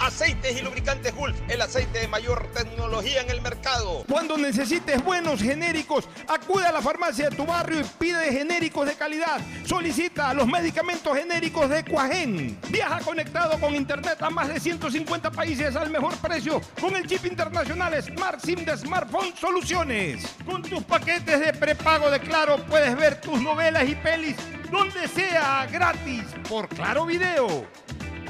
Aceites y lubricantes Gulf, el aceite de mayor tecnología en el mercado. Cuando necesites buenos genéricos, acude a la farmacia de tu barrio y pide genéricos de calidad. Solicita los medicamentos genéricos de Cuajén. Viaja conectado con internet a más de 150 países al mejor precio con el chip internacional Smart SIM de Smartphone Soluciones. Con tus paquetes de prepago de Claro puedes ver tus novelas y pelis donde sea gratis por Claro Video.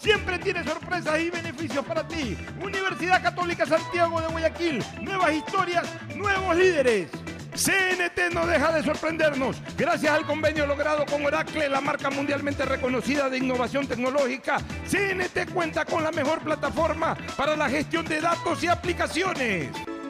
siempre tiene sorpresas y beneficios para ti. Universidad Católica Santiago de Guayaquil, nuevas historias, nuevos líderes. CNT no deja de sorprendernos. Gracias al convenio logrado con Oracle, la marca mundialmente reconocida de innovación tecnológica, CNT cuenta con la mejor plataforma para la gestión de datos y aplicaciones.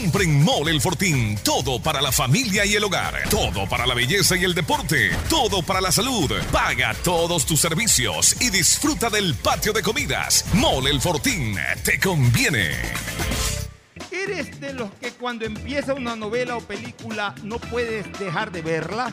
Compren Mole El Fortín. Todo para la familia y el hogar. Todo para la belleza y el deporte. Todo para la salud. Paga todos tus servicios y disfruta del patio de comidas. Mole El Fortín. Te conviene. ¿Eres de los que cuando empieza una novela o película no puedes dejar de verla?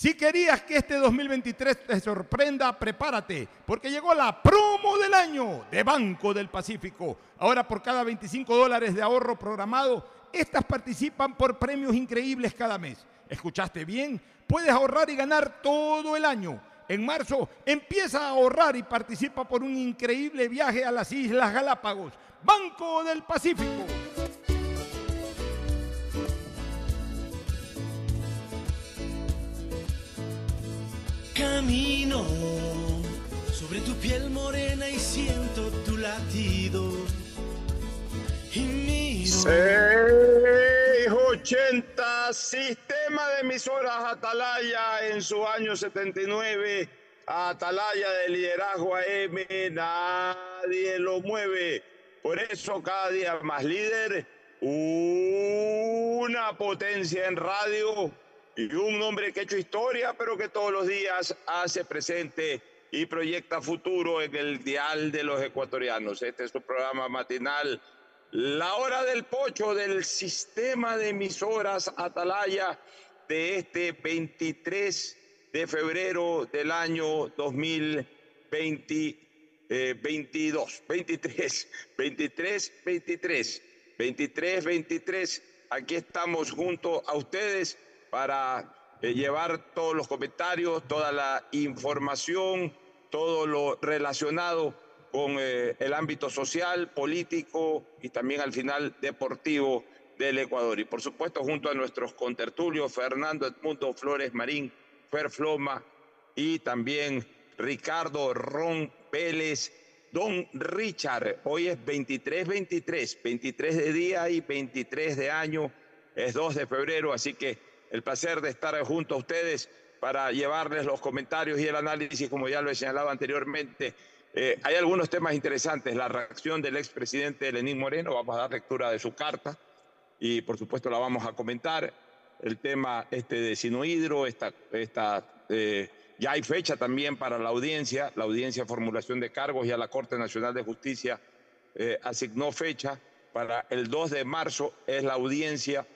Si querías que este 2023 te sorprenda, prepárate, porque llegó la promo del año de Banco del Pacífico. Ahora por cada 25 dólares de ahorro programado, estas participan por premios increíbles cada mes. ¿Escuchaste bien? Puedes ahorrar y ganar todo el año. En marzo empieza a ahorrar y participa por un increíble viaje a las Islas Galápagos. Banco del Pacífico. Camino sobre tu piel morena y siento tu latido. Y miro. 680, sistema de emisoras Atalaya en su año 79. Atalaya de liderazgo AM, nadie lo mueve. Por eso cada día más líder una potencia en radio y un hombre que ha hecho historia, pero que todos los días hace presente y proyecta futuro en el dial de los ecuatorianos. Este es su programa matinal, La Hora del Pocho del sistema de emisoras Atalaya de este 23 de febrero del año 2022, 23, 23, 23, 23, 23. Aquí estamos junto a ustedes para eh, llevar todos los comentarios, toda la información, todo lo relacionado con eh, el ámbito social, político y también al final deportivo del Ecuador. Y por supuesto junto a nuestros contertulios, Fernando Edmundo Flores Marín, Fer Floma y también Ricardo Ron Pérez, Don Richard. Hoy es 23-23, 23 de día y 23 de año, es 2 de febrero, así que el placer de estar junto a ustedes para llevarles los comentarios y el análisis, como ya lo he señalado anteriormente. Eh, hay algunos temas interesantes, la reacción del expresidente Lenín Moreno, vamos a dar lectura de su carta y por supuesto la vamos a comentar. El tema este de Sinohidro, esta, esta, eh, ya hay fecha también para la audiencia, la audiencia de formulación de cargos, ya la Corte Nacional de Justicia eh, asignó fecha para el 2 de marzo, es la audiencia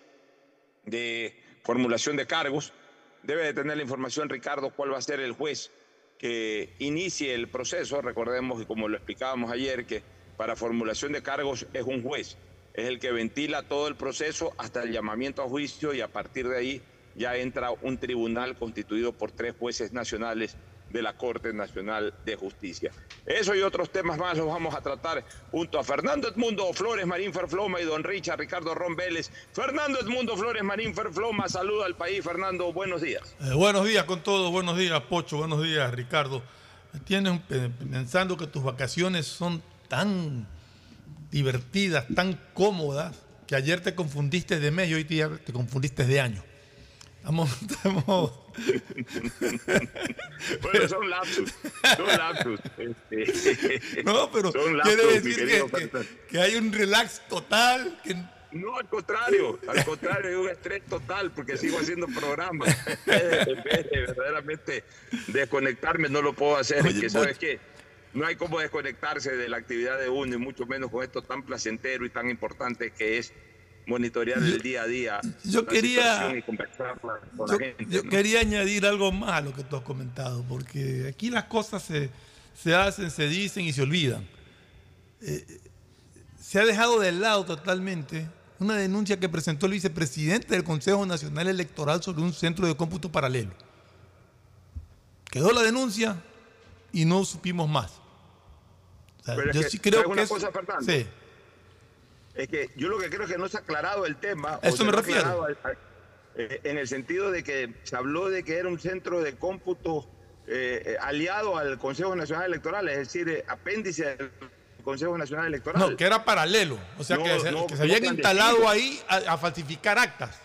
de formulación de cargos. Debe de tener la información, Ricardo, cuál va a ser el juez que inicie el proceso. Recordemos que, como lo explicábamos ayer, que para formulación de cargos es un juez, es el que ventila todo el proceso hasta el llamamiento a juicio y a partir de ahí ya entra un tribunal constituido por tres jueces nacionales de la Corte Nacional de Justicia. Eso y otros temas más los vamos a tratar junto a Fernando Edmundo Flores Marín Ferfloma y don Richard Ricardo Ron. Fernando Edmundo Flores Marín Ferfloma, saluda al país. Fernando, buenos días. Eh, buenos días con todos, buenos días Pocho, buenos días Ricardo. Tienes pensando que tus vacaciones son tan divertidas, tan cómodas, que ayer te confundiste de mes y hoy día te confundiste de año. Estamos... bueno, son lapsus, son lapsus. Este, no, pero son quiere decir que, que, que, hay un relax total. Que... No, al contrario, al contrario, hay un estrés total porque sigo haciendo programas. En vez de verdaderamente desconectarme, no lo puedo hacer. Oye, que, ¿Sabes qué? No hay como desconectarse de la actividad de uno y mucho menos con esto tan placentero y tan importante que es monitorear el día a día. Yo quería, yo, gente, yo ¿no? quería añadir algo más a lo que tú has comentado, porque aquí las cosas se, se hacen, se dicen y se olvidan. Eh, se ha dejado de lado totalmente una denuncia que presentó el vicepresidente del Consejo Nacional Electoral sobre un centro de cómputo paralelo. Quedó la denuncia y no supimos más. O sea, yo que, sí creo que una cosa, Fernando? sí. Es que yo lo que creo es que no se ha aclarado el tema. Eso o me refiero. Al, eh, en el sentido de que se habló de que era un centro de cómputo eh, aliado al Consejo Nacional Electoral, es decir, eh, apéndice del Consejo Nacional Electoral. No, que era paralelo. O sea, No, que, se, no, que se habían instalado ahí a, a falsificar actas.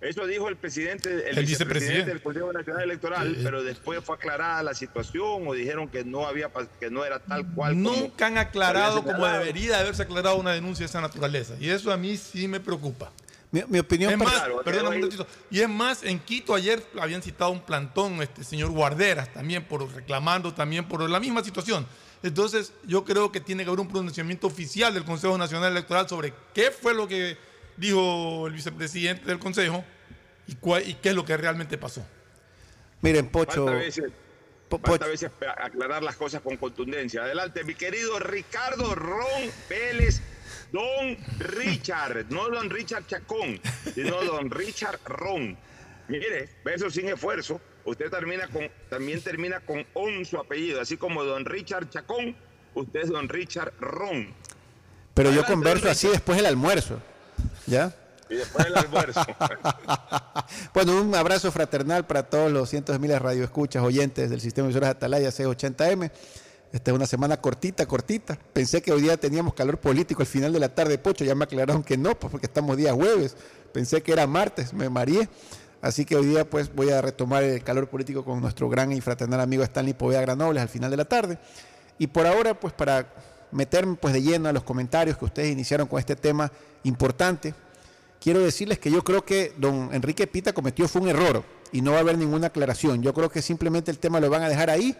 Eso dijo el presidente, el, El vicepresidente vicepresidente. del Consejo Nacional Electoral, Eh, pero después fue aclarada la situación o dijeron que no había pas- que no era tal cual. Nunca han aclarado como debería de haberse aclarado una denuncia de esa naturaleza. Y eso a mí sí me preocupa. Mi, mi opinión Es más, Claro, perdón un momentito. Y es más, en Quito ayer habían citado un plantón, este señor Guarderas, también por reclamando también por la misma situación. Entonces, yo creo que tiene que haber un pronunciamiento oficial del Consejo Nacional Electoral sobre qué fue lo que dijo el vicepresidente del Consejo y, cuál- y qué es lo que realmente pasó. Miren, Pocho. Falta a veces, aclarar las cosas con contundencia. Adelante, mi querido Ricardo Ron Vélez, Don Richard, no Don Richard Chacón, sino Don Richard Ron. Mire, verso sin esfuerzo. Usted termina con, también termina con on su apellido, así como Don Richard Chacón, usted es Don Richard Ron. Pero yo Adelante, converso don así después del almuerzo. ¿Ya? Y después el almuerzo. Bueno, un abrazo fraternal para todos los cientos de miles de radioescuchas, oyentes del sistema de emisoras Atalaya 680M. Esta es una semana cortita, cortita. Pensé que hoy día teníamos calor político al final de la tarde, Pocho. Ya me aclararon que no, pues porque estamos día jueves. Pensé que era martes, me mareé. Así que hoy día pues voy a retomar el calor político con nuestro gran y fraternal amigo Stanley Poveda Granobles al final de la tarde. Y por ahora, pues para meterme pues de lleno a los comentarios que ustedes iniciaron con este tema importante, quiero decirles que yo creo que don Enrique Pita cometió fue un error y no va a haber ninguna aclaración. Yo creo que simplemente el tema lo van a dejar ahí,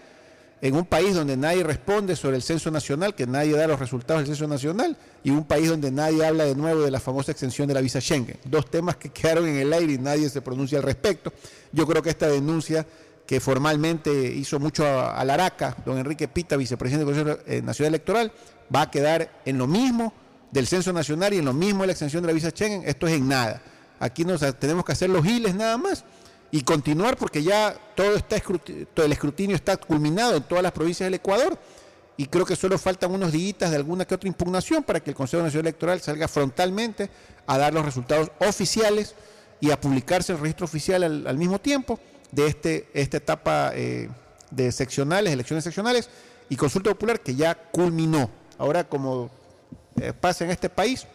en un país donde nadie responde sobre el censo nacional, que nadie da los resultados del censo nacional, y un país donde nadie habla de nuevo de la famosa extensión de la visa Schengen. Dos temas que quedaron en el aire y nadie se pronuncia al respecto. Yo creo que esta denuncia que formalmente hizo mucho a, la Araca, don Enrique Pita, vicepresidente del Consejo eh, Nacional Electoral, va a quedar en lo mismo del censo nacional y en lo mismo la extensión de la visa Schengen. Esto es en nada. Aquí nos tenemos que hacer los giles nada más y continuar porque ya todo, está el escrutinio está culminado en todas las provincias del Ecuador y creo que solo faltan unos días de alguna que otra impugnación para que el Consejo Nacional Electoral salga frontalmente a dar los resultados oficiales y a publicarse el registro oficial al, mismo tiempo de este, esta etapa eh, de seccionales, elecciones seccionales y consulta popular que ya culminó. Ahora, como eh, pasa en este país,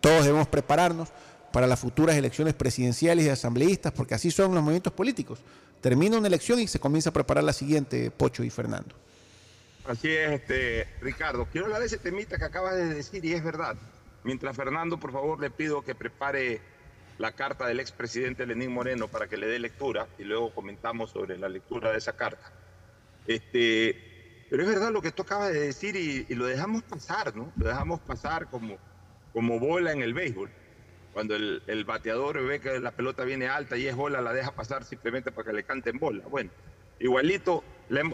todos debemos prepararnos para las futuras elecciones presidenciales y asambleístas, porque así son los movimientos políticos. Termina una elección y se comienza a preparar la siguiente, Pocho y Fernando. Así es, este, Ricardo. Quiero hablar de ese temita que acabas de decir y es verdad. Mientras Fernando, por favor, le pido que prepare la carta del expresidente Lenín Moreno para que le dé lectura y luego comentamos sobre la lectura de esa carta. Este, pero es verdad lo que tú acabas de decir y, lo dejamos pasar, ¿no? Lo dejamos pasar como, como bola en el béisbol cuando el, bateador ve que la pelota viene alta y es bola, la deja pasar simplemente para que le canten bola. Bueno, igualito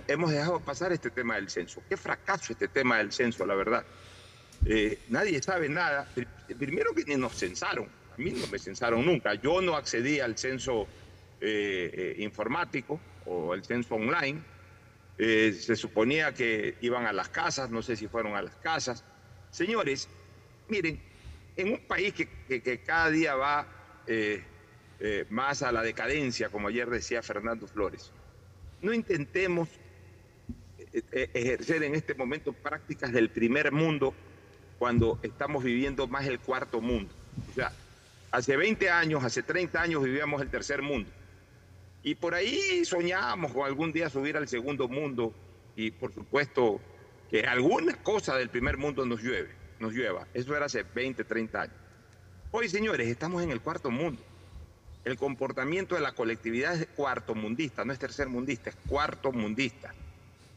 hemos dejado pasar este tema del censo. Qué fracaso este tema del censo, la verdad. Eh, nadie sabe nada. Primero que ni nos censaron. A mí no me censaron nunca. Yo no accedí al censo eh, eh, informático o el censo online. Se suponía que iban a las casas, no sé si fueron a las casas. Señores, miren, en un país que, cada día va eh, eh, más a la decadencia, como ayer decía Fernando Flores, no intentemos eh, ejercer en este momento prácticas del primer mundo cuando estamos viviendo más el cuarto mundo. O sea, hace 20 años, hace 30 años vivíamos el tercer mundo. Y por ahí soñábamos con algún día subir al segundo mundo y por supuesto que alguna cosa del primer mundo nos llueve nos llueva. Eso era hace 20, 30 años. Hoy, señores, estamos en el cuarto mundo. El comportamiento de la colectividad es cuarto mundista, no es tercer mundista, es cuarto mundista.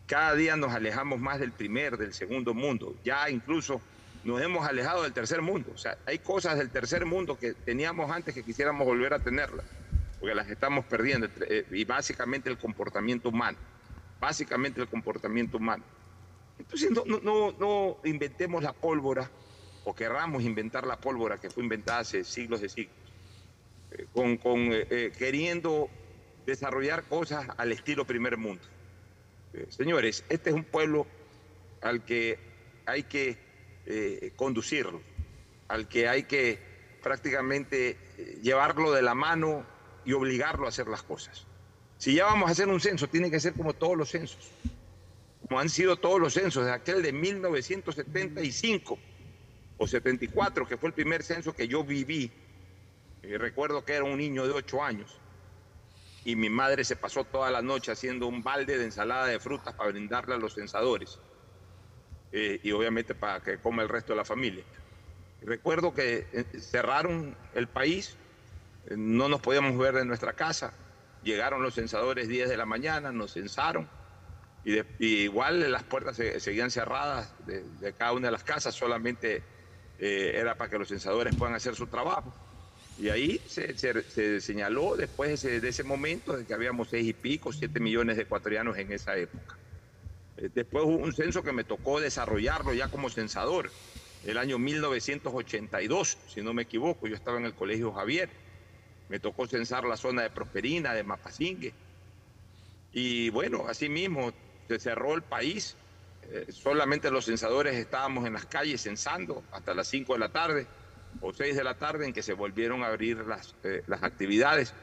Cada día nos alejamos más del primer, del segundo mundo. Ya incluso nos hemos alejado del tercer mundo. O sea, hay cosas del tercer mundo que teníamos antes que quisiéramos volver a tenerlas, porque las estamos perdiendo. Eh, y básicamente el comportamiento humano. Básicamente el comportamiento humano. Entonces no, inventemos la pólvora o querramos inventar la pólvora que fue inventada hace siglos de siglos, eh, con, eh, eh, queriendo desarrollar cosas al estilo primer mundo. señores, este es un pueblo al que hay que conducirlo, al que hay que prácticamente llevarlo de la mano y obligarlo a hacer las cosas. Si ya vamos a hacer un censo, tiene que ser como todos los censos como han sido todos los censos, de aquel de 1975 o 74, que fue el primer censo que yo viví. Y recuerdo que era un niño de 8 años y mi madre se pasó toda la noche haciendo un balde de ensalada de frutas para brindarle a los censadores eh, y obviamente para que coma el resto de la familia. Recuerdo que eh, cerraron el país, eh, no nos podíamos ver de nuestra casa, llegaron los censadores 10 de la mañana, nos censaron y, igual las puertas seguían cerradas de, cada una de las casas, solamente eh, era para que los censadores puedan hacer su trabajo. Y ahí se, señaló después de ese, momento de que habíamos seis y pico, siete millones de ecuatorianos en esa época. Eh, después hubo un censo que me tocó desarrollarlo ya como censador, el año 1982, si no me equivoco, yo estaba en el Colegio Javier. Me tocó censar la zona de Prosperina, de Mapasingue. Y bueno, así mismo se cerró el país, eh, solamente los censadores estábamos en las calles censando hasta las 5 de la tarde o 6 de la tarde en que se volvieron a abrir las, eh, las actividades,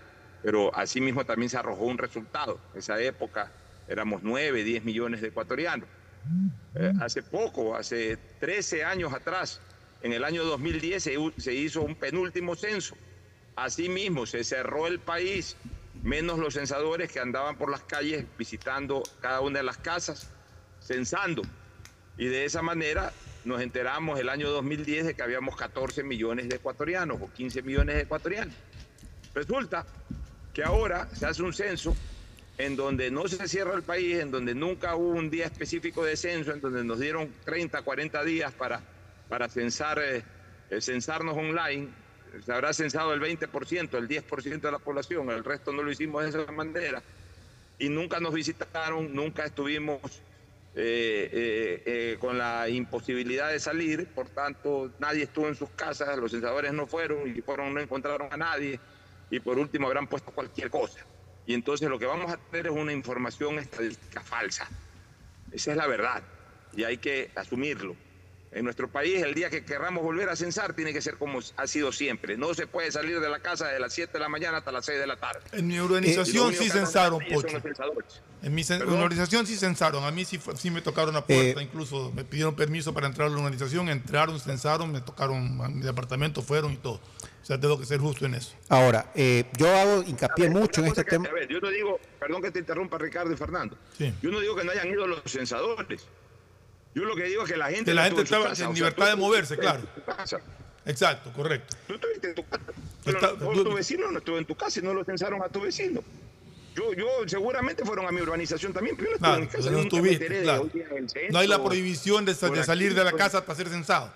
pero asimismo también se arrojó un resultado. Esa época éramos 9, 10 millones de ecuatorianos. Eh, hace poco, hace 13 años atrás, en el año 2010 se, se hizo un penúltimo censo. Asimismo se cerró el país menos los censadores que andaban por las calles visitando cada una de las casas, censando. Y de esa manera nos enteramos el año 2010 de que habíamos 14 millones de ecuatorianos o 15 millones de ecuatorianos. Resulta que ahora se hace un censo en donde no se cierra el país, en donde nunca hubo un día específico de censo, en donde nos dieron 30, 40 días para, para censar, eh, eh, censarnos online. Se habrá censado el 20%, el 10% de la población, el resto no lo hicimos de esa manera. Y nunca nos visitaron, nunca estuvimos eh, con la imposibilidad de salir, por tanto nadie estuvo en sus casas, los censadores no fueron y fueron, no encontraron a nadie y por último habrán puesto cualquier cosa. Y entonces lo que vamos a tener es una información estadística falsa. Esa es la verdad y hay que asumirlo. En nuestro país, el día que querramos volver a censar, tiene que ser como ha sido siempre. No se puede salir de la casa de las 7 de la mañana hasta las 6 de la tarde. En mi organización sí censaron, Pocho. En mi organizazación sí censaron. A mí sí, sí me tocaron la puerta, eh, incluso me pidieron permiso para entrar a la organización. Entraron, censaron, me tocaron a mi departamento, fueron y todo. O sea, tengo que ser justo en eso. Ahora, eh, yo hago hincapié mucho en este tema. A ver, yo no digo, perdón que te interrumpa Ricardo y Fernando. Yo no digo que no hayan ido los censadores. Yo lo que digo es que la gente. Que la gente estaba en libertad de moverse, claro. Exacto, correcto. Tú estuviste en tu casa. Pero tu vecino no estuvo en tu casa y no lo censaron a tu vecino. Yo, yo seguramente fueron a mi urbanización también, pero yo no estuve en mi casa. No, estuviste, claro. no hay la prohibición de, de salir de la casa para ser censado.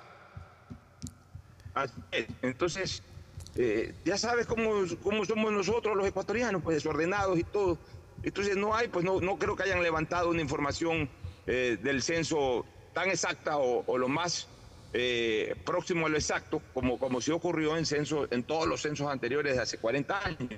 Así es. Entonces, eh, ya sabes cómo, cómo somos nosotros los ecuatorianos, pues desordenados y todo. Entonces no hay, pues no, no creo que hayan levantado una información eh, del censo tan exacta o, lo más eh, próximo a lo exacto, como, como se ocurrió en, censo, en todos los censos anteriores de hace 40 años.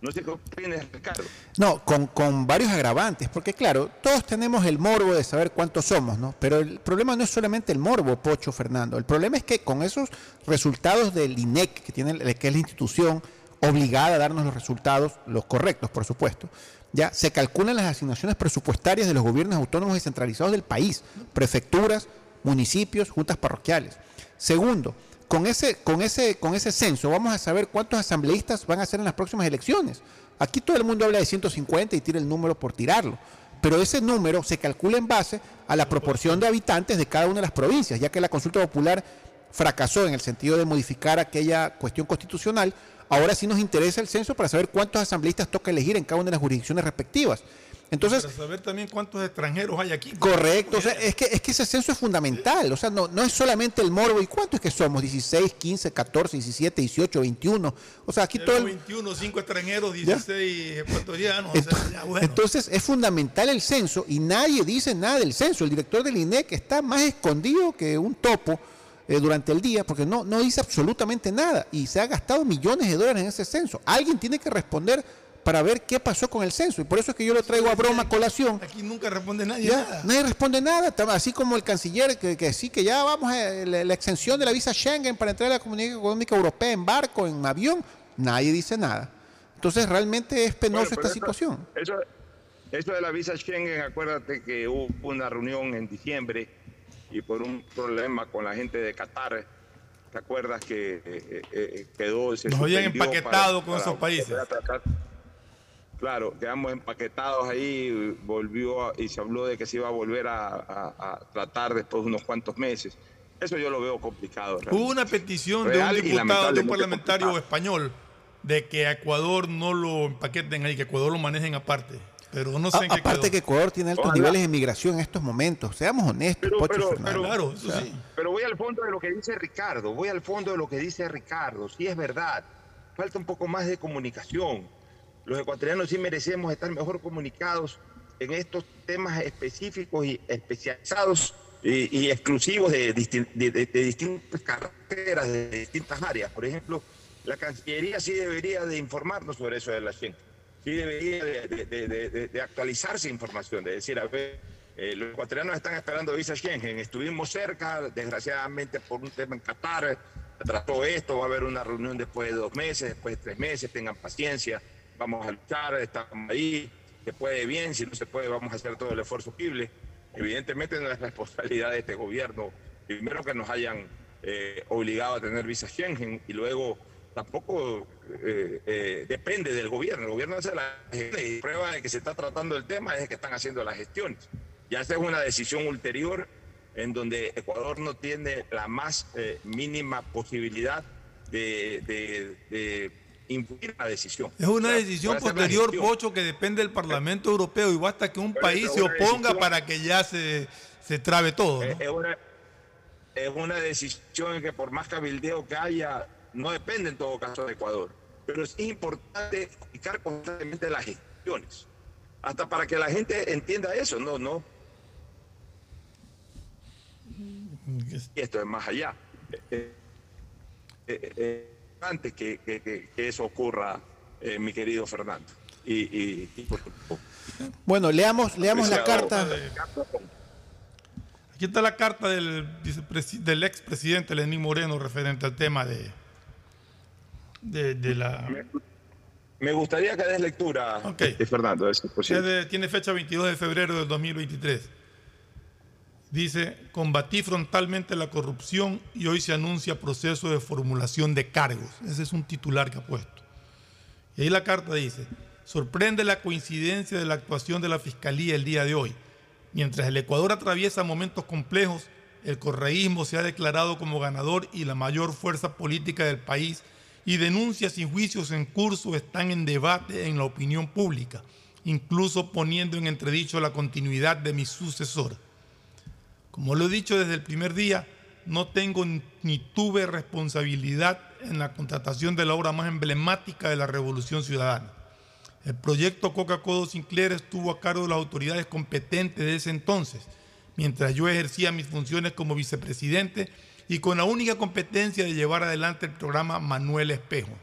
No sé qué opinas, Ricardo. No, con, con, varios agravantes, porque claro, todos tenemos el morbo de saber cuántos somos, ¿no? Pero el problema no es solamente el morbo, Pocho, Fernando. El problema es que con esos resultados del INEC, que, tiene, que es la institución obligada a darnos los resultados, los correctos, por supuesto, ya se calculan las asignaciones presupuestarias de los gobiernos autónomos descentralizados del país, prefecturas, municipios, juntas parroquiales. Segundo, con ese, con ese, con ese censo vamos a saber cuántos asambleístas van a ser en las próximas elecciones. Aquí todo el mundo habla de 150 y tira el número por tirarlo. Pero ese número se calcula en base a la proporción de habitantes de cada una de las provincias, ya que la consulta popular fracasó en el sentido de modificar aquella cuestión constitucional Ahora sí nos interesa el censo para saber cuántos asambleístas toca elegir en cada una de las jurisdicciones respectivas. Entonces, para saber también cuántos extranjeros hay aquí. Correcto, o sea, es que, es que ese censo es fundamental, o sea, no, no es solamente el morbo, ¿y cuántos es que somos? 16, 15, 14, 17, 18, 21, o sea, aquí todo... El... 21, 5 extranjeros, 16 ecuatorianos. Entonces, es fundamental el censo y nadie dice nada del censo, el director del INEC está más escondido que un topo eh, durante el día, porque no, no dice absolutamente nada y se ha gastado millones de dólares en ese censo. Alguien tiene que responder para ver qué pasó con el censo. Y por eso es que yo lo traigo a broma colación. Aquí nunca responde nadie nada. Nadie responde nada, así como el canciller que, que sí que ya vamos a la, extensión de la visa Schengen para entrar a la Comunidad Económica Europea en barco, en avión, nadie dice nada. Entonces realmente es penoso esta situación. Eso, eso de la visa Schengen, acuérdate que hubo una reunión en diciembre y por un problema con la gente de Qatar. ¿Te acuerdas que eh, eh, eh quedó... Se Nos habían empaquetado con esos países. Claro, quedamos empaquetados ahí, volvió y se habló de que se iba a volver a, tratar después de unos cuantos meses. Eso yo lo veo complicado. Hubo una petición de un diputado, de un parlamentario español, de que a Ecuador no lo empaqueten ahí, que Ecuador lo manejen aparte. Pero no sé en qué Aparte que Ecuador tiene altos niveles de migración en estos momentos. Seamos honestos, pero, claro, pero voy al fondo de lo que dice Ricardo. Voy al fondo de lo que dice Ricardo. Sí es verdad. Falta un poco más de comunicación. Los ecuatorianos sí merecemos estar mejor comunicados en estos temas específicos y especializados y, exclusivos de, distintas carreras, de distintas áreas. Por ejemplo, la Cancillería sí debería de informarnos sobre eso de la gente sí debería de, actualizarse información, de decir, a ver, eh, los ecuatorianos están esperando visa Schengen, estuvimos cerca, desgraciadamente por un tema en Qatar, trató esto, va a haber una reunión después de dos meses, después de tres meses, tengan paciencia, vamos a luchar, estamos ahí, se puede bien, si no se puede vamos a hacer todo el esfuerzo posible. Evidentemente no es responsabilidad de este gobierno, primero que nos hayan eh, obligado a tener visa Schengen y luego tampoco eh, eh, depende del gobierno. El gobierno hace la y prueba de que se está tratando el tema es que están haciendo las gestiones. Ya esta es una decisión ulterior en donde Ecuador no tiene la más eh, mínima posibilidad de, de, influir la decisión. Es una decisión posterior, Pocho, que depende del Parlamento Europeo y basta que un país se oponga para que ya se, se trabe todo. Es, una, es una decisión que por más cabildeo que haya, no depende en todo caso de Ecuador. Pero es importante explicar constantemente las gestiones, hasta para que la gente entienda eso, no, no. Y esto es más allá. Eh, eh, eh, antes que, que, eso ocurra, mi querido Fernando. Y, bueno, leamos, leamos la carta. Aquí está la carta del, del expresidente Lenín Moreno referente al tema de, de, la... Me, gustaría que des lectura, okay. Fernando, es posible. tiene fecha 22 de febrero del 2023. Dice, combatí frontalmente la corrupción y hoy se anuncia proceso de formulación de cargos. Ese es un titular que ha puesto. Y ahí la carta dice, sorprende la coincidencia de la actuación de la Fiscalía el día de hoy Mientras el Ecuador atraviesa momentos complejos, el correísmo se ha declarado como ganador y la mayor fuerza política del país y denuncias y juicios en curso están en debate en la opinión pública, incluso poniendo en entredicho la continuidad de mi sucesor. Como lo he dicho desde el primer día, no tengo ni tuve responsabilidad en la contratación de la obra más emblemática de la Revolución Ciudadana. El proyecto Coca-Cola Sinclair estuvo a cargo de las autoridades competentes de ese entonces, mientras yo ejercía mis funciones como vicepresidente y con la única competencia de llevar adelante el programa Manuel Espejo.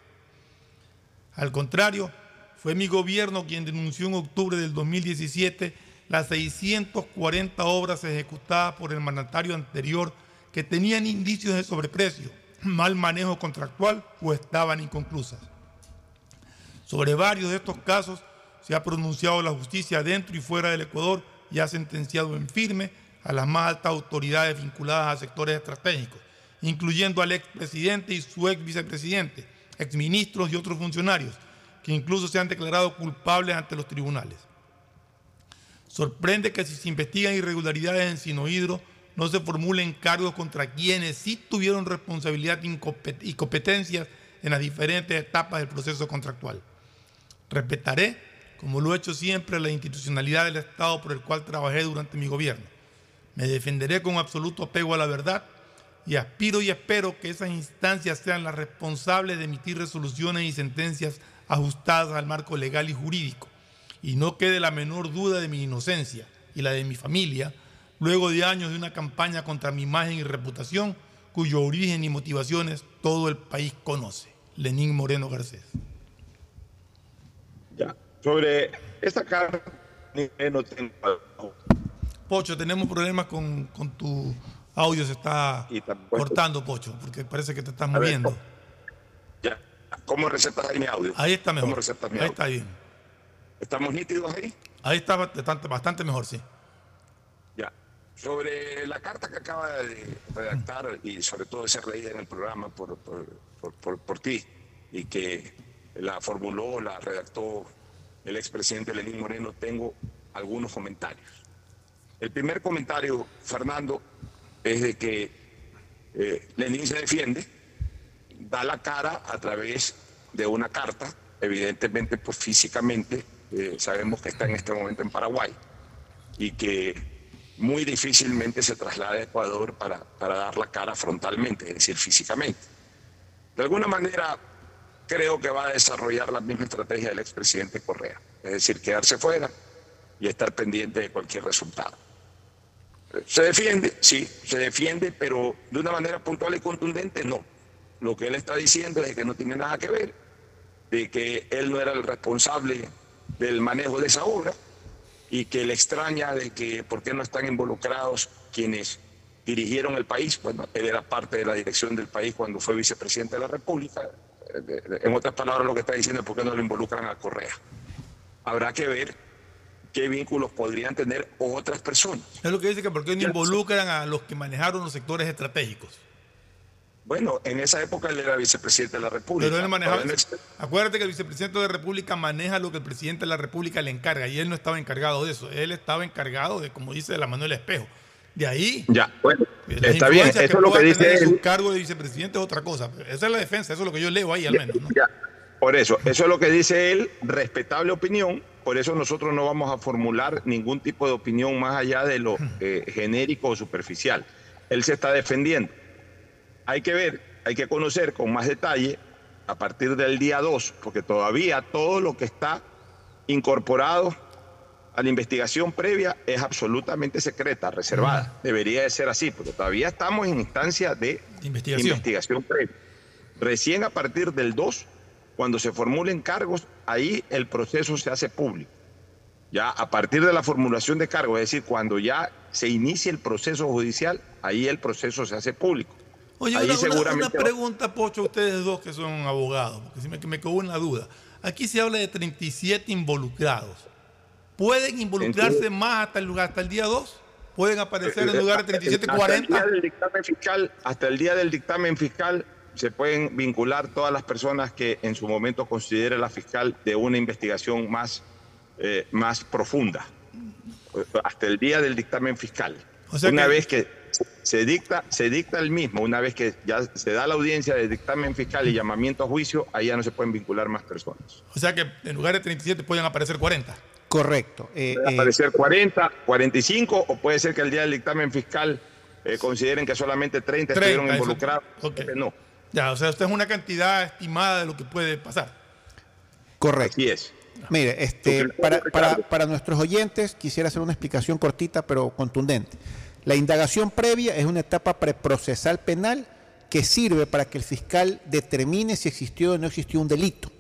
Al contrario, fue mi gobierno quien denunció en octubre del 2017 las 640 obras ejecutadas por el mandatario anterior que tenían indicios de sobreprecio, mal manejo contractual o estaban inconclusas. Sobre varios de estos casos se ha pronunciado la justicia dentro y fuera del Ecuador y ha sentenciado en firme a las más altas autoridades vinculadas a sectores estratégicos, incluyendo al expresidente y su ex vicepresidente, exministros y otros funcionarios, que incluso se han declarado culpables ante los tribunales. Sorprende que si se investigan irregularidades en Sinohidro, no se formulen cargos contra quienes sí tuvieron responsabilidad y competencias en las diferentes etapas del proceso contractual. Respetaré, como lo he hecho siempre, la institucionalidad del Estado por el cual trabajé durante mi gobierno. Me defenderé con absoluto apego a la verdad y aspiro y espero que esas instancias sean las responsables de emitir resoluciones y sentencias ajustadas al marco legal y jurídico. Y no quede la menor duda de mi inocencia y la de mi familia, luego de años de una campaña contra mi imagen y reputación, cuyo origen y motivaciones todo el país conoce. Lenín Moreno Garcés. Ya. Sobre esta carta, no tengo. Pocho, tenemos problemas con, tu audio, se está cortando, Pocho, porque parece que te estás moviendo. Ya. ¿Cómo recetas ahí mi audio? Ahí está mejor. ¿Cómo recetas mi ahí está bien. ¿Estamos nítidos ahí? Ahí está bastante, bastante mejor, sí. Ya. Sobre la carta que acaba de redactar y sobre todo ser leída en el programa por, por, por, por ti y que la formuló, la redactó el expresidente Lenín Moreno, tengo algunos comentarios. El primer comentario, Fernando, es de que eh, Lenín se defiende, da la cara a través de una carta, evidentemente, pues físicamente, eh, sabemos que está en este momento en Paraguay y que muy difícilmente se traslada a Ecuador para, para dar la cara frontalmente, es decir, físicamente. De alguna manera, creo que va a desarrollar la misma estrategia del expresidente Correa, es decir, quedarse fuera y estar pendiente de cualquier resultado. ¿Se defiende? Sí, se defiende, pero de una manera puntual y contundente, no. Lo que él está diciendo es que no tiene nada que ver, de que él no era el responsable del manejo de esa obra y que le extraña de que por qué no están involucrados quienes dirigieron el país. Bueno, él era parte de la dirección del país cuando fue vicepresidente de la República, en otras palabras, lo que está diciendo es por qué no lo involucran a Correa. Habrá que ver qué vínculos podrían tener otras personas. Es lo que dice que por qué no involucran a los que manejaron los sectores estratégicos. Bueno, en esa época él era vicepresidente de la República. Pero él manejaba. Acuérdate que el vicepresidente de la República maneja lo que el presidente de la República le encarga y él no estaba encargado de eso. Él estaba encargado de, como dice, de la Manuel Espejo. De ahí. Ya, bueno, está bien. Eso es lo que dice Su cargo de vicepresidente es otra cosa. Esa es la defensa, eso es lo que yo leo ahí al menos. Ya, por eso, eso es lo que dice él, respetable opinión. Por eso nosotros no vamos a formular ningún tipo de opinión más allá de lo eh, genérico o superficial. Él se está defendiendo. Hay que ver, hay que conocer con más detalle a partir del día 2, porque todavía todo lo que está incorporado a la investigación previa es absolutamente secreta, reservada. Debería de ser así, porque todavía estamos en instancia de investigación. previa. Recién a partir del 2, cuando se formulen cargos, ahí el proceso se hace público. Ya a partir de la formulación de cargos, es decir, cuando ya se inicie el proceso judicial, ahí el proceso se hace público. Oye, una, pregunta, Pocho, a ustedes dos que son abogados, porque si me, me quedó una duda. Aquí se habla de 37 involucrados. ¿Pueden involucrarse más hasta el, lugar, hasta el día 2? ¿Pueden aparecer en lugar de 37, 40? Hasta el, día del dictamen fiscal, hasta el día del dictamen fiscal se pueden vincular todas las personas que en su momento considere la fiscal de una investigación más, eh, más profunda. Hasta el día del dictamen fiscal. una vez que se dicta, se dicta el mismo, una vez que ya se da la audiencia de dictamen fiscal y llamamiento a juicio, ahí ya no se pueden vincular más personas. O sea que en lugar de 37 pueden aparecer 40. Correcto. Eh, puede aparecer 40, 45 o puede ser que el día del dictamen fiscal eh, consideren que solamente 30, estuvieron involucrados. No. Ya, o sea, usted es una cantidad estimada de lo que puede pasar. Correcto. Así es. Mire, este, para, para, para nuestros oyentes quisiera hacer una explicación cortita pero contundente. La indagación previa es una etapa preprocesal penal que sirve para que el fiscal determine si existió o no existió un delito.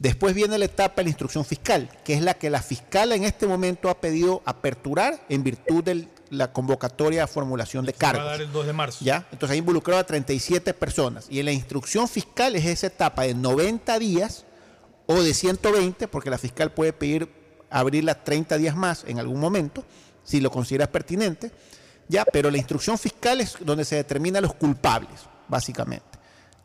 Después viene la etapa de la instrucción fiscal, que es la que la fiscal en este momento ha pedido aperturar en virtud de la convocatoria a formulación de cargos. Va a dar el 2 de marzo. ¿Ya? Entonces ha involucrado a 37 personas. Y en la instrucción fiscal es esa etapa de 90 días o de 120, porque la fiscal puede pedir abrirla 30 días más en algún momento, si lo considera pertinente. ¿Ya? Pero la instrucción fiscal es donde se determinan los culpables, básicamente.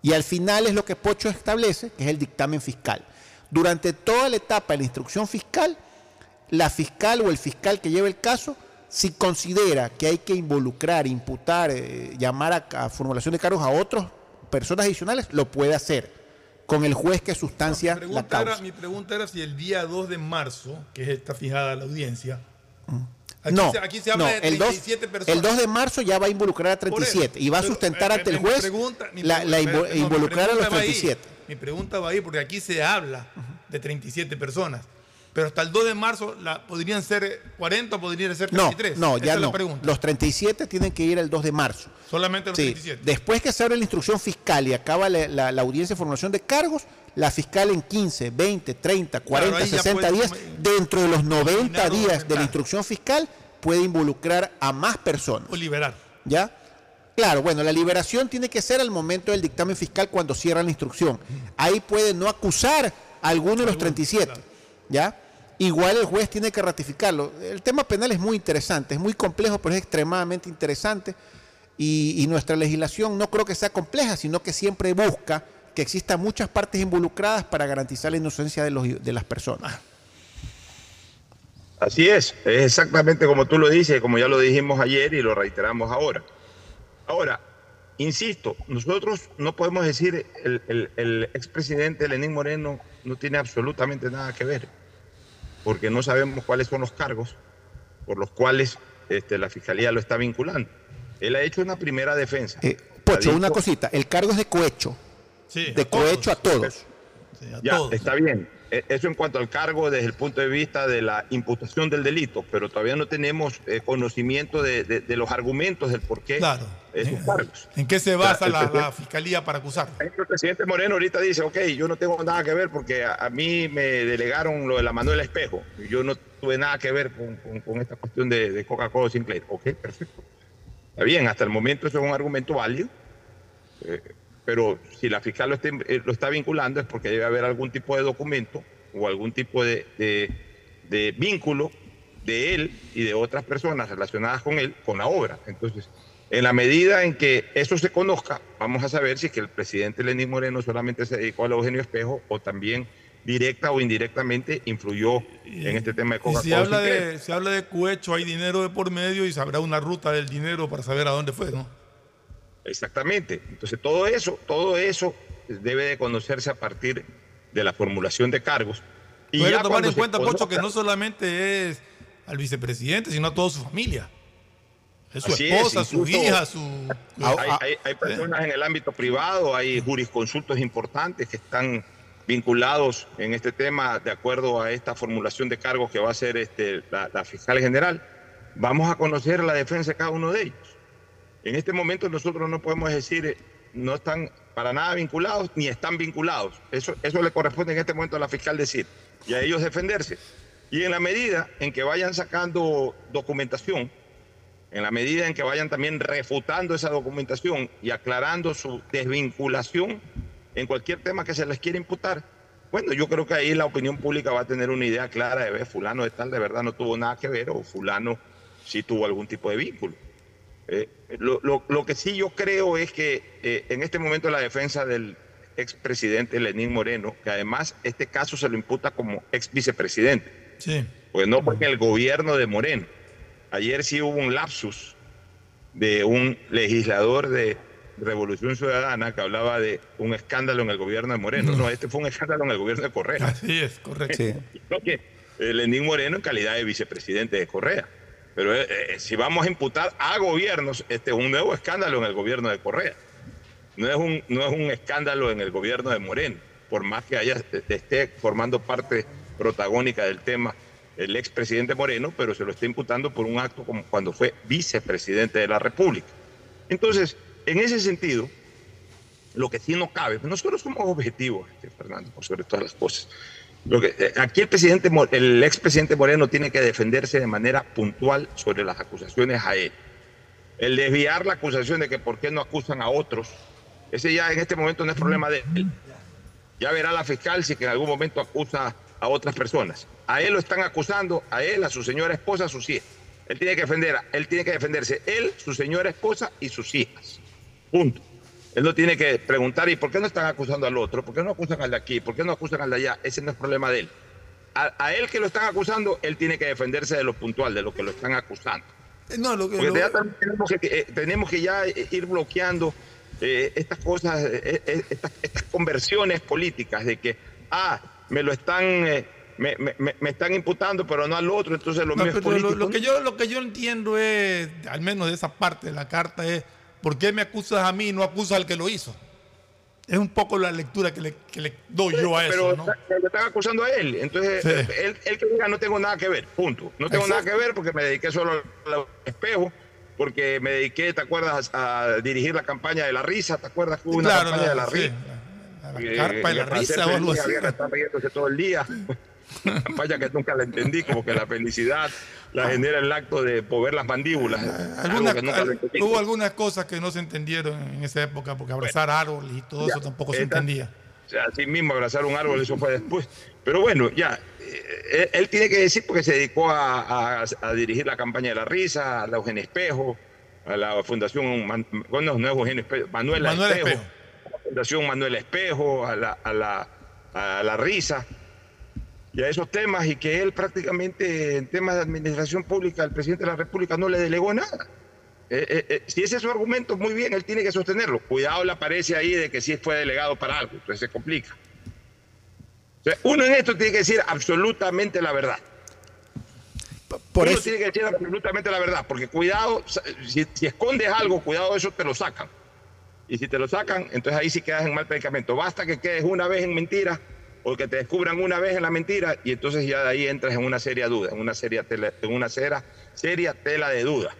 Y al final es lo que Pocho establece, que es el dictamen fiscal. Durante toda la etapa de la instrucción fiscal, la fiscal o el fiscal que lleve el caso, si considera que hay que involucrar, imputar, eh, llamar a, formulación de cargos a otras personas adicionales, lo puede hacer con el juez que sustancia la causa. mi pregunta era si el día 2 de marzo, que está fijada la audiencia, mm. no, aquí se habla de 37 el 2, personas. El 2 de marzo ya va a involucrar a 37 y va a sustentar ante el juez la, involucrar a los 37. Mi pregunta va ahí porque aquí se habla de 37 personas. Pero hasta el 2 de marzo la, podrían ser 40 o podrían ser 33. No, no ya no. Los 37 tienen que ir el 2 de marzo. Solamente los 37. Después que se abre la instrucción fiscal y acaba la, audiencia de formación de cargos, la fiscal en 15, 20, 30, 40, 60 días, dentro de los 90 días de la instrucción fiscal, puede involucrar a más personas. O liberar. ¿Ya? Claro, bueno, la liberación tiene que ser al momento del dictamen fiscal cuando cierra la instrucción. Ahí puede no acusar a alguno de los 37, ¿ya? Igual el juez tiene que ratificarlo. El tema penal es muy interesante, es muy complejo, pero es extremadamente interesante. Y, nuestra legislación no creo que sea compleja, sino que siempre busca que existan muchas partes involucradas para garantizar la inocencia de, los, de las personas. Así es, es exactamente como tú lo dices, como ya lo dijimos ayer y lo reiteramos ahora. Ahora, insisto, nosotros no podemos decir el, el, expresidente Lenín Moreno no tiene absolutamente nada que ver, porque no sabemos cuáles son los cargos por los cuales este, la fiscalía lo está vinculando. Él ha hecho una primera defensa. Eh, Pocho, una cosita, el cargo es de cohecho. Sí, de cohecho a todos. ya, está bien. E, eso en cuanto al cargo desde el punto de vista de la imputación del delito, pero todavía no tenemos eh, conocimiento de, los argumentos del por qué claro. esos cargos. ¿En qué se basa la, fiscalía para acusar? El presidente Moreno ahorita dice, ok, yo no tengo nada que ver porque a, mí me delegaron lo de la Manuela Espejo. Yo no tuve nada que ver con, esta cuestión de, Coca-Cola Sinclair. Ok, perfecto. Está bien, hasta el momento eso es un argumento válido. Eh, pero si la fiscal lo está, eh, lo está, vinculando es porque debe haber algún tipo de documento o algún tipo de, de, vínculo de él y de otras personas relacionadas con él, con la obra. Entonces, en la medida en que eso se conozca, vamos a saber si es que el presidente Lenín Moreno solamente se dedicó al Eugenio Espejo o también directa o indirectamente influyó en este tema de Coca-Cola. Si habla de, se habla de cuecho, hay dinero de por medio y sabrá una ruta del dinero para saber a dónde fue, ¿no? Exactamente. Entonces todo eso, todo eso debe de conocerse a partir de la formulación de cargos. Y Puede tomar en cuenta, Pocho, que no solamente es al vicepresidente, sino a toda su familia. Es su esposa, su hija, su... Hay, hay, personas en el ámbito privado, hay jurisconsultos importantes que están vinculados en este tema de acuerdo a esta formulación de cargos que va a hacer este, la, la fiscal general. Vamos a conocer la defensa de cada uno de ellos. En este momento nosotros no podemos decir eh, no están para nada vinculados ni están vinculados. Eso, eso le corresponde en este momento a la fiscal decir y a ellos defenderse. Y en la medida en que vayan sacando documentación, en la medida en que vayan también refutando esa documentación y aclarando su desvinculación en cualquier tema que se les quiera imputar, bueno, yo creo que ahí la opinión pública va a tener una idea clara de ver fulano de tal de verdad no tuvo nada que ver o fulano sí tuvo algún tipo de vínculo. Eh, lo, que sí yo creo es que eh, en este momento la defensa del expresidente Lenín Moreno, que además este caso se lo imputa como ex vicepresidente, sí. pues no fue en el gobierno de Moreno. Ayer sí hubo un lapsus de un legislador de Revolución Ciudadana que hablaba de un escándalo en el gobierno de Moreno. No, este fue un escándalo en el gobierno de Correa. Así es, correcto. Sí. Eh, Lenín Moreno en calidad de vicepresidente de Correa. Pero eh, eh, si vamos a imputar a gobiernos, este es un nuevo escándalo en el gobierno de Correa. No es un, no es un escándalo en el gobierno de Moreno, por más que haya, eh, esté formando parte protagónica del tema el expresidente Moreno, pero se lo está imputando por un acto como cuando fue vicepresidente de la República. Entonces, en ese sentido, lo que sí no cabe, nosotros somos objetivos, este, Fernando, sobre todas las cosas. Eh, aquí el presidente, el expresidente Moreno tiene que defenderse de manera puntual sobre las acusaciones a él. El desviar la acusación de que por qué no acusan a otros, ese ya en este momento no es problema de él. Ya verá la fiscal si en algún momento acusa a otras personas. A él lo están acusando, a él, a su señora esposa, a sus hijas. Él tiene que defender, él tiene que defenderse, él, su señora esposa y sus hijas. Punto. Él no tiene que preguntar, ¿y por qué no están acusando al otro? ¿Por qué no acusan al de aquí? ¿Por qué no acusan al de allá? Ese no es problema de él. A, él que lo están acusando, él tiene que defenderse de lo puntual, de lo que lo están acusando. Eh, no, lo que, Porque ya tenemos, que, eh, tenemos que ya ir bloqueando eh, estas cosas, estas, conversiones políticas de que, ah, me lo están... Me, me, están imputando, pero no al otro, entonces lo es político. Lo, que yo, lo que yo entiendo es, al menos de esa parte de la carta, es ¿Por qué me acusas a mí y no acusas al que lo hizo? Es un poco la lectura que le, que le doy yo a eso. Pero le están acusando a él. Entonces, él, que diga no tengo nada que ver, punto. No tengo nada que ver porque me dediqué solo al espejo, porque me dediqué, ¿te acuerdas?, a dirigir la campaña de la risa. ¿Te acuerdas que hubo una campaña de la risa? La, la, carpa de la risa o algo así. Estar riéndose todo el día. Campaña que nunca la entendí, como que la felicidad la genera el acto de pover las mandíbulas. hubo algunas cosas que no se entendieron en esa época, porque abrazar árboles y todo eso tampoco se entendía. O sea, así mismo abrazar un árbol, eso fue después. Pero bueno, ya, eh, él, tiene que decir porque se dedicó a, dirigir la campaña de la risa, a la Eugenio Espejo, a la Fundación, bueno, no es Eugenio Espejo, Manuel, Espejo, A la Fundación Manuel Espejo, a la, a la, a la risa y a esos temas y que él prácticamente en temas de administración pública, el presidente de la República no le delegó nada. Eh, eh, eh, si ese es su argumento, muy bien, él tiene que sostenerlo. Cuidado le aparece ahí de que sí fue delegado para algo, entonces se complica. uno en esto tiene que decir absolutamente la verdad. Por uno tiene que decir absolutamente la verdad, porque cuidado, si, si escondes algo, cuidado, eso te lo sacan. Y si te lo sacan, entonces ahí sí quedas en mal predicamento. Basta que quedes una vez en mentira o que te descubran una vez en la mentira y entonces ya de ahí entras en una seria duda, en una seria tela, en una seria, seria tela de duda.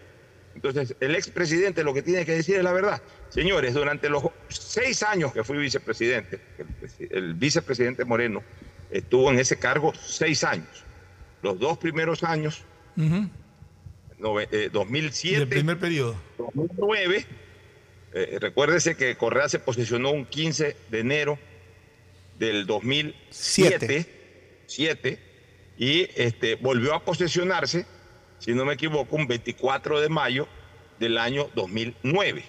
Entonces, el expresidente lo que tiene que decir es la verdad. Señores, durante los seis años que fui vicepresidente, el, vicepresidente Moreno estuvo en ese cargo seis años. Los dos primeros años, 2007, el primer periodo. 2009, eh, recuérdese que Correa se posicionó un 15 de enero del 2007 siete. y este, volvió a posesionarse, si no me equivoco, un 24 de mayo del año 2009.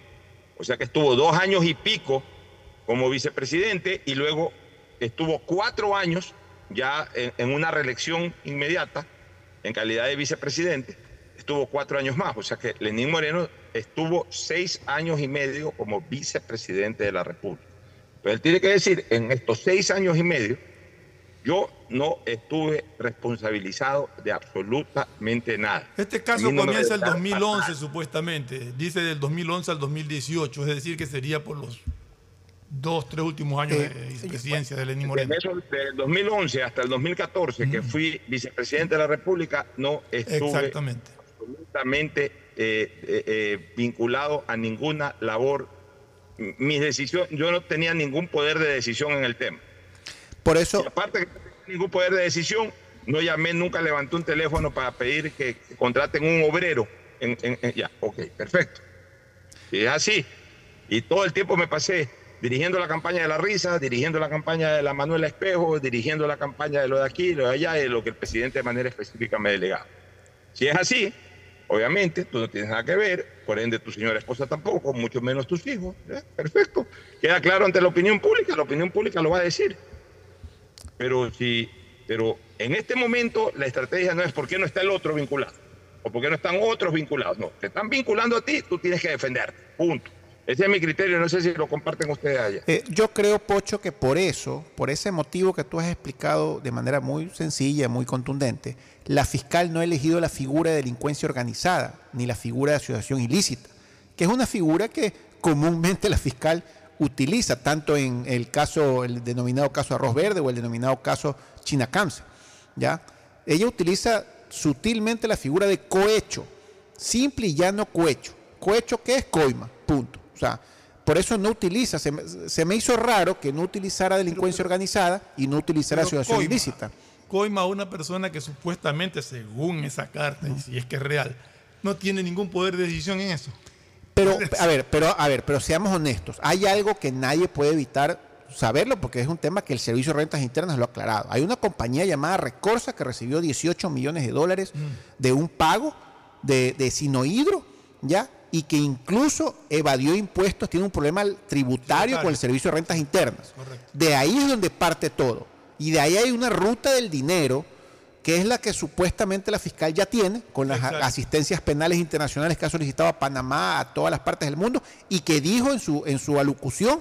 O sea que estuvo dos años y pico como vicepresidente y luego estuvo cuatro años ya en, una reelección inmediata, en calidad de vicepresidente, estuvo cuatro años más. O sea que Lenín Moreno estuvo seis años y medio como vicepresidente de la República. Pero él tiene que decir, en estos seis años y medio, yo no estuve responsabilizado de absolutamente nada. Este caso comienza el 2011 supuestamente, dice del 2011 al 2018, es decir que sería por los dos, tres últimos años de eh, presidencia de Lenín Moreno. Desde el 2011 hasta el 2014, que fui vicepresidente de la República, no estuve absolutamente eh, eh, vinculado a ninguna labor. Mis decisiones, yo no tenía ningún poder de decisión en el tema. Por eso. aparte que no tenía ningún poder de decisión, no llamé, nunca levanté un teléfono para pedir que contraten un obrero. En, ya, ok, perfecto. Y es así. Y todo el tiempo me pasé dirigiendo la campaña de la risa, dirigiendo la campaña de la Manuela Espejo, dirigiendo la campaña de lo de aquí, lo de allá, de lo que el presidente de manera específica me delegaba. Si es así, obviamente tú no tienes nada que ver, por ende tu señora esposa tampoco, mucho menos tus hijos. Perfecto. Queda claro ante la opinión pública, la opinión pública lo va a decir. Pero si, pero en este momento la estrategia no es por qué no está el otro vinculado o por qué no están otros vinculados. No, te están vinculando a ti, tú tienes que defenderte. Punto. Ese es mi criterio, no sé si lo comparten ustedes allá. Eh, yo creo, Pocho, que por eso, por ese motivo que tú has explicado de manera muy sencilla, muy contundente, la fiscal no ha elegido la figura de delincuencia organizada, ni la figura de asociación ilícita, que es una figura que comúnmente la fiscal utiliza, tanto en el caso, el denominado caso Arroz Verde o el denominado caso Chinacamse. ¿ya? Ella utiliza sutilmente la figura de cohecho, simple y llano cohecho. ¿Cohecho qué es? Coima, punto. O sea, por eso no utiliza, se me, hizo raro que no utilizara delincuencia organizada y no utilizara asociación ilícita. Coima a una persona que supuestamente, según esa carta, y si es que es real, no tiene ningún poder de decisión en eso. Pero, a ver, pero, a ver, pero seamos honestos. Hay algo que nadie puede evitar saberlo porque es un tema que el Servicio de Rentas Internas lo ha aclarado. Hay una compañía llamada Recorsa que recibió 18 millones de dólares mm. de un pago de, de sinohidro, ¿ya? Y que incluso evadió impuestos, tiene un problema tributario con el Servicio de Rentas Internas. De ahí es donde parte todo. Y de ahí hay una ruta del dinero que es la que supuestamente la fiscal ya tiene con las asistencias penales internacionales que ha solicitado a Panamá, a todas las partes del mundo, y que dijo en su, en su alocución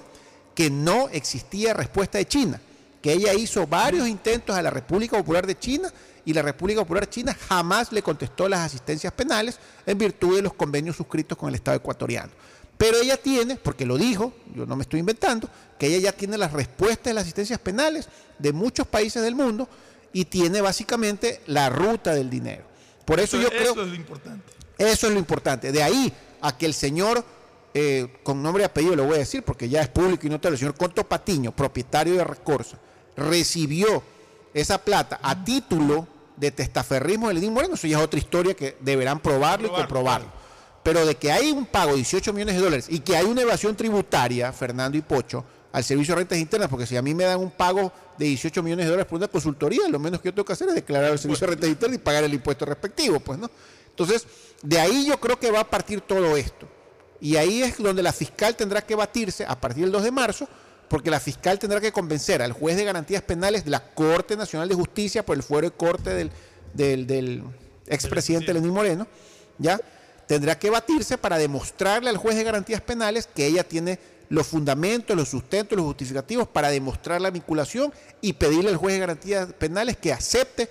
que no existía respuesta de China, que ella hizo varios intentos a la República Popular de China y la República Popular China jamás le contestó las asistencias penales en virtud de los convenios suscritos con el Estado ecuatoriano. Pero ella tiene, porque lo dijo, yo no me estoy inventando, que ella ya tiene las respuestas de las asistencias penales de muchos países del mundo y tiene básicamente la ruta del dinero. Por eso, yo creo... Eso es lo importante. Eso es lo importante. De ahí a que el señor, eh, con nombre y apellido lo voy a decir porque ya es público y no te lo el señor Conto Patiño, propietario de Recorsa, recibió esa plata a título de testaferrismo de Lenín Moreno, eso ya es otra historia que deberán probarlo y comprobarlo. Pero de que hay un pago de 18 millones de dólares y que hay una evasión tributaria, Fernando y Pocho, al Servicio de Rentas Internas, porque si a mí me dan un pago de 18 millones de dólares por una consultoría, lo menos que yo tengo que hacer es declarar al Servicio de Rentas Internas y pagar el impuesto respectivo, pues, ¿no? Entonces, de ahí yo creo que va a partir todo esto. Y ahí es donde la fiscal tendrá que batirse a partir del 2 de marzo, porque la fiscal tendrá que convencer al juez de garantías penales de la Corte Nacional de Justicia por el fuero de corte del, del, del expresidente Lenín Moreno, ¿ya? Tendrá que batirse para demostrarle al juez de garantías penales que ella tiene los fundamentos, los sustentos, los justificativos para demostrar la vinculación y pedirle al juez de garantías penales que acepte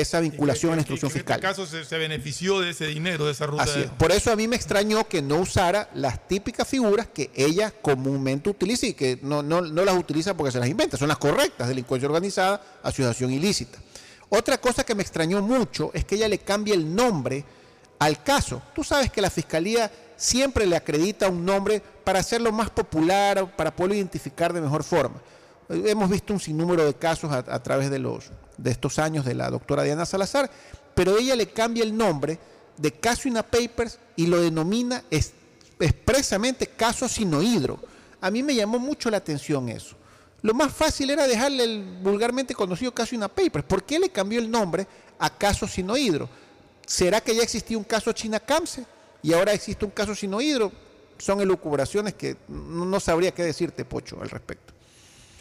esa vinculación en la instrucción fiscal. En este caso se, benefició de ese dinero, de esa ruta. Por eso a mí me extrañó que no usara las típicas figuras que ella comúnmente utiliza y que no, no, no las utiliza porque se las inventa, son las correctas, delincuencia organizada, asociación ilícita. Otra cosa que me extrañó mucho es que ella le cambie el nombre al caso. Tú sabes que la fiscalía siempre le acredita un nombre para hacerlo más popular, para poderlo identificar de mejor forma. Hemos visto un sinnúmero de casos a, través de, los, de estos años de la doctora Diana Salazar, pero ella le cambia el nombre de caso Ina Papers y lo denomina expresamente caso sinohidro. A mí me llamó mucho la atención eso. Lo más fácil era dejarle el vulgarmente conocido caso Ina Papers. ¿Por qué le cambió el nombre a caso sinohidro? ¿Será que ya existía un caso China Camse? y ahora existe un caso sinohidro, son elucubraciones que no sabría qué decirte, Pocho, al respecto.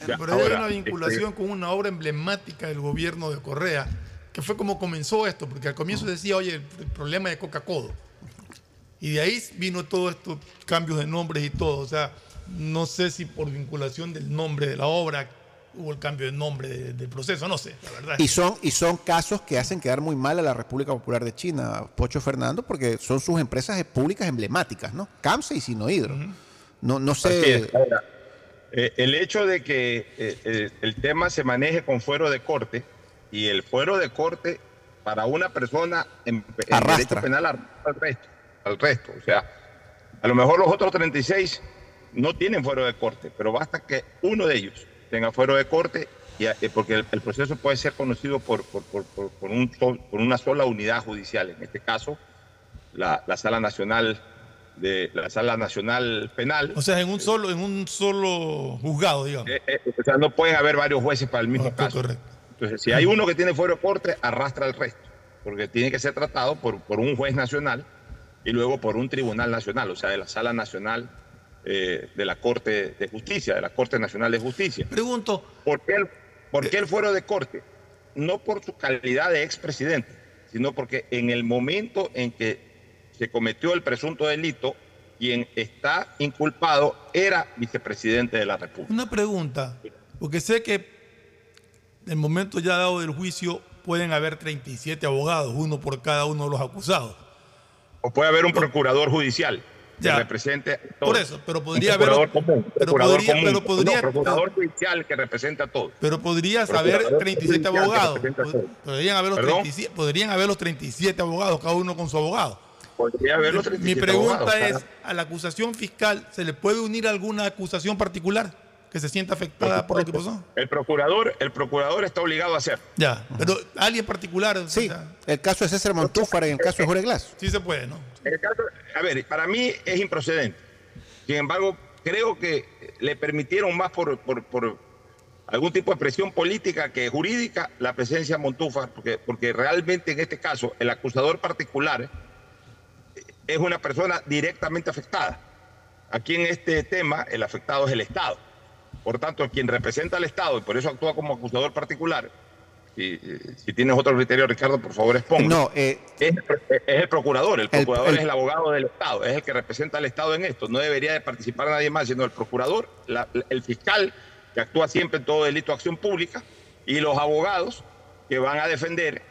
Pero hay una vinculación con una obra emblemática del gobierno de Correa, que fue como comenzó esto, porque al comienzo decía, oye, el, problema de Coca-Cola. Y de ahí vino todos estos cambios de nombres y todo. O sea, no sé si por vinculación del nombre de la obra hubo el cambio de nombre del proceso, no sé, la verdad. Y son, y son casos que hacen quedar muy mal a la República Popular de China, Pocho Fernando, porque son sus empresas públicas emblemáticas, ¿no? CAMSA y Sinohidro. No, no sé. Eh, el hecho de que eh, eh, el tema se maneje con fuero de corte y el fuero de corte para una persona en, derecho penal al resto, al resto. O sea, a lo mejor los otros 36 no tienen fuero de corte, pero basta que uno de ellos tenga fuero de corte, y, porque el, proceso puede ser conocido por, por, un, por, una sola unidad judicial, en este caso la, la Sala Nacional de la Sala Nacional Penal. O sea, en un solo, en un solo juzgado, digamos. Eh, eh, o sea, no pueden haber varios jueces para el mismo caso. Entonces, si hay uno que tiene fuero de corte, arrastra el resto, porque tiene que ser tratado por, por un juez nacional y luego por un tribunal nacional, o sea, de la Sala Nacional eh, de la Corte de Justicia, de la Corte Nacional de Justicia. Pregunto. ¿Por qué el, por qué el fuero de corte? No por su calidad de expresidente, sino porque en el momento en que se cometió el presunto delito, quien está inculpado era vicepresidente de la República. Una pregunta, porque sé que en el momento ya dado del juicio pueden haber 37 abogados, uno por cada uno de los acusados. O puede haber un procurador judicial que represente Por eso, pero podría haber. pero podría, Pero podría, procurador judicial que represente a todos. Pero podrías haber 37 abogados. Podrían haber, los 37, podrían haber los 37 abogados, cada uno con su abogado. Podría haber los 37 Mi pregunta es: ¿a la acusación fiscal se le puede unir alguna acusación particular? que se sienta afectada por, lo que pasó. El procurador, el procurador está obligado a hacer. Ya, pero alguien particular. Sí, el caso de César Montúfar y el caso de Jorge Glass. Sí se puede, ¿no? a ver, para mí es improcedente. Sin embargo, creo que le permitieron más por, por, algún tipo de presión política que jurídica la presencia de Montúfar, porque, porque realmente en este caso el acusador particular es una persona directamente afectada. Aquí en este tema el afectado es el Estado. Por tanto, quien representa al Estado y por eso actúa como acusador particular, si, si tienes otro criterio, Ricardo, por favor exponga. No, eh, es, el procurador, el procurador es el abogado del Estado, es el que representa al Estado en esto. No debería de participar nadie más, sino el procurador, el fiscal, que actúa siempre en todo delito de acción pública, y los abogados que van a defender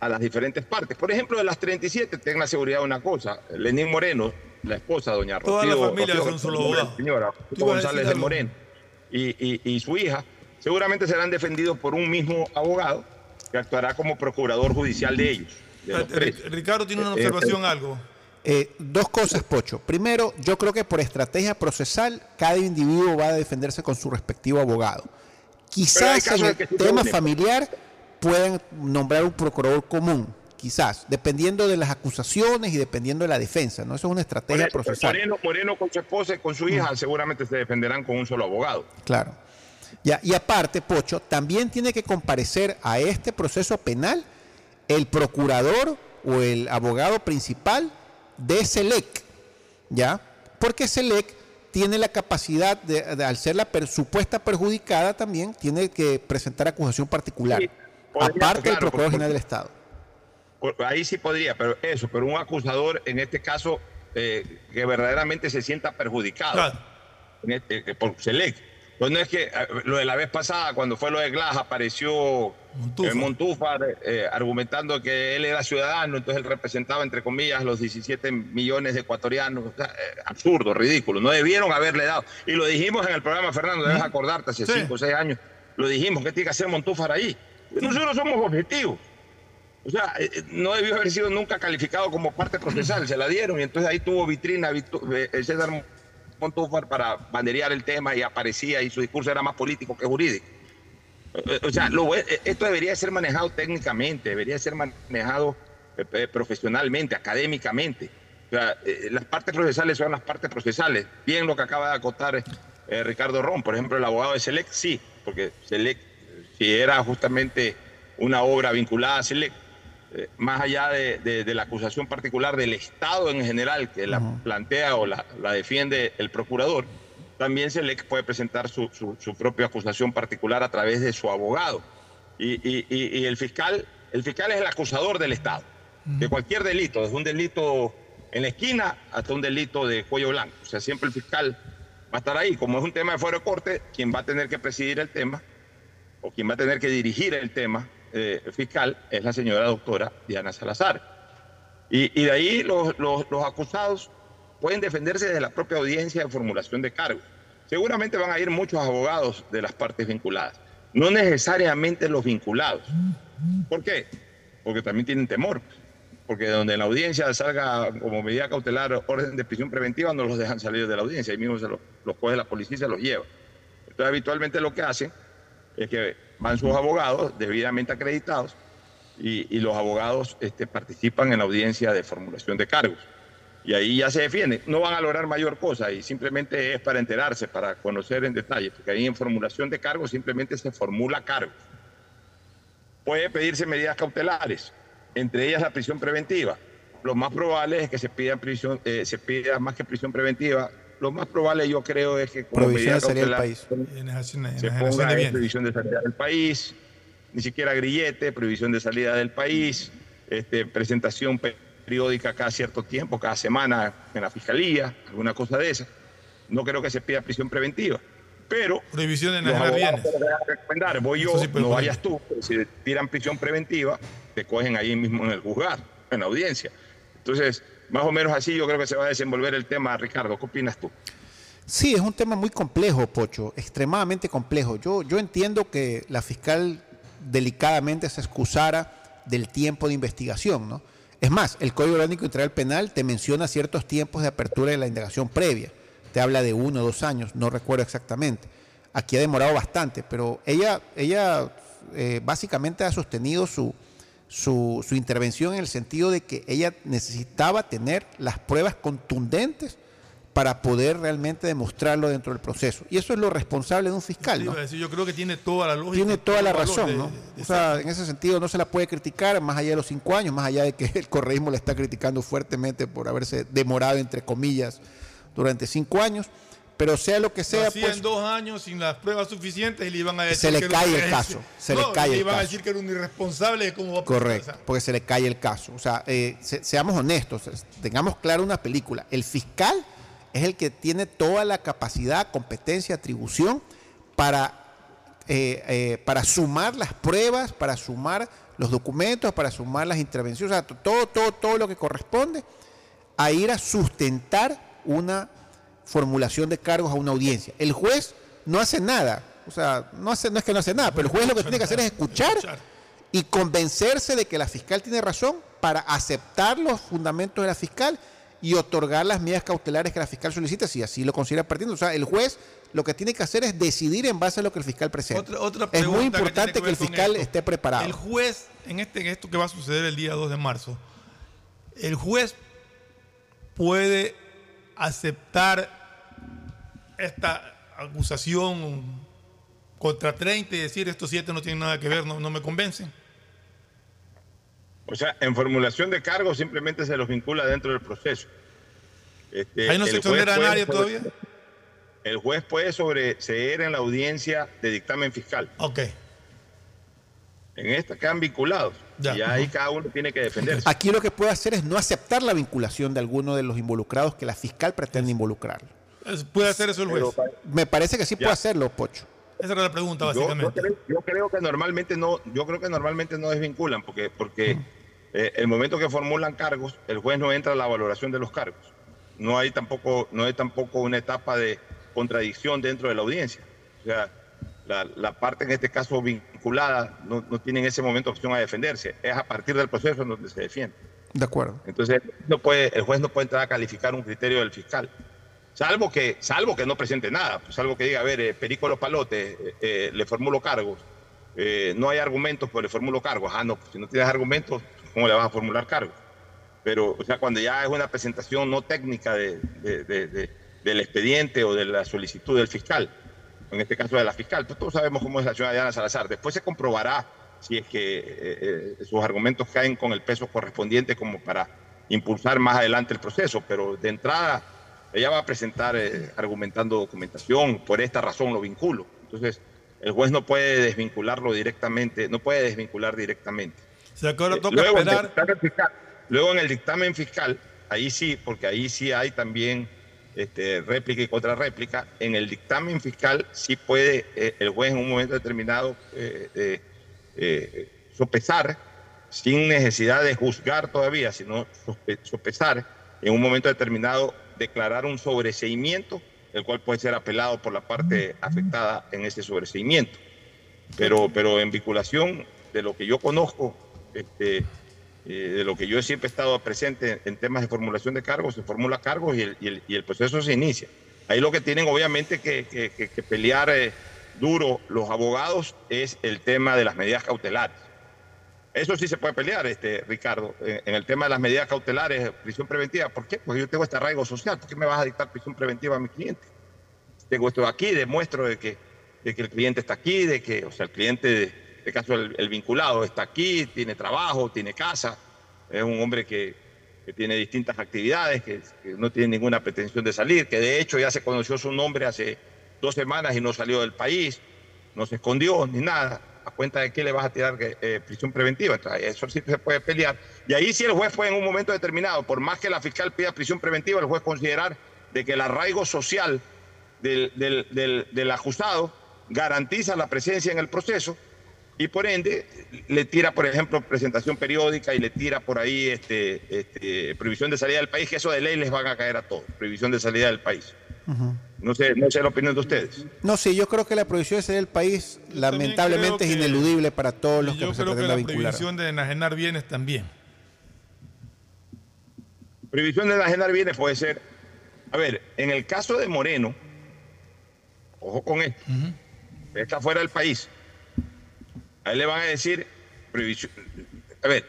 a las diferentes partes. Por ejemplo, de las 37, tengan la seguridad de una cosa, Lenín Moreno, la esposa, doña Toda Rocío, la familia son solo abogados. Señora González de Moreno y, su hija, seguramente serán defendidos por un mismo abogado que actuará como procurador judicial de ellos. Ricardo tiene una eh, observación, eh, algo. Eh, dos cosas, Pocho. Primero, yo creo que por estrategia procesal, cada individuo va a defenderse con su respectivo abogado. Quizás en el tema familiar pueden nombrar un procurador común, quizás, dependiendo de las acusaciones y dependiendo de la defensa, ¿no? Eso es una estrategia procesal. Moreno, Moreno, con su esposa y con su hija seguramente se defenderán con un solo abogado. Claro. Ya, y aparte, Pocho, también tiene que comparecer a este proceso penal el procurador o el abogado principal de SELEC, ¿ya? Porque SELEC tiene la capacidad de, al ser la supuesta perjudicada también, tiene que presentar acusación particular, aparte del Procurador General del Estado ahí sí podría, pero eso, pero un acusador en este caso eh, que verdaderamente se sienta perjudicado este, por Select. Pues no es que eh, lo de la vez pasada, cuando fue lo de Glass, apareció Montúfar, eh, argumentando que él era ciudadano, entonces él representaba, entre comillas, los 17 millones de ecuatorianos. absurdo, ridículo. No debieron haberle dado. Y lo dijimos en el programa, Fernando, debes acordarte, hace 5 o 6 años, lo dijimos, ¿qué tiene que hacer Montúfar ahí? Nosotros somos objetivos. O sea, eh, eh, no debió haber sido nunca calificado como parte procesal, se la dieron y entonces ahí tuvo vitrina eh, César Montúfar para banderear el tema y aparecía y su discurso era más político que jurídico. O sea, esto debería ser manejado técnicamente, debería ser manejado profesionalmente, académicamente. O sea, las partes procesales son las partes procesales. Bien lo que acaba de acotar Ricardo Ron, por ejemplo, el abogado de Select, sí, porque Select, si era justamente una obra vinculada a Select, eh, más allá de, la acusación particular del Estado en general que la plantea o la, defiende el procurador, también se le puede presentar su, propia acusación particular a través de su abogado. Y, el fiscal, el fiscal es el acusador del Estado, de cualquier delito, desde un delito en la esquina hasta un delito de cuello blanco. O sea, siempre el fiscal va a estar ahí. Como es un tema de fuero de corte, quien va a tener que presidir el tema o quien va a tener que dirigir el tema eh, fiscal es la señora doctora Diana Salazar. Y, de ahí los, los acusados pueden defenderse de la propia audiencia de formulación de cargos. Seguramente van a ir muchos abogados de las partes vinculadas, no necesariamente los vinculados. ¿Por qué? Porque también tienen temor. Porque donde la audiencia salga como medida cautelar orden de prisión preventiva, no los dejan salir de la audiencia, ahí mismo se los, coge la policía y se los lleva. Entonces, habitualmente lo que hacen es que van sus abogados debidamente acreditados y, los abogados este, participan en la audiencia de formulación de cargos y ahí ya se defiende. No van a lograr mayor cosa y simplemente es para enterarse, para conocer en detalle, porque ahí en formulación de cargos simplemente se formula cargo. Puede pedirse medidas cautelares, entre ellas la prisión preventiva. Lo más probable es que se pida prisión, eh, se pida más que prisión preventiva. Lo más probable yo creo es que como medida de salida del país. se ponga prohibición de salida del país, ni siquiera grillete, prohibición de salida del país, este, presentación periódica cada cierto tiempo, cada semana en la fiscalía, alguna cosa de esa. No creo que se pida prisión preventiva. Pero. Prohibición de dejar bienes. recomendar, voy yo, no vayas tú. Si tiran prisión preventiva, te cogen ahí mismo en el juzgado, en la audiencia. Entonces, más o menos así yo creo que se va a desenvolver el tema, Ricardo. ¿Qué opinas tú? Sí, es un tema muy complejo, Pocho, extremadamente complejo. Yo, yo entiendo que la fiscal delicadamente se excusara del tiempo de investigación, ¿no? Es más, el Código Orgánico Integral Penal te menciona ciertos tiempos de apertura de la indagación previa. Te habla de uno o dos años, no recuerdo exactamente. Aquí ha demorado bastante, pero ella, ella eh, básicamente ha sostenido su, su, su intervención en el sentido de que ella necesitaba tener las pruebas contundentes para poder realmente demostrarlo dentro del proceso. Y eso es lo responsable de un fiscal. ¿no? yo creo que tiene toda la lógica. Tiene toda la razón, ¿no? o sea, en ese sentido no se la puede criticar, más allá de los cinco años, más allá de que el correísmo le está criticando fuertemente por haberse demorado, entre comillas, durante cinco años. Pero sea lo que sea. Lo pues, dos años sin las pruebas suficientes y le iban a decir. Se le cae el caso. Se le cae le iban a decir que era un irresponsable. ¿cómo va a Correcto, porque se le cae el caso. O sea, eh, seamos honestos, tengamos claro una película. El fiscal es el que tiene toda la capacidad, competencia, atribución para, eh, eh, para sumar las pruebas, para sumar los documentos, para sumar las intervenciones, o sea, todo, todo, todo lo que corresponde a ir a sustentar una formulación de cargos a una audiencia. El juez no hace nada, o sea, no, hace, no es que no hace nada, pero el juez lo que tiene que hacer es escuchar y convencerse de que la fiscal tiene razón para aceptar los fundamentos de la fiscal y otorgar las medidas cautelares que la fiscal solicita, si así lo considera partiendo. O sea, el juez lo que tiene que hacer es decidir en base a lo que el fiscal presenta. es muy importante que, el fiscal esté preparado. El juez, en, este, en esto que va a suceder el día 2 de marzo, el juez puede aceptar esta acusación contra 30 y decir estos siete no tienen nada que ver, no, no me convencen. O sea, en formulación de cargos simplemente se los vincula dentro del proceso. Este, Ahí no se exonera a nadie todavía. El juez puede sobreseer en la audiencia de dictamen fiscal. Ok. En esta quedan vinculados. Ya. Y ahí cada uno tiene que defenderse. Aquí lo que puede hacer es no aceptar la vinculación de alguno de los involucrados que la fiscal pretende involucrar. ¿Puede hacer eso el juez? Me parece que sí puede hacerlo, Pocho. Esa era la pregunta, básicamente. Yo, creo, que normalmente no, yo creo que normalmente no desvinculan, porque, porque eh, el momento que formulan cargos, el juez no entra a la valoración de los cargos. No hay tampoco, no hay tampoco una etapa de contradicción dentro de la audiencia. O sea, la, parte en este caso vinculada no, tiene en ese momento opción a defenderse. Es a partir del proceso en donde se defiende. De acuerdo. Entonces, no puede, el juez no puede entrar a calificar un criterio del fiscal. Salvo que, salvo que no presente nada, pues salvo que diga, a ver, eh, Perico Los Palotes, eh, le formulo cargos. no hay argumentos, pues le formulo cargos. Ah, no, pues si no tienes argumentos, cómo le vas a formular cargo. Pero, o sea, cuando ya es una presentación no técnica de, del expediente o de la solicitud del fiscal, en este caso de la fiscal, pues todos sabemos cómo es la ciudad de Ana Salazar. Después se comprobará si es que eh, eh, sus argumentos caen con el peso correspondiente como para impulsar más adelante el proceso, pero de entrada ella va a presentar eh, argumentando documentación, por esta razón lo vinculo. Entonces, el juez no puede desvincularlo directamente, no puede desvincular directamente. Se acuerda, toca luego, esperar. luego en el dictamen fiscal, ahí sí, porque ahí sí hay también este, réplica y contrarréplica. En el dictamen fiscal sí puede eh, el juez en un momento determinado eh, eh, sopesar, sin necesidad de juzgar todavía, sino sopesar en un momento determinado, declarar un sobreseimiento, el cual puede ser apelado por la parte afectada en ese sobreseimiento. Pero, pero en vinculación de lo que yo conozco, este, eh, de lo que yo siempre he estado presente en temas de formulación de cargos, se formula cargos y el, y el, proceso se inicia. Ahí lo que tienen obviamente que, que, pelear eh, duro los abogados es el tema de las medidas cautelares. Eso sí se puede pelear, este, Ricardo, en, el tema de las medidas cautelares, prisión preventiva. ¿Por qué? Porque yo tengo este arraigo social. ¿Por qué me vas a dictar prisión preventiva a mi cliente? Tengo esto aquí, demuestro de que, de que el cliente está aquí, de que, o sea, el cliente este caso el, vinculado está aquí, tiene trabajo, tiene casa, es un hombre que, tiene distintas actividades, que, no tiene ninguna pretensión de salir, que de hecho ya se conoció su nombre hace dos semanas y no salió del país, no se escondió ni nada, a cuenta de que le vas a tirar eh, prisión preventiva. Eso sí se puede pelear. Y ahí sí el juez puede en un momento determinado, por más que la fiscal pida prisión preventiva, el juez considerar de que el arraigo social del, del, del acusado garantiza la presencia en el proceso y por ende le tira, por ejemplo, presentación periódica y le tira por ahí este, este, prohibición de salida del país, que eso de ley les van a caer a todos, prohibición de salida del país. No sé, no sé la opinión de ustedes. No, sí, yo creo que la prohibición de salida del país lamentablemente es ineludible para todos los que yo creo que la prohibición de enajenar bienes también. Prohibición de enajenar bienes puede ser, a ver, en el caso de Moreno, ojo con esto, está fuera del país a él le van a decir A ver,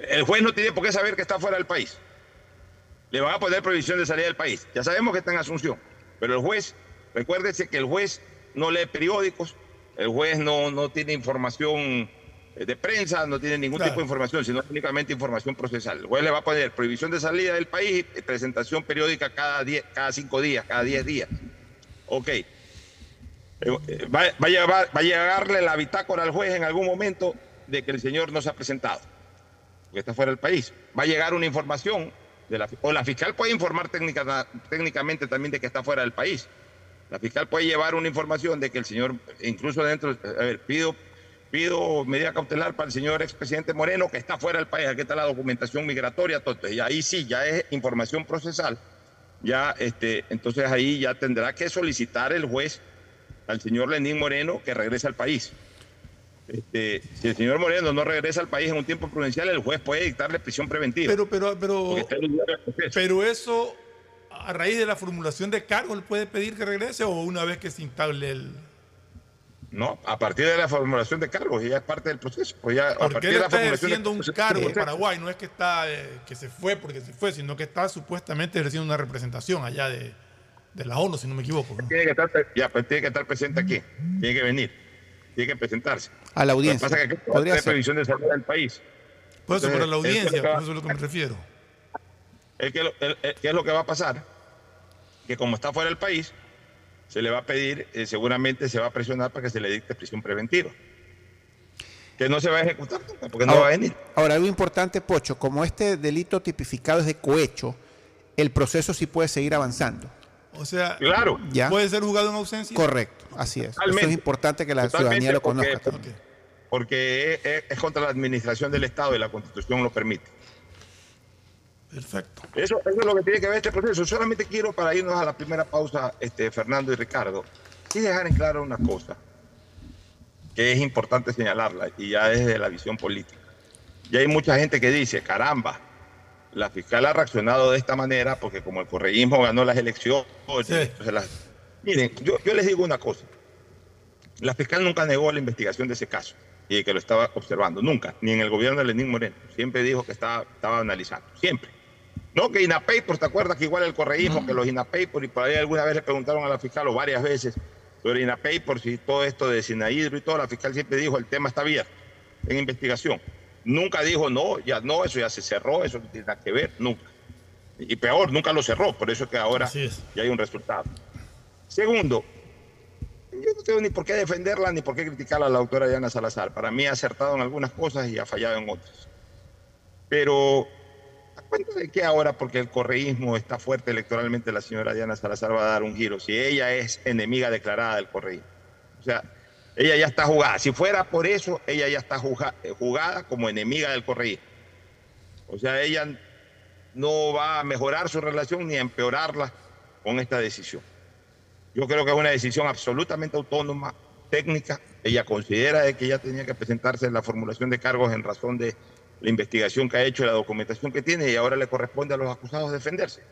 el juez no tiene por qué saber que está fuera del país. Le van a poner prohibición de salida del país. Ya sabemos que está en Asunción. Pero el juez, recuérdese que el juez no lee periódicos, el juez no, no tiene información eh, de prensa, no tiene ningún tipo de información, sino únicamente información procesal. El juez le va a poner prohibición de salida del país y presentación periódica cada, diez, cada cinco días, cada diez días. Ok. Eh, va, a llevar, va a llegarle la bitácora al juez en algún momento de que el señor no se ha presentado, porque está fuera del país. Va a llegar una información, la, o la fiscal puede informar técnica, técnicamente también de que está fuera del país. La fiscal puede llevar una información de que el señor, incluso dentro, a ver, pido, pido medida cautelar para el señor expresidente Moreno que está fuera del país, aquí está la documentación migratoria, y ahí sí, ya es información procesal, ya, este, entonces ahí ya tendrá que solicitar el juez al señor Lenín Moreno que regrese al país. Este, si el señor Moreno no regresa al país en un tiempo prudencial, el juez puede dictarle prisión preventiva. Pero, pero, pero, pero eso, a raíz de la formulación de cargo, ¿le puede pedir que regrese o una vez que se instable el...? No, a partir de la formulación de cargos, ya es parte del proceso. Pues ya, ¿Por qué le está ejerciendo un cargo en Paraguay? No es que está eh, que se fue porque se fue, sino que está supuestamente ejerciendo una representación allá de, de la ONU, si no me equivoco. Tiene, que estar, ya, pues, tiene que estar presente aquí, tiene que venir, tiene que presentarse. A la audiencia. Lo que pasa es que podría ser previsión de salida del país. Por eso, para la audiencia, por eso es lo que me refiero. ¿Qué es lo que va a pasar? Que como está fuera del país, se le va a pedir, eh, seguramente se va a presionar para que se le dicte prisión preventiva. Que no se va a ejecutar porque no va a venir. Ahora, algo importante, Pocho, como este delito tipificado es de cohecho, el proceso sí puede seguir avanzando. O sea, claro. puede ser juzgado en ausencia. Correcto, así es. Eso es importante que la ciudadanía lo conozca. Porque, es, contra la administración del Estado y la Constitución lo permite. Perfecto. Eso, es lo que tiene que ver este proceso. Solamente quiero, para irnos a la primera pausa, este, Fernando y Ricardo, y dejar en claro una cosa que es importante señalarla y ya desde la visión política. Y hay mucha gente que dice, caramba, la fiscal ha reaccionado de esta manera porque como el correísmo ganó las elecciones, miren, yo, les digo una cosa, la fiscal nunca negó la investigación de ese caso y de que lo estaba observando, nunca, ni en el gobierno de Lenín Moreno, siempre dijo que estaba, estaba analizando, siempre. No, que INAPAPER, ¿te acuerdas que igual el correísmo, que los INAPAPER, y por ahí alguna vez le preguntaron a la fiscal o varias veces sobre INAPAPER, si todo esto de Sinaidro y todo, la fiscal siempre dijo el tema está abierto en investigación. Nunca dijo, no, ya no, eso ya se cerró, eso no tiene nada que ver, nunca. Y peor, nunca lo cerró, por eso es que ahora ya hay un resultado. Segundo, yo no tengo ni por qué defenderla ni por qué criticarla a la doctora Diana Salazar. Para mí ha acertado en algunas cosas y ha fallado en otras. Pero a cuenta de que ahora, porque el correísmo está fuerte electoralmente, la señora Diana Salazar va a dar un giro. Si ella es enemiga declarada del correísmo. O sea, ella ya está jugada. Si fuera por eso, ella ya está jugada como enemiga del correísmo. O sea, ella no va a mejorar su relación ni a empeorarla con esta decisión. Yo creo que es una decisión absolutamente autónoma, técnica. Ella considera que ella tenía que presentarse en la formulación de cargos en razón de la investigación que ha hecho la documentación que tiene y ahora le corresponde a los acusados defenderse.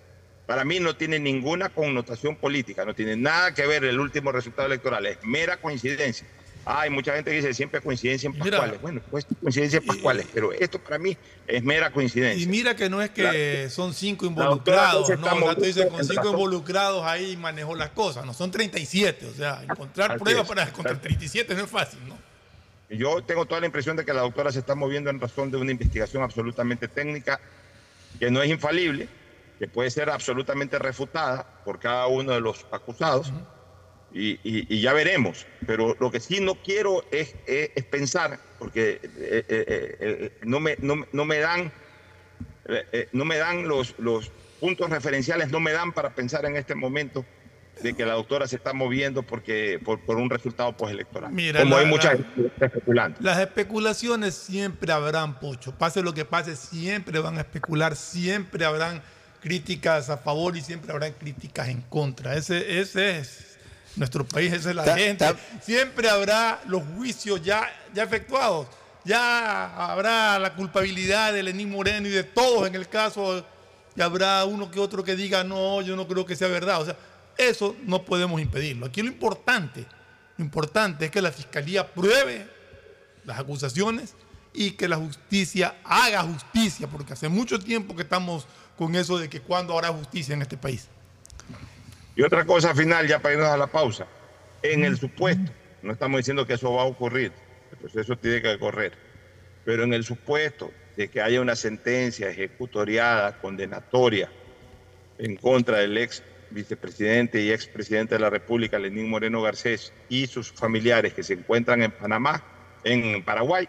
Para mí no tiene ninguna connotación política, no tiene nada que ver el último resultado electoral, es mera coincidencia. Hay mucha gente que dice siempre coincidencia en Pascuales. bueno, pues coincidencia en Pascuales, pero esto para mí es mera coincidencia. Y mira que no es que son cinco involucrados, ¿no? O sea, tú con cinco involucrados ahí manejó las cosas, no son 37, o sea, encontrar pruebas para contra 37 no es fácil, ¿no? Yo tengo toda la impresión de que la doctora se está moviendo en razón de una investigación absolutamente técnica que no es infalible, que puede ser absolutamente refutada por cada uno de los acusados y, ya veremos. Pero lo que sí no quiero es, pensar, porque eh, eh, eh, no, me, no, me dan, no me dan los, los puntos referenciales, no me dan para pensar en este momento de que la doctora se está moviendo porque por, un resultado postelectoral. Mira, Como hay muchas especulando. Las especulaciones siempre habrán, Pocho. Pase lo que pase, siempre van a especular, siempre habrán críticas a favor y siempre habrán críticas en contra. Ese, ese es nuestro país, esa es la gente. Siempre habrá los juicios ya, ya efectuados. Ya habrá la culpabilidad de Lenín Moreno y de todos en el caso. Y habrá uno que otro que diga, no, yo no creo que sea verdad. O sea, eso no podemos impedirlo. Aquí lo importante, lo importante es que la fiscalía pruebe las acusaciones y que la justicia haga justicia, porque hace mucho tiempo que estamos con eso de que cuándo habrá justicia en este país. Y otra cosa final, ya para irnos a la pausa, en el supuesto, no estamos diciendo que eso va a ocurrir, el proceso tiene que correr, pero en el supuesto de que haya una sentencia ejecutoriada, condenatoria, en contra del ex vicepresidente y expresidente de la República, Lenín Moreno Garcés, y sus familiares que se encuentran en Panamá, en Paraguay,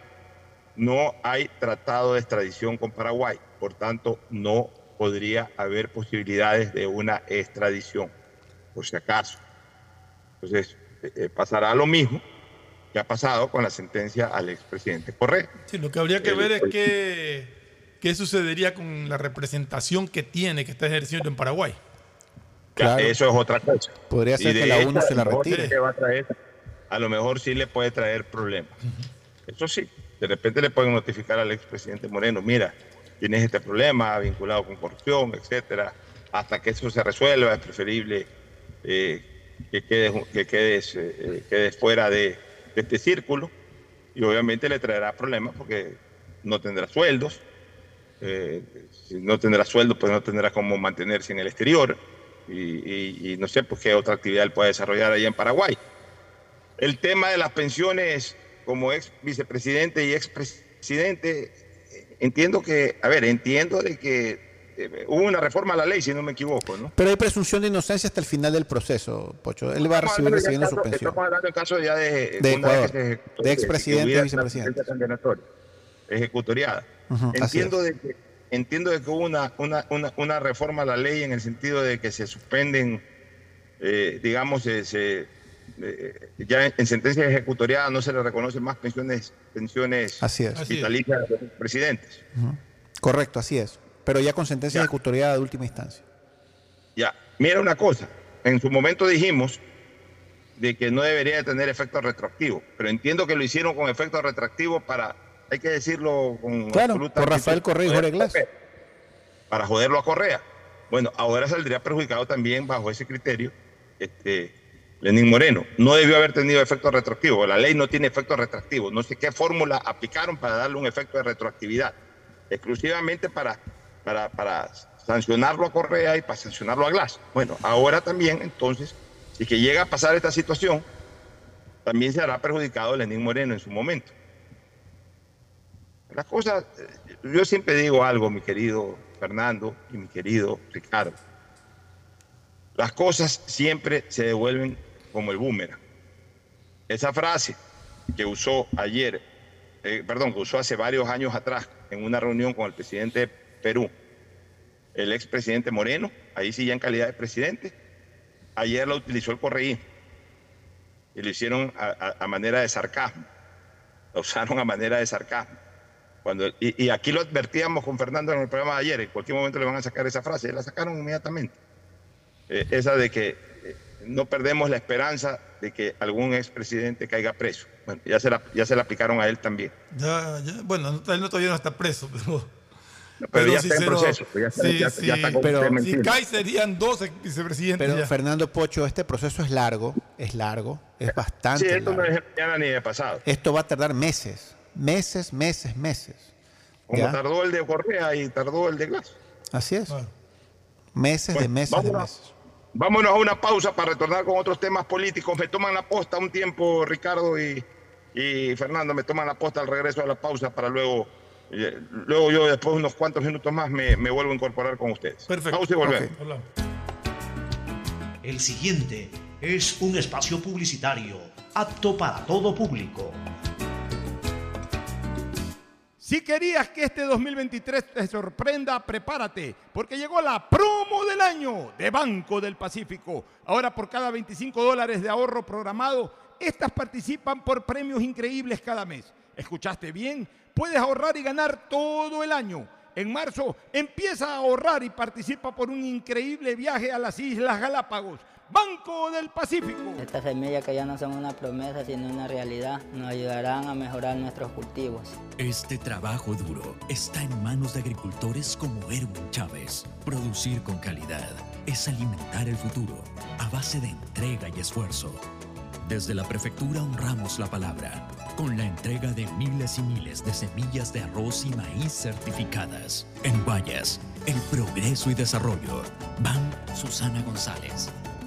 no hay tratado de extradición con Paraguay, por tanto no podría haber posibilidades de una extradición por si acaso. Entonces, eh, eh, pasará lo mismo que ha pasado con la sentencia al expresidente Correa. Sí, lo que habría que ver es qué, qué sucedería con la representación que tiene, que está ejerciendo en Paraguay. Claro. Eso es otra cosa. Podría ser que la UNO se la retire. a, lo mejor sí le puede traer problemas. Eso sí, de repente le pueden notificar al expresidente Moreno, mira, tienes este problema vinculado con corrupción, etcétera. Hasta que eso se resuelva es preferible eh, que, quedes, que quedes, eh, quedes fuera de, este círculo y obviamente le traerá problemas porque no tendrá sueldos. Eh, si no tendrá sueldo, pues no tendrá cómo mantenerse en el exterior y, no sé pues, qué otra actividad él puede desarrollar allá en Paraguay. El tema de las pensiones como ex vicepresidente y ex presidente, entiendo que, a ver, entiendo de que eh, hubo una reforma a la ley, si no me equivoco, ¿no? Pero hay presunción de inocencia hasta el final del proceso, Pocho. Él va a recibir siguiendo su pensión. Estamos hablando en caso ya de, de, Ecuador, de expresidente y vicepresidente. Ejecutoriada. entiendo, de que, entiendo de que hubo una, una, una, una, reforma a la ley en el sentido de que se suspenden, eh, digamos, se, eh, ya en, sentencia ejecutoriada no se le reconocen más pensiones, pensiones así es. vitalicias a los presidentes. Correcto, así es pero ya con sentencia ejecutoriada de última instancia. Ya, mira una cosa, en su momento dijimos de que no debería de tener efecto retroactivo, pero entiendo que lo hicieron con efecto retroactivo para, hay que decirlo con claro, por Rafael Correa y Jorge Glass. Para joderlo a Correa. Bueno, ahora saldría perjudicado también bajo ese criterio este, Lenín Moreno. No debió haber tenido efecto retroactivo. La ley no tiene efecto retroactivo. No sé qué fórmula aplicaron para darle un efecto de retroactividad. Exclusivamente para para, para sancionarlo a Correa y para sancionarlo a Glass. Bueno, ahora también, entonces, si que llega a pasar esta situación, también se hará perjudicado Lenín Moreno en su momento. Las cosas, yo siempre digo algo, mi querido Fernando y mi querido Ricardo. Las cosas siempre se devuelven como el boomerang. Esa frase que usó ayer, eh, perdón, que usó hace varios años atrás en una reunión con el presidente de Perú, el expresidente Moreno, ahí sí ya en calidad de presidente, ayer la utilizó el correísmo y lo hicieron a, manera de sarcasmo, la usaron a manera de sarcasmo. Cuando, y, aquí lo advertíamos con Fernando en el programa de ayer, en cualquier momento le van a sacar esa frase, la sacaron inmediatamente. Eh, esa de que eh, no perdemos la esperanza de que algún expresidente caiga preso. Bueno, ya se la, ya se la aplicaron a él también. Ya, bueno, él todavía no está preso, pero... Pero, ya está en proceso. Ya está, sí, sí, pero si cae serían dos vicepresidentes. Pero Fernando Pocho, este proceso es largo, es largo, es bastante. Sí, esto no es mañana ni de pasado. Esto va a tardar meses, meses, meses, meses. Como tardó el de Correa y tardó el de Glass. Así es. Meses de meses de meses. Vámonos a una pausa para retornar con otros temas políticos. Me toman la posta un tiempo, Ricardo y, y Fernando, me toman la posta al regreso de la pausa para luego Luego yo después de unos cuantos minutos más me, vuelvo a incorporar con ustedes. Perfecto. Vamos y volvemos. El siguiente es un espacio publicitario apto para todo público. Si querías que este 2023 te sorprenda, prepárate, porque llegó la promo del año de Banco del Pacífico. Ahora por cada 25 dólares de ahorro programado, estas participan por premios increíbles cada mes. ¿Escuchaste bien? Puedes ahorrar y ganar todo el año. En marzo empieza a ahorrar y participa por un increíble viaje a las Islas Galápagos. Banco del Pacífico. Estas semillas que ya no son una promesa sino una realidad nos ayudarán a mejorar nuestros cultivos. Este trabajo duro está en manos de agricultores como Erwin Chávez. Producir con calidad es alimentar el futuro a base de entrega y esfuerzo. Desde la prefectura honramos la palabra con la entrega de miles y miles de semillas de arroz y maíz certificadas. En Guayas, el progreso y desarrollo. Van Susana González.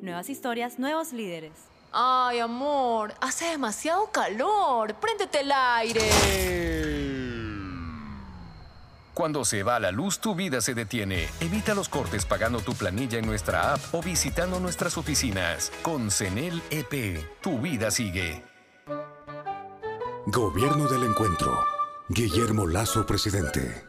Nuevas historias, nuevos líderes. Ay, amor, hace demasiado calor. Préndete el aire. Cuando se va la luz, tu vida se detiene. Evita los cortes pagando tu planilla en nuestra app o visitando nuestras oficinas. Con CENEL EP, tu vida sigue. Gobierno del Encuentro. Guillermo Lazo, presidente.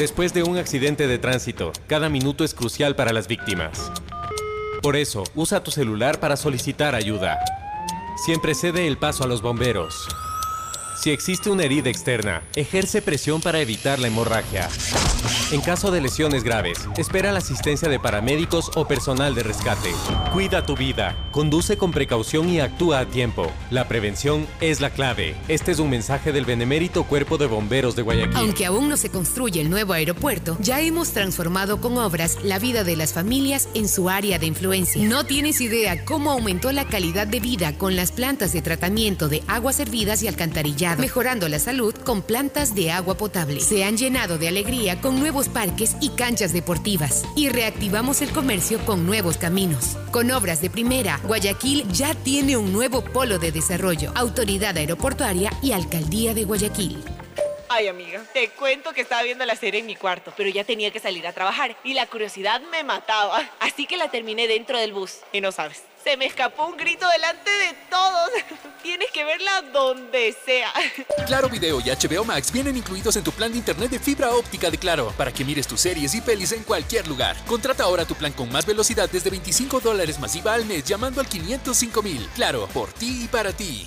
Después de un accidente de tránsito, cada minuto es crucial para las víctimas. Por eso, usa tu celular para solicitar ayuda. Siempre cede el paso a los bomberos. Si existe una herida externa, ejerce presión para evitar la hemorragia. En caso de lesiones graves, espera la asistencia de paramédicos o personal de rescate. Cuida tu vida, conduce con precaución y actúa a tiempo. La prevención es la clave. Este es un mensaje del benemérito Cuerpo de Bomberos de Guayaquil. Aunque aún no se construye el nuevo aeropuerto, ya hemos transformado con obras la vida de las familias en su área de influencia. No tienes idea cómo aumentó la calidad de vida con las plantas de tratamiento de aguas servidas y alcantarillado, mejorando la salud con plantas de agua potable. Se han llenado de alegría con nuevos parques y canchas deportivas y reactivamos el comercio con nuevos caminos. Con obras de primera, Guayaquil ya tiene un nuevo polo de desarrollo, autoridad aeroportuaria y alcaldía de Guayaquil. Ay, amiga, te cuento que estaba viendo la serie en mi cuarto, pero ya tenía que salir a trabajar y la curiosidad me mataba. Así que la terminé dentro del bus. Y no sabes, se me escapó un grito delante de todos. Tienes que verla donde sea. Claro Video y HBO Max vienen incluidos en tu plan de internet de fibra óptica de Claro para que mires tus series y pelis en cualquier lugar. Contrata ahora tu plan con más velocidad desde 25 dólares masiva al mes llamando al 505 mil. Claro, por ti y para ti.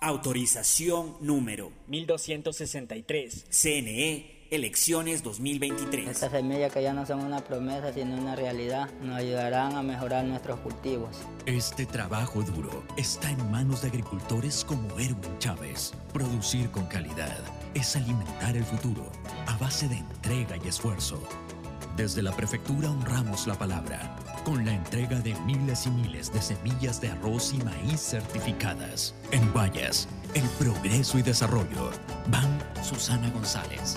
Autorización número 1263. CNE, elecciones 2023. Estas semillas que ya no son una promesa sino una realidad nos ayudarán a mejorar nuestros cultivos. Este trabajo duro está en manos de agricultores como Erwin Chávez. Producir con calidad es alimentar el futuro a base de entrega y esfuerzo. Desde la prefectura honramos la palabra con la entrega de miles y miles de semillas de arroz y maíz certificadas. En Guayas, el progreso y desarrollo. Van Susana González.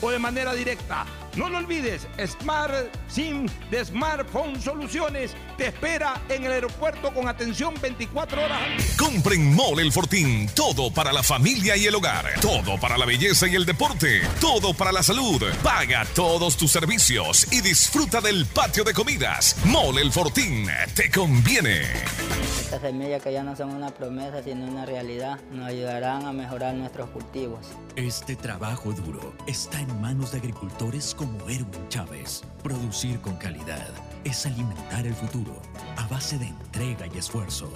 o de manera directa. No lo olvides, Smart SIM de Smartphone Soluciones te espera en el aeropuerto con atención 24 horas al día. Compren Mole El Fortín. Todo para la familia y el hogar. Todo para la belleza y el deporte. Todo para la salud. Paga todos tus servicios y disfruta del patio de comidas. Mole El Fortín. Te conviene. Estas semillas que ya no son una promesa sino una realidad nos ayudarán a mejorar nuestros cultivos. Este trabajo duro está en manos de agricultores como Erwin Chávez. Producir con calidad es alimentar el futuro a base de entrega y esfuerzo.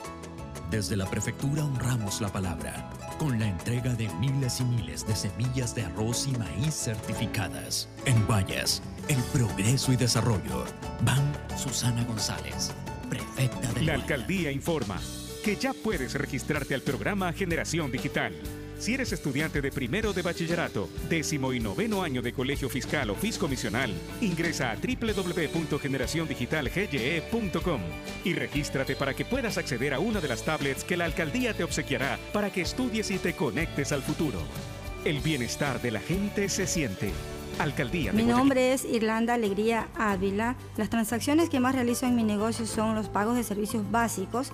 Desde la prefectura honramos la palabra con la entrega de miles y miles de semillas de arroz y maíz certificadas. En Guayas, el progreso y desarrollo. Van Susana González, prefecta de La alcaldía informa que ya puedes registrarte al programa Generación Digital Si eres estudiante de primero de bachillerato, décimo y noveno año de colegio fiscal o fiscomisional, ingresa a www.generaciondigitalgye.com y regístrate para que puedas acceder a una de las tablets que la alcaldía te obsequiará para que estudies y te conectes al futuro. El bienestar de la gente se siente. Alcaldía Mi nombre es Irlanda Alegría Ávila. Las transacciones que más realizo en mi negocio son los pagos de servicios básicos.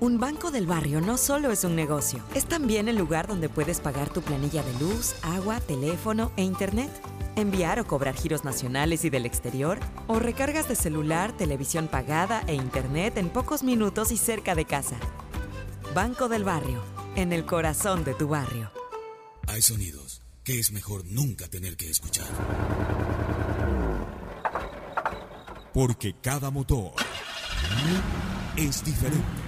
Un banco del barrio no solo es un negocio, es también el lugar donde puedes pagar tu planilla de luz, agua, teléfono e internet, enviar o cobrar giros nacionales y del exterior, o recargas de celular, televisión pagada e internet en pocos minutos y cerca de casa. Banco del barrio, en el corazón de tu barrio. Hay sonidos que es mejor nunca tener que escuchar. Porque cada motor es diferente.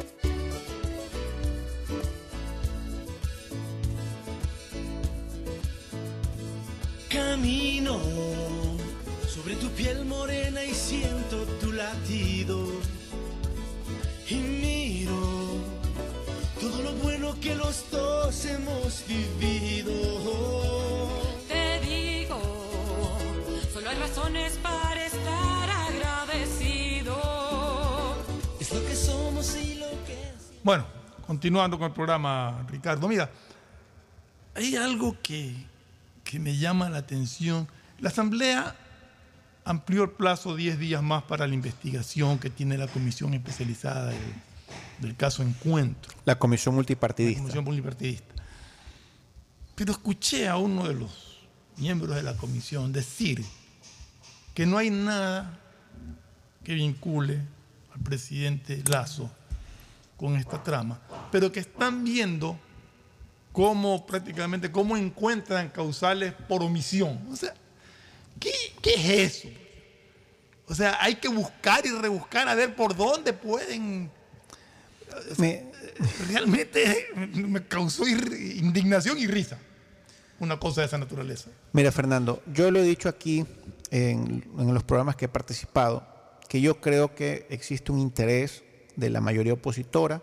Camino sobre tu piel morena y siento tu latido. Y miro todo lo bueno que los dos hemos vivido. Te digo, solo hay razones para estar agradecido. Es lo que somos y lo que Bueno, continuando con el programa, Ricardo. Mira, hay algo que, que me llama la atención. La Asamblea amplió el plazo 10 días más para la investigación que tiene la Comisión Especializada del, del caso Encuentro. La comisión La multipartidista. Comisión Multipartidista. Pero escuché a uno de los miembros de la comisión decir que no hay nada que vincule al presidente Lazo con esta trama, pero que están viendo cómo prácticamente cómo encuentran causales por omisión. O sea, ¿qué, qué es eso? O sea, hay que buscar y rebuscar a ver por dónde pueden. o sea, realmente me causó indignación y risa una cosa de esa naturaleza. Mira, Fernando, yo lo he dicho aquí en, en los programas que he participado, que yo creo que existe un interés de la mayoría opositora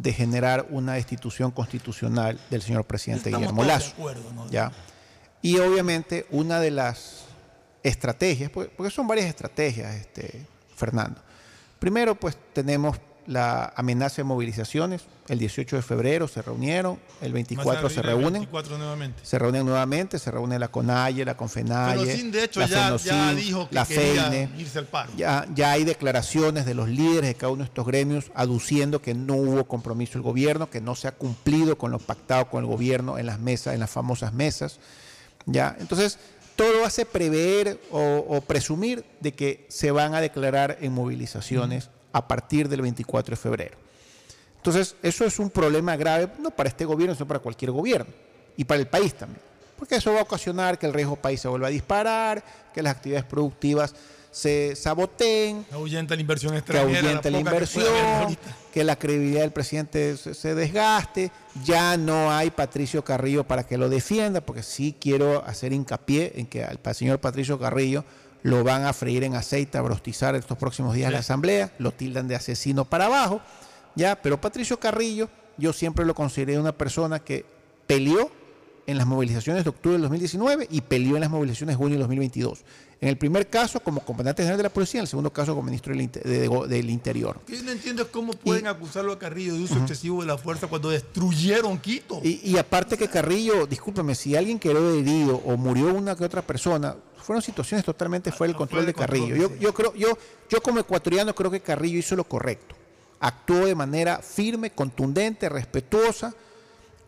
de generar una destitución constitucional del señor presidente Estamos Guillermo de Lazo. acuerdo, ¿no? ¿ya? Y obviamente una de las estrategias, porque, porque son varias estrategias, este, Fernando. Primero, pues tenemos la amenaza de movilizaciones. El 18 de febrero se reunieron, el 24 se reúnen. 24 nuevamente. Se reúnen nuevamente, se reúne la CONAIE, la CONFENAIE, Fenocin, de hecho, la ya, ya dijo que la FEINE. irse al paro. Ya, ya hay declaraciones de los líderes de cada uno de estos gremios aduciendo que no hubo compromiso del gobierno, que no se ha cumplido con lo pactado con el gobierno en las mesas, en las famosas mesas. Ya, entonces todo hace prever o, o presumir de que se van a declarar en movilizaciones a partir del 24 de febrero. Entonces, eso es un problema grave, no para este gobierno, sino para cualquier gobierno y para el país también. Porque eso va a ocasionar que el riesgo país se vuelva a disparar, que las actividades productivas se saboteen, Ahuyenta la inversión que extranjera. la que haber inversión, ahorita. que la credibilidad del presidente se, se desgaste. Ya no hay Patricio Carrillo para que lo defienda, porque sí quiero hacer hincapié en que al señor Patricio Carrillo lo van a freír en aceite, a brostizar estos próximos días en la Asamblea, lo tildan de asesino para abajo, ya, pero Patricio Carrillo yo siempre lo consideré una persona que peleó en las movilizaciones de octubre del 2019 y peleó en las movilizaciones de junio del 2022. En el primer caso como comandante general de la policía, en el segundo caso como ministro del, Inte- de- de- del Interior. Lo que yo no entiendo es cómo pueden acusarlo a Carrillo de uso excesivo de la fuerza cuando destruyeron Quito. Y, y aparte que Carrillo, discúlpeme, si alguien quedó herido o murió una que otra persona, fueron situaciones totalmente fuera del control de Carrillo. Yo, yo creo, yo, yo como ecuatoriano creo que Carrillo hizo lo correcto. Actuó de manera firme, contundente, respetuosa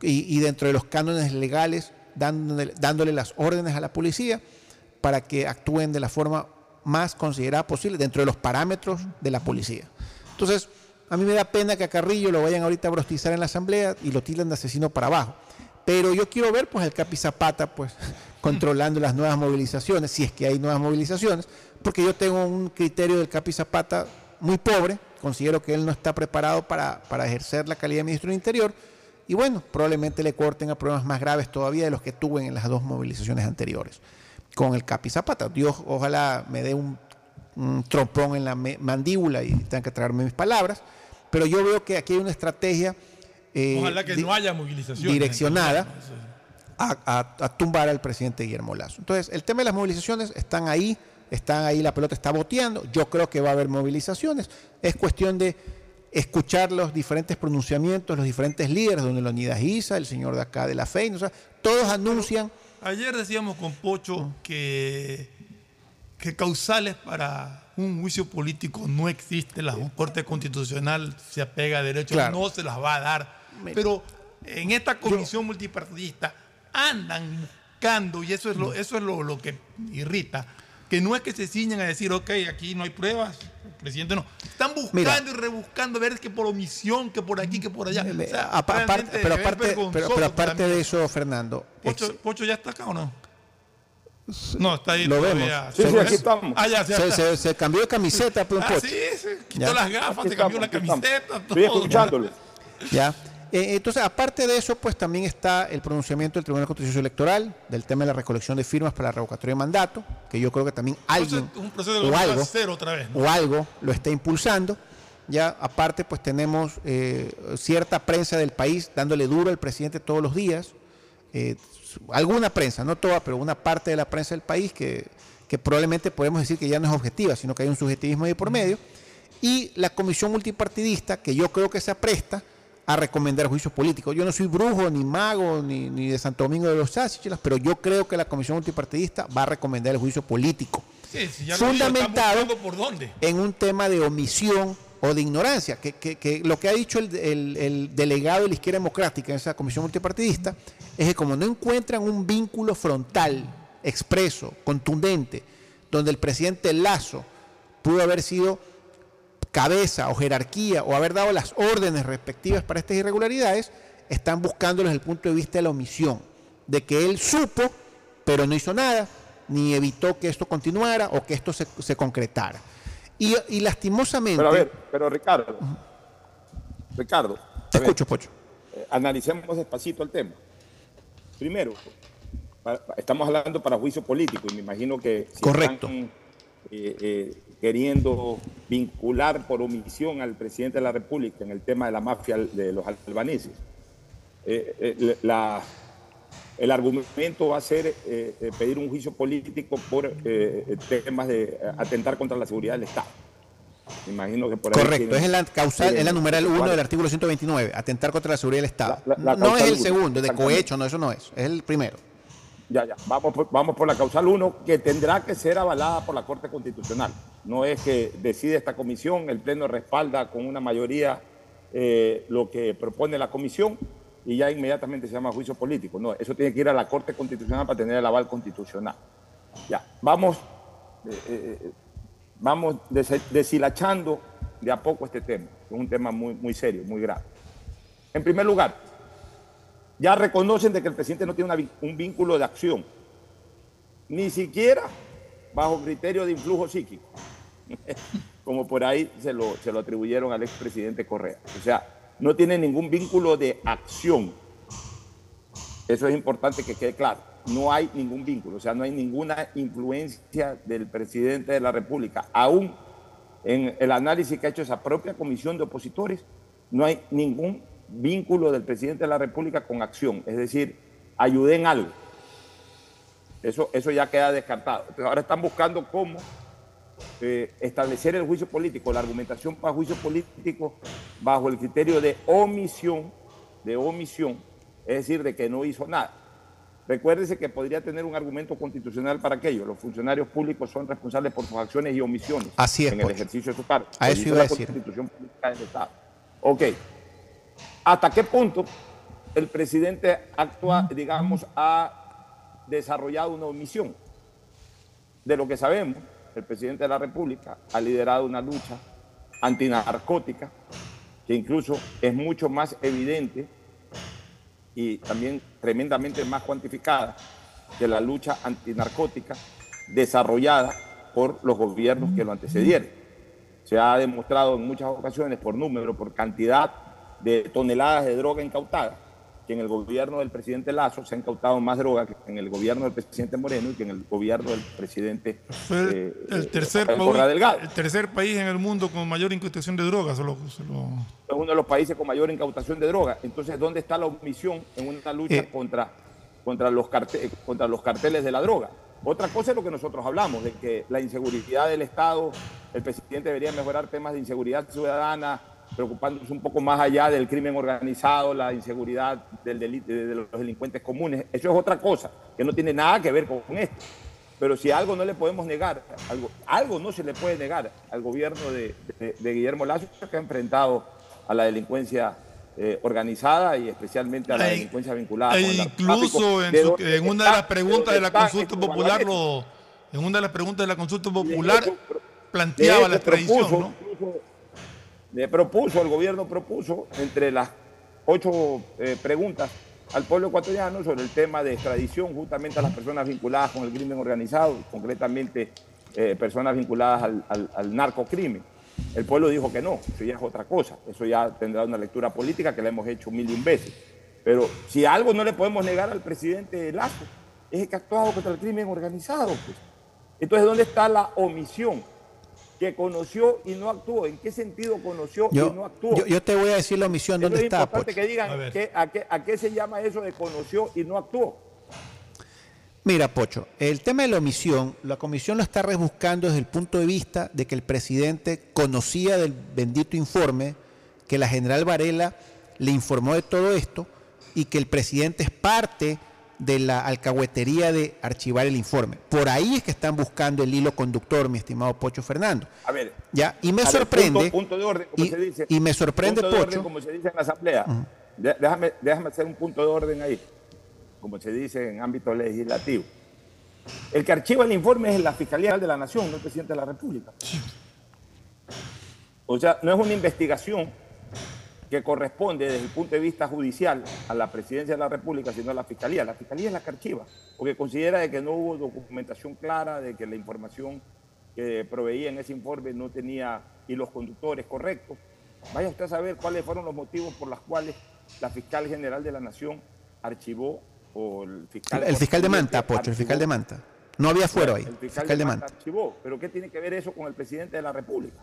y, dentro de los cánones legales, dándole, las órdenes a la policía para que actúen de la forma más considerada posible dentro de los parámetros de la policía. Entonces, a mí me da pena que a Carrillo lo vayan ahorita a brostizar en la asamblea y lo tilden de asesino para abajo. Pero yo quiero ver pues el Capi Zapata pues controlando las nuevas movilizaciones, si es que hay nuevas movilizaciones, porque yo tengo un criterio del Capi Zapata muy pobre, considero que él no está preparado para, para ejercer la calidad de ministro del Interior y bueno, probablemente le corten a problemas más graves todavía de los que tuve en las dos movilizaciones anteriores con el Capi Zapata. Dios ojalá me dé un, un trompón en la mandíbula y tenga que traerme mis palabras, pero yo veo que aquí hay una estrategia eh, Ojalá que no haya movilización. direccionada a, a- a tumbar al presidente Guillermo Lazo. Entonces, el tema de las movilizaciones están ahí, están ahí, la pelota está boteando. Yo creo que va a haber movilizaciones. Es cuestión de escuchar los diferentes pronunciamientos, los diferentes líderes, donde Leonidas Isa, el señor de acá de la FEI, o sea, todos anuncian Ayer decíamos con Pocho que, que causales para un juicio político no existe. La Corte Constitucional se apega a derechos, Claro. no se las va a dar. Pero en esta comisión multipartidista andan buscando, y eso es, lo, eso es lo, lo que irrita, que no es que se ciñan a decir, ok, aquí no hay pruebas, presidente no. Están buscando Mira. y rebuscando, ver que por omisión, que por aquí, que por allá. O sea, Apa- aparte- realmente pero aparte, pero, vergonzoso pero aparte también. de eso, Fernando, Pocho, ex- Pocho ya está acá o no? No, está ahí lo todavía. vemos. ¿Sí, sí, aquí estamos. Ah, ya, ya se, se- se cambió de camiseta, pues, Ah, Pocho. sí, se quitó Ya. las gafas, se cambió la camiseta. Estoy todo. escuchándolo. Ya. Eh, entonces, aparte de eso, pues también está el pronunciamiento del Tribunal Constitucional Electoral del tema de la recolección de firmas para la revocatoria de mandato, que yo creo que también alguien un proceso de o algo, cero otra vez. ¿no? o algo lo está impulsando. Ya, aparte, pues tenemos eh, cierta prensa del país dándole duro al presidente todos los días. Eh, alguna prensa, no toda, pero una parte de la prensa del país que, que probablemente podemos decir que ya no es objetiva, sino que hay un subjetivismo ahí por medio. Y la comisión multipartidista, que yo creo que se apresta a recomendar juicios políticos. Yo no soy brujo, ni mago, ni, ni de Santo Domingo de los Sáchilas, pero yo creo que la comisión multipartidista va a recomendar el juicio político Sí, sí, ya digo, fundamentado buscando por dónde. en un tema de omisión o de ignorancia, que, que- que lo que ha dicho el, el- el delegado de la izquierda democrática en esa comisión multipartidista es que como no encuentran un vínculo frontal, expreso, contundente, donde el presidente Lazo pudo haber sido cabeza o jerarquía o haber dado las órdenes respectivas para estas irregularidades, están buscándolo desde el punto de vista de la omisión, de que él supo, pero no hizo nada, ni evitó que esto continuara o que esto se, se concretara. Y, y lastimosamente... Pero a ver, pero Ricardo, Ricardo, Te escucho, Pocho. eh, analicemos despacito el tema. Primero, estamos hablando para juicio político y me imagino que si Correcto. están eh, eh, queriendo vincular por omisión al presidente de la República en el tema de la mafia de los albaneses, eh, eh, la- el argumento va a ser eh, pedir un juicio político por temas de atentar contra la seguridad del Estado. Me imagino que por ahí Correcto, es la causal, es la numeral 1 ¿cuál? del artículo 129, atentar contra la seguridad del Estado. La- la no es el segundo, de cohecho, no, eso no es, es el primero. Ya, ya. Vamos por, vamos por la causal 1, que tendrá que ser avalada por la Corte Constitucional. No es que decide esta comisión, el Pleno respalda con una mayoría eh, lo que propone la comisión y ya inmediatamente se llama juicio político. No, eso tiene que ir a la Corte Constitucional para tener el aval constitucional. Ya, vamos, eh, eh, vamos des- deshilachando de a poco este tema. Es un tema muy, muy serio, muy grave. En primer lugar, ya reconocen de que el presidente no tiene un vínculo de acción, ni siquiera bajo criterio de influjo psíquico, como por ahí se lo, se lo atribuyeron al expresidente Correa. O sea, no tiene ningún vínculo de acción. Eso es importante que quede claro. No hay ningún vínculo, o sea, no hay ninguna influencia del presidente de la República. Aún en el análisis que ha hecho esa propia comisión de opositores, no hay ningún vínculo del presidente de la República con acción. Es decir, ayudé en algo. Eso, eso ya queda descartado. Entonces ahora están buscando cómo eh, establecer el juicio político, la argumentación para juicio político bajo el criterio de omisión, de omisión, es decir, de que no hizo nada. Recuérdese que podría tener un argumento constitucional para aquello. Los funcionarios públicos son responsables por sus acciones y omisiones Así es, en el ejercicio de su cargo. A eso iba a la decir. Constitución Política del Estado. Ok. ¿Hasta qué punto el presidente actúa, digamos, ha desarrollado una omisión? De lo que sabemos, el presidente de la República ha liderado una lucha antinarcótica que incluso es mucho más evidente y también tremendamente más cuantificada que la lucha antinarcótica desarrollada por los gobiernos que lo antecedieron. Se ha demostrado en muchas ocasiones por número, por cantidad de toneladas de droga incautada, que en el gobierno del presidente Lazo se ha incautado más droga que en el gobierno del presidente Moreno y que en el gobierno del presidente eh, el eh, tercer Rafael país, Delgado. el tercer país en el mundo con mayor incautación de drogas. lo- lo- es uno de los países con mayor incautación de droga. Entonces, ¿dónde está la omisión en una lucha Eh. contra, contra, los carte- contra los carteles de la droga? Otra cosa es lo que nosotros hablamos, de que la inseguridad del Estado, el presidente debería mejorar temas de inseguridad ciudadana, preocupándose un poco más allá del crimen organizado, la inseguridad del delito, de los delincuentes comunes. Eso es otra cosa, que no tiene nada que ver con esto. Pero si algo no le podemos negar, algo, algo no se le puede negar al gobierno de, de- de Guillermo Lazo, que ha enfrentado a la delincuencia eh, organizada y especialmente a la delincuencia vinculada e incluso en, su- donde en una de las preguntas de la consulta popular, lo, en una de las preguntas de la consulta popular, planteaba la extradición. propuso, ¿no? incluso, le propuso, el gobierno propuso entre las ocho eh, preguntas al pueblo ecuatoriano sobre el tema de extradición justamente a las personas vinculadas con el crimen organizado, concretamente eh, personas vinculadas al, al, al narcocrimen. El pueblo dijo que no, eso ya es otra cosa, eso ya tendrá una lectura política que la hemos hecho mil y un veces. Pero si algo no le podemos negar al presidente Lazo, es que ha actuado contra el crimen organizado. Pues. Entonces, ¿dónde está la omisión? Que conoció y no actuó. ¿En qué sentido conoció y no actuó? yo, yo te voy a decir la omisión, ¿dónde es está? importante Pocho? que digan qué- a, qué, a qué se llama eso de conoció y no actuó. Mira, Pocho, el tema de la omisión, la comisión lo está rebuscando desde el punto de vista de que el presidente conocía del bendito informe, que la general Varela le informó de todo esto y que el presidente es parte de la alcahuetería de archivar el informe. Por ahí es que están buscando el hilo conductor, mi estimado Pocho Fernando. A ver. Ya, y me ver, sorprende. punto, punto de orden, como y, se dice. y me sorprende, punto de Pocho. orden, como se dice en la asamblea. Déjame, déjame hacer un punto de orden ahí, como se dice en ámbito legislativo. El que archiva el informe es la Fiscalía de la Nación, no el presidente de la República. O sea, no es una investigación que corresponde desde el punto de vista judicial a la presidencia de la República, sino a la Fiscalía. La Fiscalía es la que archiva, porque considera de que no hubo documentación clara, de que la información que proveía en ese informe no tenía hilos conductores correctos. Vaya usted a saber cuáles fueron los motivos por los cuales la fiscal general de la Nación archivó o el fiscal... El fiscal de Manta, Pocho, el fiscal de Manta. No había fuero ahí. El El fiscal, de Manta archivó. Pero ¿qué tiene que ver eso con el presidente de la República?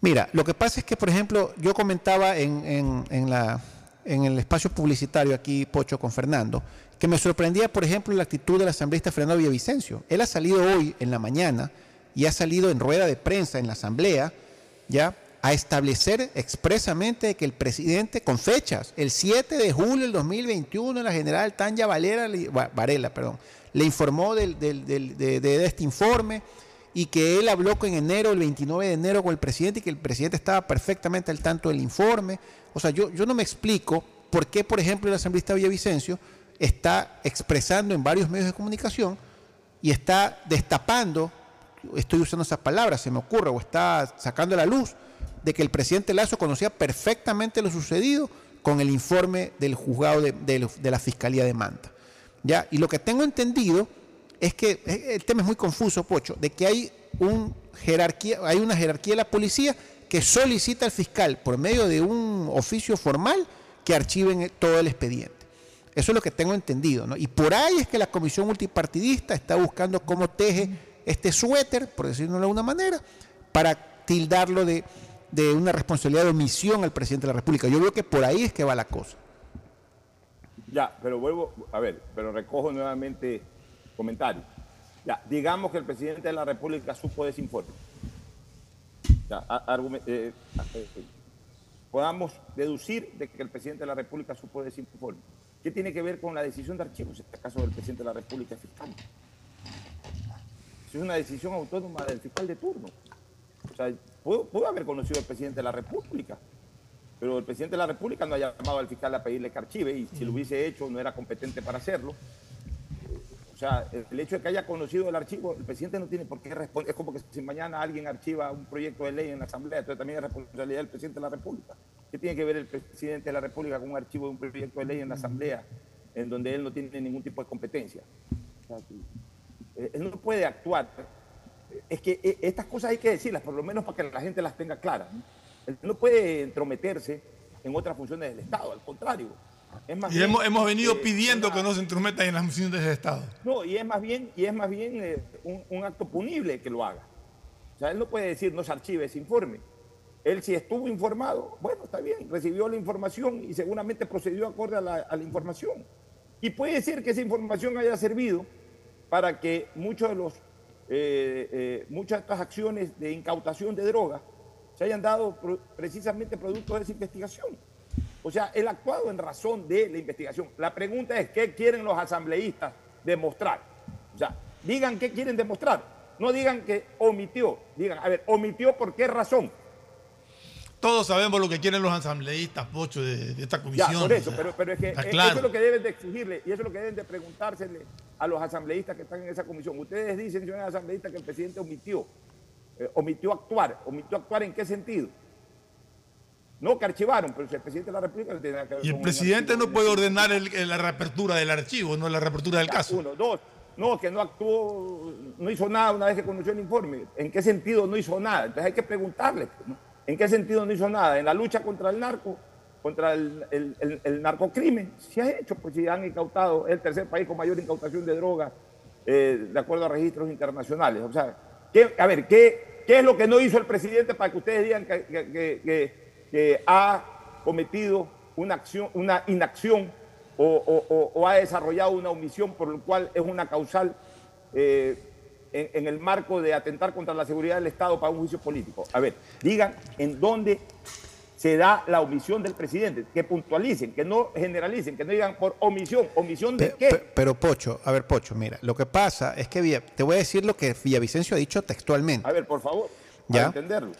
Mira, lo que pasa es que, por ejemplo, yo comentaba en, en- en la, en el espacio publicitario aquí, Pocho, con Fernando, que me sorprendía, por ejemplo, la actitud del asambleísta Fernando Villavicencio. Él ha salido hoy en la mañana y ha salido en rueda de prensa en la asamblea, ya, a establecer expresamente que el presidente, con fechas, el 7 de julio del 2021, la general Tanya Valera, le- Va- Varela, perdón, le informó del- del- del- de, de este informe y que él habló en enero, el 29 de enero con el presidente y que el presidente estaba perfectamente al tanto del informe. O sea, yo, yo no me explico por qué, por ejemplo, el asambleísta Villavicencio está expresando en varios medios de comunicación y está destapando, estoy usando esas palabras, se me ocurre, o está sacando la luz de que el presidente Lazo conocía perfectamente lo sucedido con el informe del juzgado de, de- de la Fiscalía de Manta. ¿Ya? Y lo que tengo entendido es que eh, el tema es muy confuso, Pocho, de que hay, una jerarquía de la policía que solicita al fiscal por medio de un oficio formal que archiven todo el expediente. Eso es lo que tengo entendido. ¿no? Y por ahí es que la comisión multipartidista está buscando cómo teje este suéter, por decirlo de alguna manera, para tildarlo de, de una responsabilidad de omisión al presidente de la República. Yo creo que por ahí es que va la cosa. Ya, pero vuelvo, a ver, pero recojo nuevamente comentarios. Ya, digamos que el presidente de la República supo de eh, eh, podamos deducir de que el presidente de la República supo de. ¿Qué tiene que ver con la decisión de archivos? En este caso del presidente de la República fiscal. Es una decisión autónoma del fiscal de turno. O sea, pudo haber conocido al presidente de la República, pero el presidente de la República no ha llamado al fiscal a pedirle que archive y si lo hubiese hecho no era competente para hacerlo. O sea, el hecho de que haya conocido el archivo, el presidente no tiene por qué responder. Es como que si mañana alguien archiva un proyecto de ley en la Asamblea, entonces también es responsabilidad del presidente de la República. ¿Qué tiene que ver el presidente de la República con un archivo de un proyecto de ley en la Asamblea en donde él no tiene ningún tipo de competencia? Eh, él no puede actuar. Es que eh, estas cosas hay que decirlas, por lo menos para que la gente las tenga claras. Él no puede entrometerse en otras funciones del Estado, al contrario. Es más Y bien, hemos, hemos venido eh, pidiendo una- que no se intrometan en las funciones del Estado. no, y es más bien, y es más bien eh, un, un acto punible que lo haga. O sea, él no puede decir no se archive ese informe. Él si estuvo informado, bueno, está bien, recibió la información y seguramente procedió acorde a la, a la información. Y puede ser que esa información haya servido para que muchos de los, eh, eh, muchas de estas acciones de incautación de drogas se hayan dado precisamente producto de esa investigación. O sea, él ha actuado en razón de la investigación. La pregunta es, ¿qué quieren los asambleístas demostrar? O sea, digan qué quieren demostrar. No digan que omitió. Digan, a ver, omitió por qué razón. Todos sabemos lo que quieren los asambleístas, Pocho, de, de esta Ya, comisión. por eso, o sea, pero, pero es que eh, claro. eso es lo que deben de exigirle y eso es lo que deben de preguntársele a los asambleístas que están en esa comisión. Ustedes dicen, señores asambleístas, que el presidente omitió. Eh, omitió actuar. ¿Omitió actuar en qué sentido? No que archivaron, pero si el presidente de la República no tiene que ver Y el presidente no puede ordenar el- el- la reapertura del archivo, no la reapertura del Ya, caso. Uno, dos. No, que no actuó, no hizo nada una vez que conoció el informe. ¿En qué sentido no hizo nada? Entonces hay que preguntarle. ¿no? ¿En qué sentido no hizo nada? En la lucha contra el narco, contra el, el- el- el narcocrimen, se ha hecho, pues si han incautado, es el tercer país con mayor incautación de drogas, eh, de acuerdo a registros internacionales. O sea, ¿qué- a ver, ¿qué, ¿qué es lo que no hizo el presidente para que ustedes digan que, que- que- que- ha cometido una, acción, una inacción o, o- o- o ha desarrollado una omisión por lo cual es una causal eh, en, en el marco de atentar contra la seguridad del Estado para un juicio político. A ver, digan en dónde se da la omisión del presidente, que puntualicen, que no generalicen, que no digan por omisión, omisión de qué. Pe- Pero Pocho, a ver Pocho, mira, lo que pasa es que te voy a decir lo que Villavicencio ha dicho textualmente. A ver, por favor, ¿Ya? para entenderlo.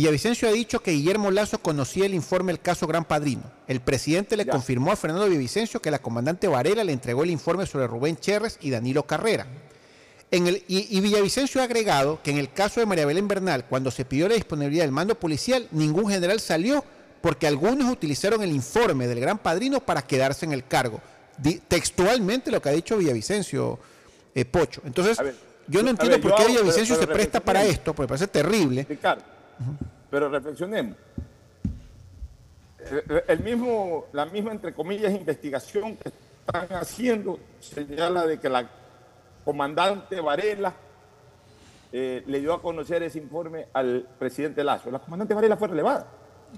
Villavicencio ha dicho que Guillermo Lazo conocía el informe del caso Gran Padrino. El presidente le Ya. confirmó a Fernando Villavicencio que la comandante Varela le entregó el informe sobre Rubén Cherres y Danilo Carrera. En el, y, y Villavicencio ha agregado que en el caso de María Belén Bernal, cuando se pidió la disponibilidad del mando policial, ningún general salió porque algunos utilizaron el informe del Gran Padrino para quedarse en el cargo. Di- textualmente lo que ha dicho Villavicencio eh, Pocho. Entonces, ver, yo no entiendo ver, por qué hago- Villavicencio pero- se presta para esto, porque me parece terrible. Ricardo, pero reflexionemos. El- El mismo, la misma, entre comillas, investigación que están haciendo señala de que la comandante Varela eh, le dio a conocer ese informe al presidente Lazo. La comandante Varela fue relevada.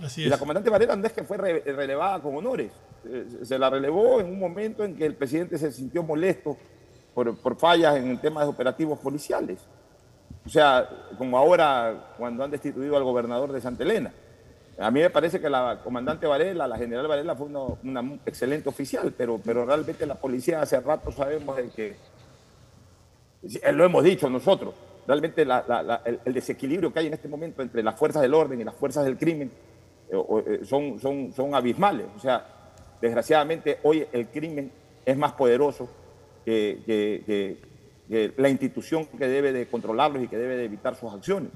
Así Y la comandante Varela no es que fue re- relevada con honores. Eh, Se la relevó en un momento en que el presidente se sintió molesto por, por fallas en el tema de operativos policiales. O sea, como ahora cuando han destituido al gobernador de Santa Elena. A mí me parece que la comandante Varela, la general Varela, fue una, excelente oficial, pero, pero realmente la policía hace rato sabemos de que, sí, lo hemos dicho nosotros, realmente el, desequilibrio que hay en este momento entre las fuerzas del orden y las fuerzas del crimen eh, eh, son, son, son abismales. O sea, desgraciadamente hoy el crimen es más poderoso que- que la institución que debe de controlarlos y que debe de evitar sus acciones.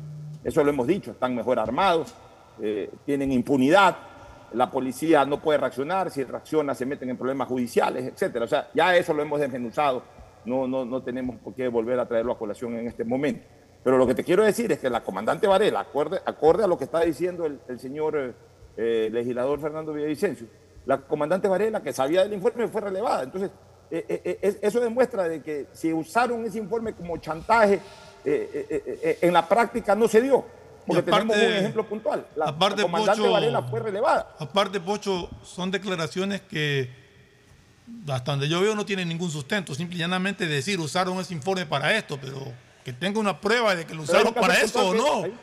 Eso lo hemos dicho, están mejor armados, eh, tienen impunidad, la policía no puede reaccionar, si reacciona se meten en problemas judiciales, etcétera. O sea, ya eso lo hemos desmenuzado, no, no, no tenemos por qué volver a traerlo a colación en este momento. Pero lo que te quiero decir es que la comandante Varela, acorde, acorde a lo que está diciendo el, señor eh, eh, legislador Fernando Villavicencio, la comandante Varela, que sabía del informe, fue relevada. Entonces, eh, eh, eh, eso demuestra de que si usaron ese informe como chantaje, en la práctica no se dio. Porque aparte, tenemos un ejemplo puntual. La, aparte, la Pocho, Varela fue relevada. Aparte, Pocho, son declaraciones que hasta donde yo veo no tienen ningún sustento. Simplemente decir usaron ese informe para esto, pero que tenga una prueba de que lo usaron para eso o no. Hay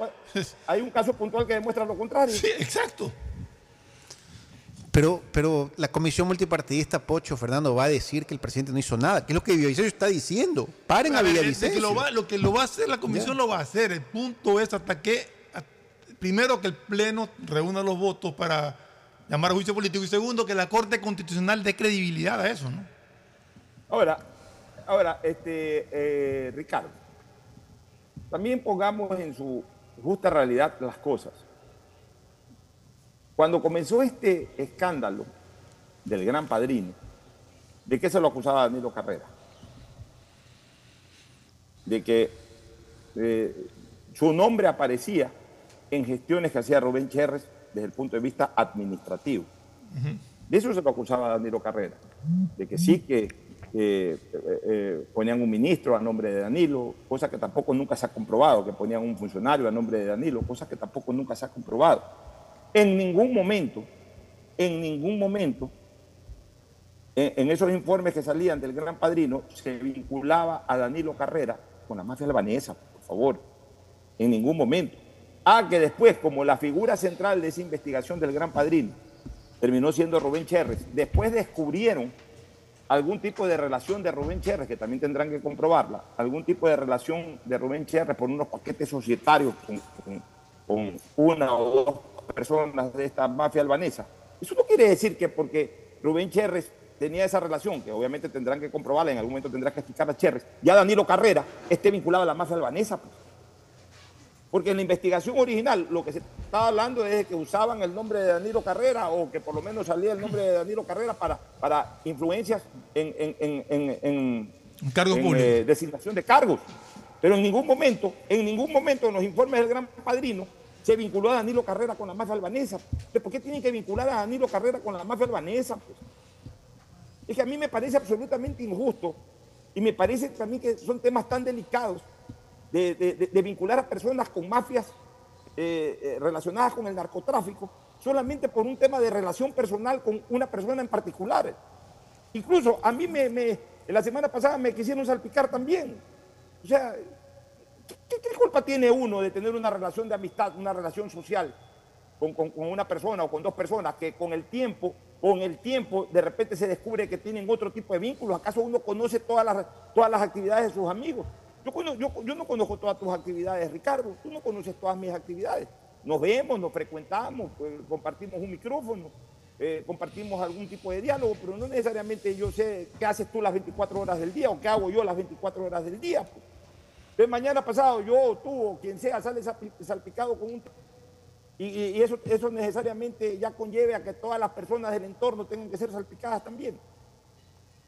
hay un, caso puntual que demuestra lo contrario. Sí, exacto. Pero, pero la comisión multipartidista, Pocho, Fernando, va a decir que el presidente no hizo nada. ¿Qué es lo que Villavicencio está diciendo? Paren a A Villavicencio. que lo, va, lo que lo va a hacer la comisión Ya. lo va a hacer. El punto es hasta que, a- primero, que el Pleno reúna los votos para llamar a juicio político y segundo, que la Corte Constitucional dé credibilidad a eso, ¿no? Ahora, ahora, este, eh, Ricardo, también pongamos en su justa realidad las cosas. Cuando comenzó este escándalo del gran padrino, ¿de qué se lo acusaba Danilo Carrera? De que eh, su nombre aparecía en gestiones que hacía Rubén Cherres desde el punto de vista administrativo. De eso se lo acusaba Danilo Carrera, de que sí que eh, eh, ponían un ministro a nombre de Danilo, cosa que tampoco nunca se ha comprobado, que ponían un funcionario a nombre de Danilo, cosa que tampoco nunca se ha comprobado. En ningún momento, en ningún momento, en, esos informes que salían del Gran Padrino, se vinculaba a Danilo Carrera con la mafia albanesa, por favor, en ningún momento. Ah, que después, como la figura central de esa investigación del Gran Padrino, terminó siendo Rubén Cherres. Después descubrieron algún tipo de relación de Rubén Cherres, que también tendrán que comprobarla, algún tipo de relación de Rubén Cherres por unos paquetes societarios con- con una o dos personas de esta mafia albanesa. Eso no quiere decir que porque Rubén Cherres tenía esa relación, que obviamente tendrán que comprobarla, en algún momento tendrá que explicar a Cherres, ya Danilo Carrera esté vinculado a la mafia albanesa. pues. Porque en la investigación original lo que se estaba hablando es de que usaban el nombre de Danilo Carrera o que por lo menos salía el nombre de Danilo Carrera para, para influencias en, en- en- en- públicos. eh, designación de cargos. Pero en ningún momento, en ningún momento en los informes del Gran Padrino se vinculó a Danilo Carrera con la mafia albanesa. ¿Por qué tienen que vincular a Danilo Carrera con la mafia albanesa? pues? Es que a mí me parece absolutamente injusto y me parece también que son temas tan delicados de, de- de- de vincular a personas con mafias eh, eh, relacionadas con el narcotráfico solamente por un tema de relación personal con una persona en particular. Incluso a mí me, me- la semana pasada me quisieron salpicar también. O sea, ¿qué, culpa tiene uno de tener una relación de amistad, una relación social con, con- una persona o con dos personas que con el tiempo, con el tiempo de repente se descubre que tienen otro tipo de vínculos? ¿Acaso uno conoce todas las, todas las actividades de sus amigos? Yo no conozco todas tus actividades, Ricardo. Tú no conoces todas mis actividades. Nos vemos, nos frecuentamos, pues, compartimos un micrófono, eh, compartimos algún tipo de diálogo, pero no necesariamente yo sé qué haces tú las 24 horas del día o qué hago yo las 24 horas del día. pues. Entonces, mañana pasado yo, tú o quien sea sale salpi- salpicado con un... Y, eso, eso necesariamente ya conlleve a que todas las personas del entorno tengan que ser salpicadas también.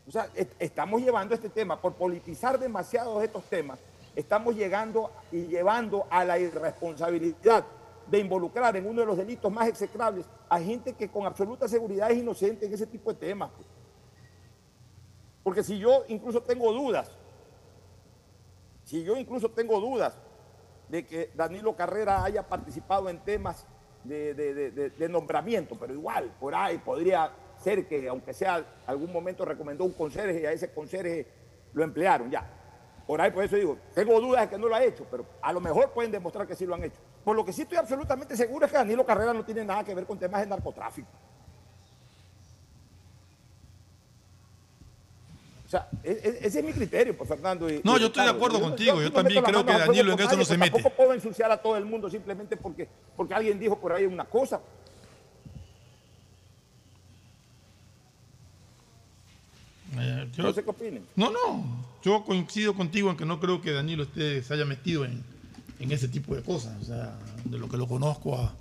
O sea, est- estamos llevando este tema, por politizar demasiado estos temas, estamos llegando y llevando a la irresponsabilidad de involucrar en uno de los delitos más execrables a gente que con absoluta seguridad es inocente en ese tipo de temas. pues. Porque si yo incluso tengo dudas, si yo incluso tengo dudas de que Danilo Carrera haya participado en temas de, de- nombramiento, pero igual, por ahí podría ser que, aunque sea algún momento recomendó un conserje y a ese conserje lo emplearon, ya. Por ahí, por eso digo, tengo dudas de que no lo ha hecho, pero a lo mejor pueden demostrar que sí lo han hecho. Por lo que sí estoy absolutamente seguro es que Danilo Carrera no tiene nada que ver con temas de narcotráfico. O sea, e- e- ese es mi criterio, pues, Fernando. y- No, y yo estoy de acuerdo contigo, yo también creo que Danilo en eso no se mete. Tampoco puedo ensuciar a todo el mundo simplemente porque, porque alguien dijo por ahí una cosa. Eh, yo- No sé qué opinen. No, no. Yo coincido contigo en que no creo que Danilo esté, se haya metido en, en ese tipo de cosas. O sea, de lo que lo conozco a,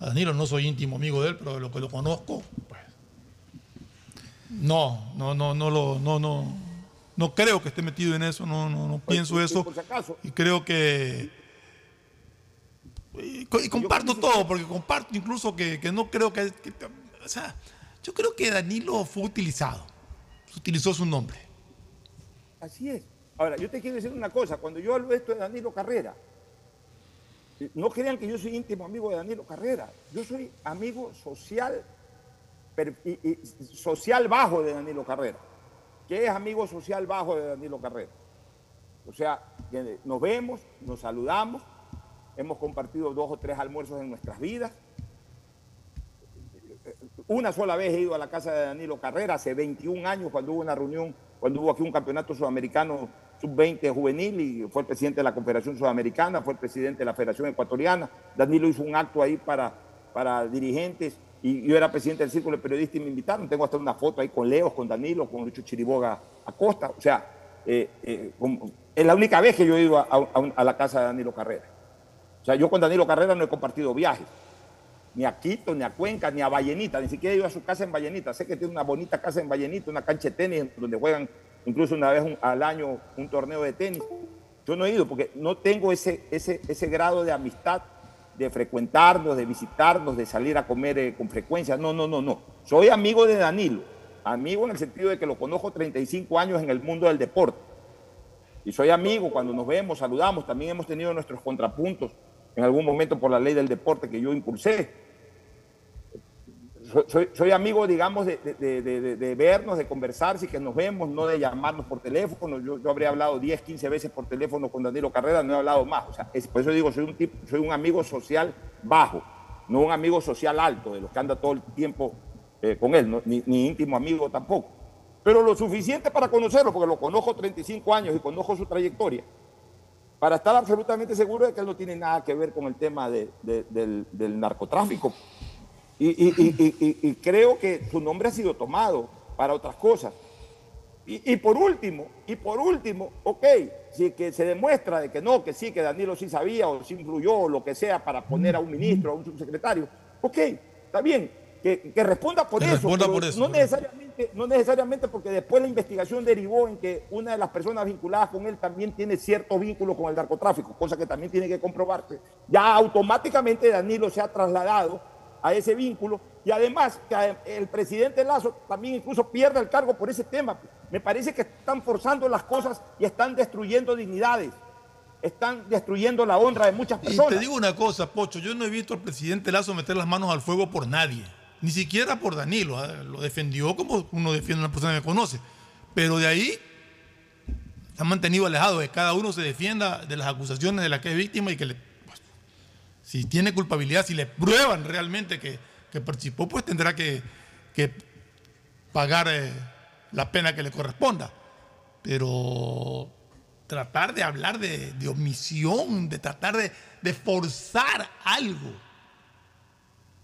a Danilo, no soy íntimo amigo de él, pero de lo que lo conozco, pues. No, no, no, no lo, no, no, no creo que esté metido en eso, no, no, no pienso eso. por si acaso. Y creo que. Y, co- y comparto todo, porque comparto incluso que, que no creo que, que- O sea, yo creo que Danilo fue utilizado. Utilizó su nombre. Así es. Ahora, yo te quiero decir una cosa. Cuando yo hablo esto de Danilo Carrera, no crean que yo soy íntimo amigo de Danilo Carrera. Yo soy amigo social social bajo de Danilo Carrera. ¿Qué es amigo social bajo de Danilo Carrera? O sea, nos vemos, nos saludamos, hemos compartido dos o tres almuerzos en nuestras vidas. Una sola vez he ido a la casa de Danilo Carrera, hace 21 años, cuando hubo una reunión, cuando hubo aquí un campeonato sudamericano sub-20 juvenil y fue el presidente de la Confederación Sudamericana, fue el presidente de la Federación Ecuatoriana. Danilo hizo un acto ahí para, para dirigentes y yo era presidente del Círculo de Periodistas y me invitaron. Tengo hasta una foto ahí con Leos, con Danilo, con Lucho Chiriboga Acosta. O sea, eh, eh, es la única vez que yo he ido a, la casa de Danilo Carrera. O sea, yo con Danilo Carrera no he compartido viajes ni a Quito, ni a Cuenca, ni a Vallenita, ni siquiera he ido a su casa en Vallenita. Sé que tiene una bonita casa en Vallenita, una cancha de tenis donde juegan incluso una vez al año un torneo de tenis. Yo no he ido porque no tengo ese, ese, ese grado de amistad, de frecuentarnos, de visitarnos, de salir a comer eh, con frecuencia. No, no, no, no. Soy amigo de Danilo, amigo en el sentido de que lo conozco 35 años en el mundo del deporte. Y soy amigo cuando nos vemos, saludamos. También hemos tenido nuestros contrapuntos en algún momento por la ley del deporte que yo impulsé soy, amigo, digamos, de, vernos, de conversar, si que nos vemos, no de llamarnos por teléfono. Yo, yo habría hablado 10, 15 veces por teléfono con Danilo Carrera, no he hablado más. O sea, por eso digo, soy un, tipo, soy un amigo social bajo, no un amigo social alto, de los que anda todo el tiempo eh, con él, ni, íntimo amigo tampoco. Pero lo suficiente para conocerlo, porque lo conozco 35 años y conozco su trayectoria, para estar absolutamente seguro de que él no tiene nada que ver con el tema de- de- del, del narcotráfico. Y, y- creo que su nombre ha sido tomado para otras cosas. Y, por último, y por último, ok, si que se demuestra de que no, que sí, que Danilo sí sabía o sí influyó o lo que sea para poner a un ministro, a un subsecretario, ok, está bien, que, que responda por Que eso, responda por eso, no necesariamente, no necesariamente porque después la investigación derivó en que una de las personas vinculadas con él también tiene cierto vínculo con el narcotráfico, cosa que también tiene que comprobarse. Ya automáticamente Danilo se ha trasladado a ese vínculo y además que el presidente Lazo también incluso pierde el cargo por ese tema. Me parece que están forzando las cosas y están destruyendo dignidades, están destruyendo la honra de muchas Y personas. te digo una cosa, Pocho, yo no he visto al presidente Lazo meter las manos al fuego por nadie, ni siquiera por Danilo. ¿eh? Lo defendió como uno defiende a una persona que conoce. Pero de ahí se han mantenido alejados, que cada uno se defienda de las acusaciones de las que es víctima y que le, si tiene culpabilidad, si le prueban realmente que, participó, pues tendrá que, pagar eh, la pena que le corresponda. Pero tratar de hablar de, omisión, de tratar de, forzar algo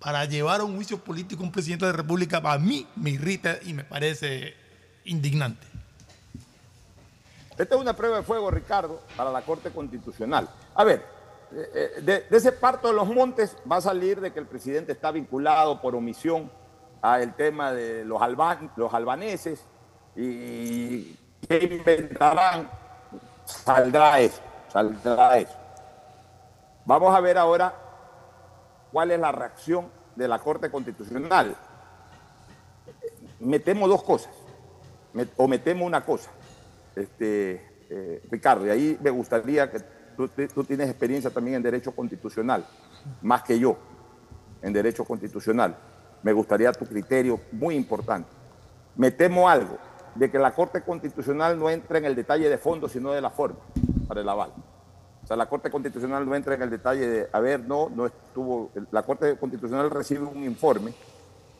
para llevar a un juicio político a un presidente de la República, a mí me irrita y me parece indignante. Esta es una prueba de fuego, Ricardo, para la Corte Constitucional. A ver, de, de ese parto de los montes va a salir de que el presidente está vinculado por omisión al tema de los, alban- los albaneses y que inventarán, saldrá eso, saldrá eso. Vamos a ver ahora cuál es la reacción de la Corte Constitucional. Metemos dos cosas, o metemos una cosa este, eh, Ricardo, y ahí me gustaría que tú, tienes experiencia también en derecho constitucional, más que yo, en derecho constitucional. Me gustaría tu criterio muy importante. Me temo algo, de que la Corte Constitucional no entra en el detalle de fondo, sino de la forma para el aval. O sea, la Corte Constitucional no entra en el detalle de, a ver, no, no estuvo, la Corte Constitucional recibe un informe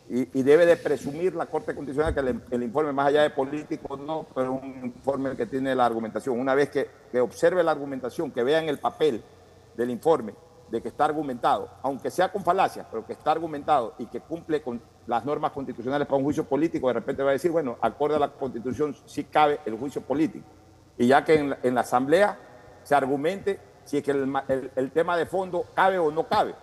y, debe de presumir la Corte Constitucional que el, informe, más allá de político, no, pero un informe que tiene la argumentación. Una vez que, observe la argumentación, que vea en el papel del informe de que está argumentado, aunque sea con falacias, pero que está argumentado y que cumple con las normas constitucionales para un juicio político, de repente va a decir, bueno, acorde a la Constitución sí cabe el juicio político. Y ya que en la, Asamblea se argumente si es que el- el tema de fondo cabe o no cabe.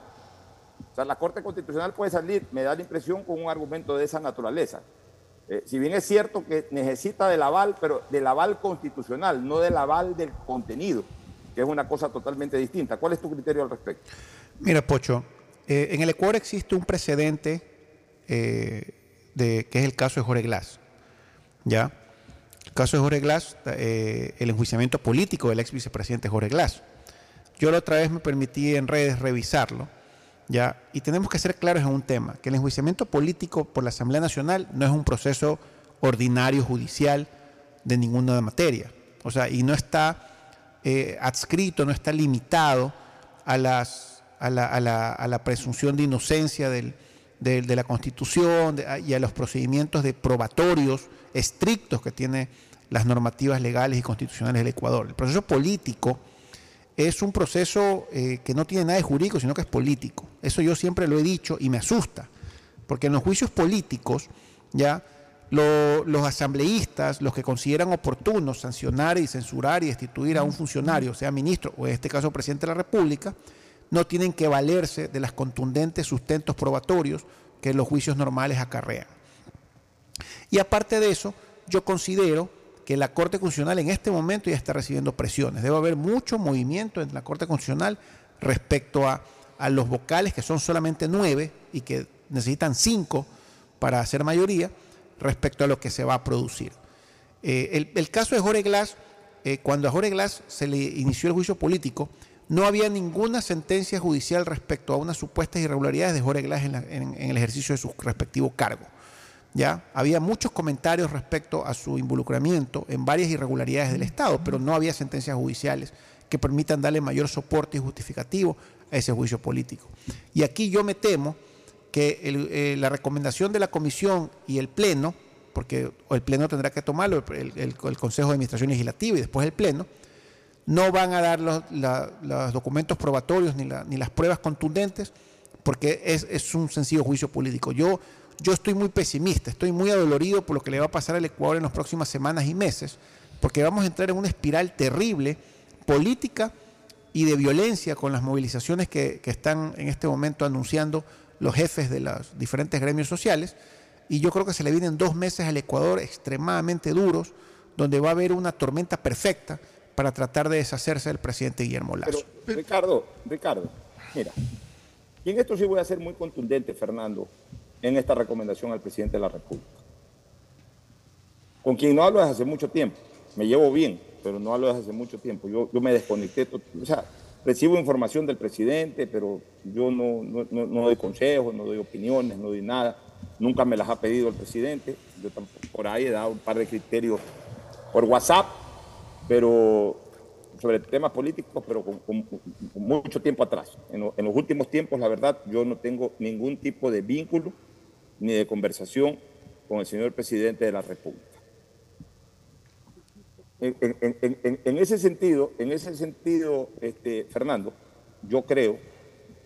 La Corte Constitucional puede salir, me da la impresión, con un argumento de esa naturaleza. Eh, si bien es cierto que necesita del aval, pero del aval constitucional, no del aval del contenido, que es una cosa totalmente distinta. ¿Cuál es tu criterio al respecto? Mira, Pocho, eh, en el Ecuador existe un precedente eh, de, que es el caso de Jorge Glass. ¿Ya? El caso de Jorge Glass, el enjuiciamiento político del ex vicepresidente Jorge Glass. Yo la otra vez me permití en redes revisarlo ¿ya? Y tenemos que ser claros en un tema, que el enjuiciamiento político por la Asamblea Nacional no es un proceso ordinario judicial de ninguna materia. O sea, y no está eh, adscrito, no está limitado a, las, a, la, a, la, a la presunción de inocencia del, de, de la Constitución de- y a los procedimientos de probatorios estrictos que tiene las normativas legales y constitucionales del Ecuador. El proceso político es un proceso eh, que no tiene nada de jurídico, sino que es político. Eso yo siempre lo he dicho y me asusta, porque en los juicios políticos, ya lo- los asambleístas, los que consideran oportuno sancionar y censurar y destituir a un funcionario, sea ministro o en este caso presidente de la República, no tienen que valerse de las contundentes sustentos probatorios que los juicios normales acarrean. Y aparte de eso, yo considero que la Corte Constitucional en este momento ya está recibiendo presiones. Debe haber mucho movimiento en la Corte Constitucional respecto a, a los vocales, que son solamente nueve y que necesitan cinco para hacer mayoría, respecto a lo que se va a producir. Eh, el, caso de Jorge Glass, eh, cuando a Jorge Glass se le inició el juicio político, no había ninguna sentencia judicial respecto a unas supuestas irregularidades de Jorge Glass en, la- en- en el ejercicio de su respectivo cargo. ¿Ya? Había muchos comentarios respecto a su involucramiento en varias irregularidades del Estado, pero no había sentencias judiciales que permitan darle mayor soporte y justificativo a ese juicio político. Y aquí yo me temo que eh, la recomendación de la comisión y el pleno, porque el pleno tendrá que tomarlo, el, Consejo de Administración Legislativa y después el pleno, no van a dar los, documentos probatorios ni las pruebas contundentes porque es, es un sencillo juicio político. Yo, yo estoy muy pesimista, estoy muy adolorido por lo que le va a pasar al Ecuador en las próximas semanas y meses, porque vamos a entrar en una espiral terrible política y de violencia con las movilizaciones que, están en este momento anunciando los jefes de los diferentes gremios sociales. Y yo creo que se le vienen dos meses al Ecuador extremadamente duros, donde va a haber una tormenta perfecta para tratar de deshacerse del presidente Guillermo Lazo. Pero, Ricardo, Ricardo, mira, y en esto sí voy a ser muy contundente, Fernando, en esta recomendación al presidente de la República. Con quien no hablo desde hace mucho tiempo, me llevo bien, pero no hablo desde hace mucho tiempo. Yo, yo me desconecté, o sea, recibo información del presidente, pero yo no, no, no- doy consejos, no doy opiniones, no doy nada. Nunca me las ha pedido el presidente. Yo tampoco, por ahí he dado un par de criterios por WhatsApp, pero sobre temas políticos, pero con mucho tiempo atrás. En, lo- en los últimos tiempos, la verdad, yo no tengo ningún tipo de vínculo ni de conversación con el señor presidente de la República. En, ese sentido, en ese sentido, este, Fernando, yo creo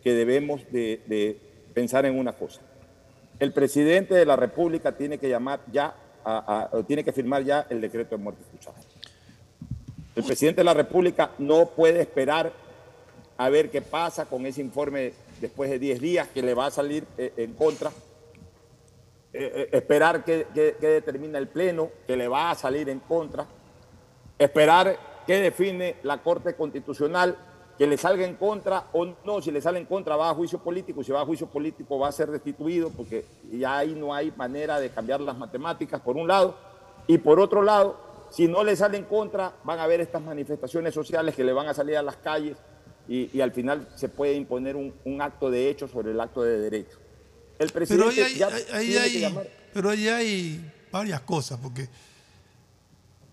que debemos de, pensar en una cosa. El presidente de la República tiene que llamar ya, a- tiene que firmar ya el decreto de muerte cruzada. El presidente de la República no puede esperar a ver qué pasa con ese informe después de 10 días que le va a salir eh, en contra. Eh, eh, esperar que, que- determina el Pleno, que le va a salir en contra. Esperar que define la Corte Constitucional, que le salga en contra o no. Si le sale en contra, va a juicio político. Si va a juicio político, va a ser destituido, porque ya ahí no hay manera de cambiar las matemáticas, por un lado. Y por otro lado, si no le sale en contra, van a haber estas manifestaciones sociales que le van a salir a las calles y, al final se puede imponer un acto de hecho sobre el acto de derecho. El Pero ahí hay, ya ahí- ahí tiene que hay- llamar- pero ahí hay varias cosas, porque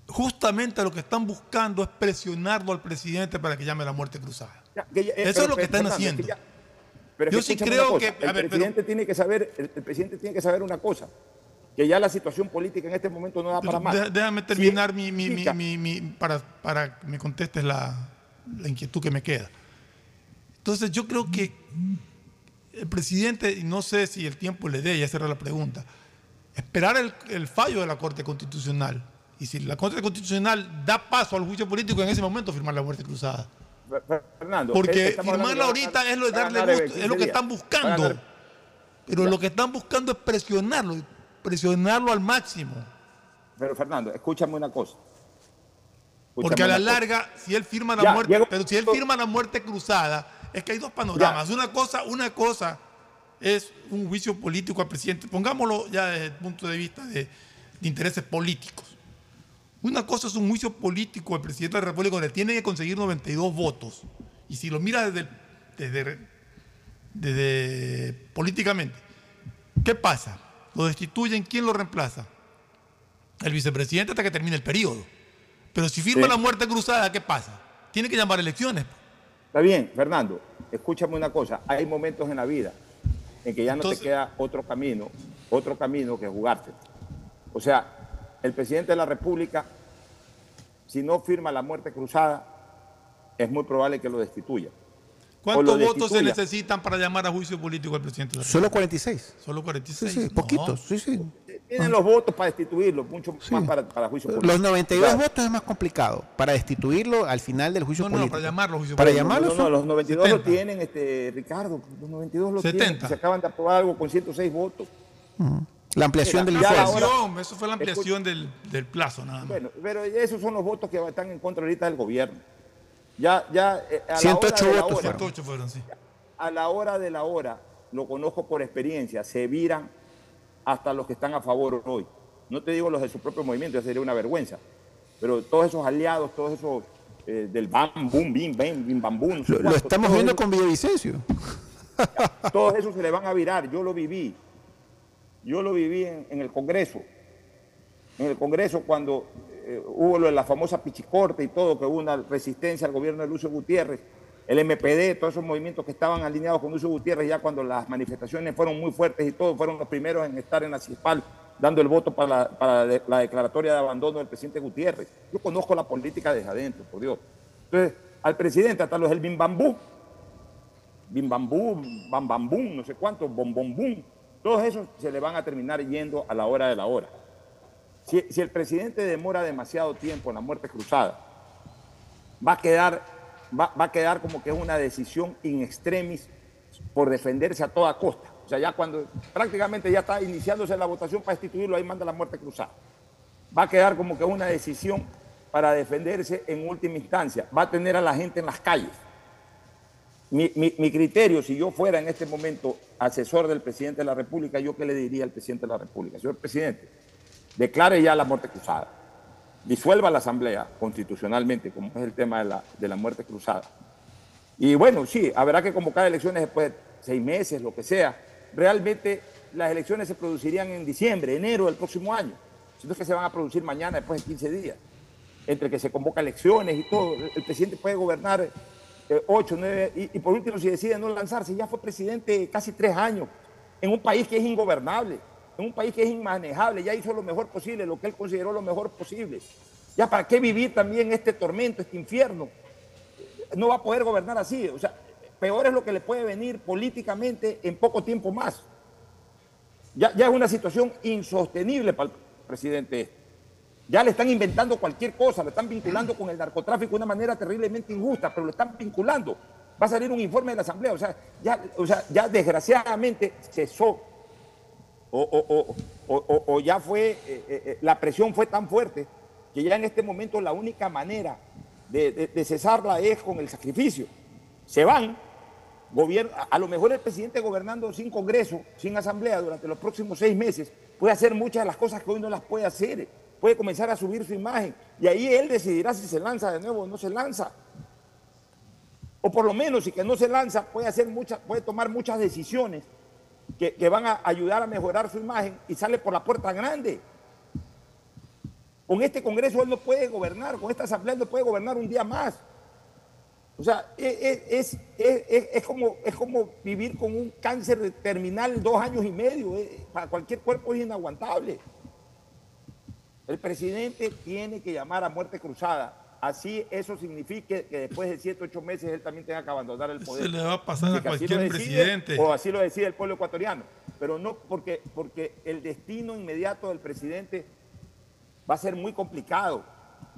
justamente lo que están buscando es presionarlo al presidente para que llame a la muerte cruzada. que ya- eh, Eso pero, es lo que están es haciendo. que ya- pero es Yo sí creo que- el ver, pero- presidente tiene que saber, el, el presidente tiene que saber una cosa, que ya la situación política en este momento no da para más. Dé- Déjame terminar Sí, mi, mi- mi- chica. mi- mi- para, para que me contestes la, la inquietud que me queda. Entonces yo creo que el presidente, y no sé si el tiempo le dé, ya será la pregunta, esperar el, el fallo de la Corte Constitucional. Y si la Corte Constitucional da paso al juicio político, en ese momento firmar la muerte cruzada. Fernando, Porque firmarla ahorita es lo de darle gusto, es 15 lo que están buscando. Pero lo que están buscando es presionarlo, presionarlo al máximo. Pero Fernando, escúchame una cosa. Escúchame Porque a la cosa. larga, si él firma la Ya, muerte, pero si él firma la muerte cruzada, es que hay dos panoramas. Una cosa, una cosa es un juicio político al presidente. Pongámoslo ya desde el punto de vista de, de intereses políticos. Una cosa es un juicio político al presidente de la República donde tiene que conseguir 92 votos. Y si lo mira desde, desde desde políticamente. ¿Qué pasa? Lo destituyen, ¿quién lo reemplaza? El vicepresidente hasta que termine el periodo. Pero si firma Sí. la muerte cruzada, ¿qué pasa? Tiene que llamar elecciones. Está bien, Fernando, escúchame una cosa. Hay momentos en la vida en que ya no Entonces- te queda otro camino, otro camino que jugarte. O sea, el presidente de la República, si no firma la muerte cruzada, es muy probable que lo destituya. ¿Cuántos lo votos se necesitan para llamar a juicio político al presidente? de la Solo República? 46. Solo 46. Sí, sí, No. poquitos, sí, sí. Tienen los votos para destituirlo, mucho más para, para juicio político. Los 92 Claro. votos es más complicado. Para destituirlo al final del juicio No, no, político. para llamarlo juicio Para político. llamarlo No, no, los 92 lo 70. tienen, este, Ricardo. Los 92 lo tienen. 70. Se acaban de aprobar algo con 106 votos. La ampliación del informe. Eso fue la ampliación del, del plazo, nada más. Bueno, pero esos son los votos que están en contra ahorita del gobierno. Ya, ya, eh, a la 108 hora de la votos hora, 108 fueron, sí. a la hora de la hora, lo conozco por experiencia, se viran hasta los que están a favor hoy. No te digo los de su propio movimiento, ya sería una vergüenza. Pero todos esos aliados, todos esos eh, del bam, boom, bim, bam, bim, bam, boom, no sé Lo, estamos viendo esos- con Villavicencio. todos esos se le van a virar, yo lo viví. Yo lo viví en, en el Congreso. En el Congreso cuando eh, hubo lo de la famosa pichicorte y todo, que hubo una resistencia al gobierno de Lucio Gutiérrez, el MPD, todos esos movimientos que estaban alineados con Lucio Gutiérrez, ya cuando las manifestaciones fueron muy fuertes y todo, fueron los primeros en estar en la CISPAL dando el voto para la, declaratoria de abandono del presidente Gutiérrez. Yo conozco la política desde adentro, por Dios. Entonces, al presidente, hasta los del Bim Bambú, bim bambú, bam bam bum, no sé cuánto, bom bom bum. Todos esos se le van a terminar yendo a la hora de la hora. Si, el presidente demora demasiado tiempo en la muerte cruzada, va a quedar, va, a quedar como que es una decisión in extremis por defenderse a toda costa. O sea, ya cuando prácticamente ya está iniciándose la votación para destituirlo, ahí manda la muerte cruzada. Va a quedar como que una decisión para defenderse en última instancia. Va a tener a la gente en las calles. Mi- mi criterio, si yo fuera en este momento asesor del presidente de la República, ¿yo qué le diría al presidente de la República? Señor presidente, declare ya la muerte cruzada. Disuelva la Asamblea constitucionalmente, como es el tema de la, de la muerte cruzada. Y bueno, sí, habrá que convocar elecciones después de seis meses, lo que sea. Realmente las elecciones se producirían en diciembre, enero del próximo año. Sino que se van a producir mañana, después de 15 días. Entre que se convoca elecciones y todo. El presidente puede gobernar eh, ocho, nueve, y, y por último, si decide no lanzarse, ya fue presidente casi tres años, en un país que es ingobernable, en un país que es inmanejable, ya hizo lo mejor posible, lo que él consideró lo mejor posible. Ya para qué vivir también este tormento, este infierno. No va a poder gobernar así. O sea, peor es lo que le puede venir políticamente en poco tiempo más. Ya, ya es una situación insostenible para el presidente este. Ya le están inventando cualquier cosa, lo están vinculando con el narcotráfico de una manera terriblemente injusta, pero lo están vinculando. Va a salir un informe de la Asamblea, o sea, ya, o sea, ya desgraciadamente cesó. O, o- o- ya fue, eh, eh, eh, la presión fue tan fuerte que ya en este momento la única manera de, de- de cesarla es con el sacrificio. Se van, gobierno, a- a lo mejor el presidente gobernando sin Congreso, sin Asamblea durante los próximos seis meses, puede hacer muchas de las cosas que hoy no las puede hacer. Puede comenzar a subir su imagen y ahí él decidirá si se lanza de nuevo o no se lanza. O por lo menos, si que no se lanza, puede, hacer muchas, puede tomar muchas decisiones que, van a ayudar a mejorar su imagen y sale por la puerta grande. Con este Congreso él no puede gobernar, con esta Asamblea él no puede gobernar un día más. O sea, e- e- es, es- es- es como, es como vivir con un cáncer terminal dos años y medio. eh, Para cualquier cuerpo es inaguantable. El presidente tiene que llamar a muerte cruzada. Así eso signifique que después de siete, ocho meses él también tenga que abandonar el poder. Se le va a pasar a cualquier decide, presidente. O así lo decide el pueblo ecuatoriano. Pero no porque, porque el destino inmediato del presidente va a ser muy complicado.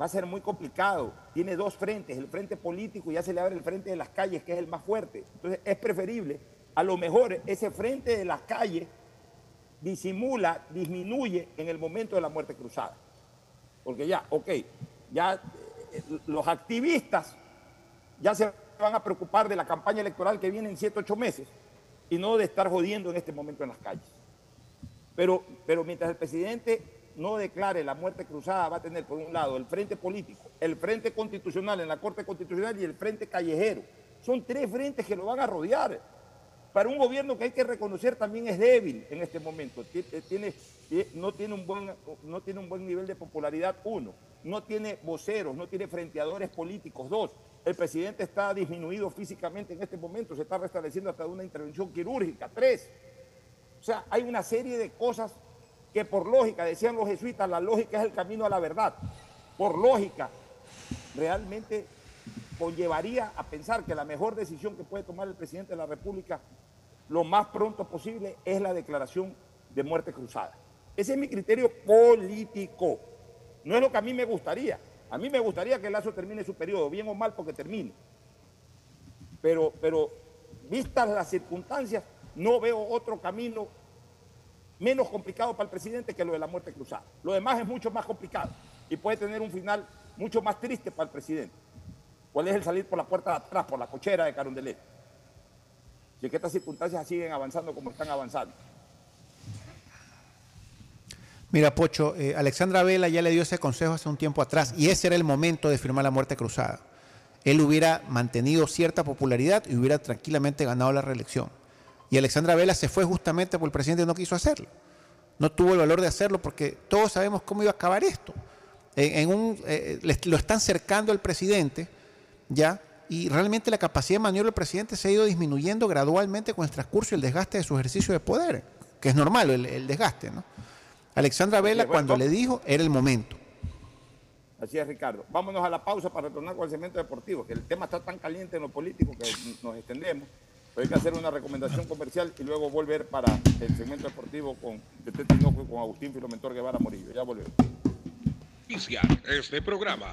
Va a ser muy complicado. Tiene dos frentes, el frente político y ya se le abre el frente de las calles, que es el más fuerte. Entonces es preferible, a lo mejor ese frente de las calles disimula, disminuye en el momento de la muerte cruzada. Porque ya, ok, ya los activistas ya se van a preocupar de la campaña electoral que viene en 7, 8 meses y no de estar jodiendo en este momento en las calles. Pero, pero mientras el presidente no declare la muerte cruzada, va a tener por un lado el frente político, el frente constitucional en la Corte Constitucional y el frente callejero. Son tres frentes que lo van a rodear. Para un gobierno que hay que reconocer también es débil en este momento. Eh, tiene, eh, no, tiene un buen, no tiene un buen nivel de popularidad, uno. No tiene voceros, no tiene frenteadores políticos, dos. El presidente está disminuido físicamente en este momento, se está restableciendo hasta una intervención quirúrgica, tres. O sea, hay una serie de cosas que por lógica, decían los jesuitas, la lógica es el camino a la verdad. Por lógica, realmente conllevaría a pensar que la mejor decisión que puede tomar el presidente de la República lo más pronto posible es la declaración de muerte cruzada. Ese es mi criterio político. No es lo que a mí me gustaría. A mí me gustaría que Lazo termine su periodo, bien o mal porque termine. Pero, pero vistas las circunstancias, no veo otro camino menos complicado para el presidente que lo de la muerte cruzada. Lo demás es mucho más complicado y puede tener un final mucho más triste para el presidente. ¿Cuál es el salir por la puerta de atrás, por la cochera de Carondelet? Si es que estas circunstancias siguen avanzando como están avanzando. Mira, Pocho, eh, Alexandra Vela ya le dio ese consejo hace un tiempo atrás y ese era el momento de firmar la muerte cruzada. Él hubiera mantenido cierta popularidad y hubiera tranquilamente ganado la reelección. Y Alexandra Vela se fue justamente porque el presidente no quiso hacerlo. No tuvo el valor de hacerlo porque todos sabemos cómo iba a acabar esto. Un, eh, lo están cercando el presidente, ¿ya? Y realmente la capacidad de maniobra del presidente se ha ido disminuyendo gradualmente con el transcurso y el desgaste de su ejercicio de poder, que es normal el, desgaste, ¿no? Alexandra Vela, cuando le dijo, era el momento. Así es, Ricardo. Vámonos a la pausa para retornar con el segmento deportivo, que el tema está tan caliente en lo político que nos extendemos. hay que hacer una recomendación comercial y luego volver para el segmento deportivo con Tete Tinoco y con Agustín Filomentor Guevara Morillo. Ya volvemos. Este programa.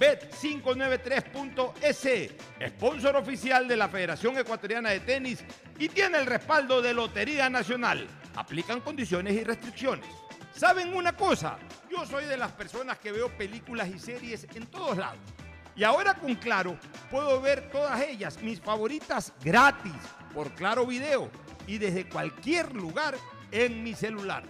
Bet593.es, sponsor oficial de la Federación Ecuatoriana de Tenis y tiene el respaldo de Lotería Nacional. Aplican condiciones y restricciones. ¿Saben una cosa? Yo soy de las personas que veo películas y series en todos lados. Y ahora con Claro puedo ver todas ellas, mis favoritas, gratis, por Claro Video y desde cualquier lugar en mi celular.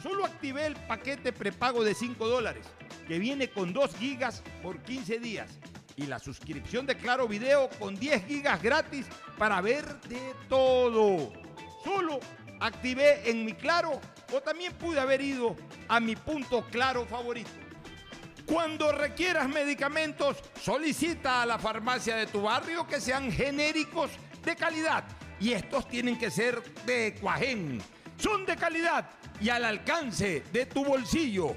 Solo activé el paquete prepago de 5 dólares, que viene con 2 gigas por 15 días. Y la suscripción de Claro Video con 10 gigas gratis para ver de todo. Solo activé en mi Claro o también pude haber ido a mi punto Claro favorito. Cuando requieras medicamentos, solicita a la farmacia de tu barrio que sean genéricos de calidad. Y estos tienen que ser de Cuajén. Son de calidad y al alcance de tu bolsillo,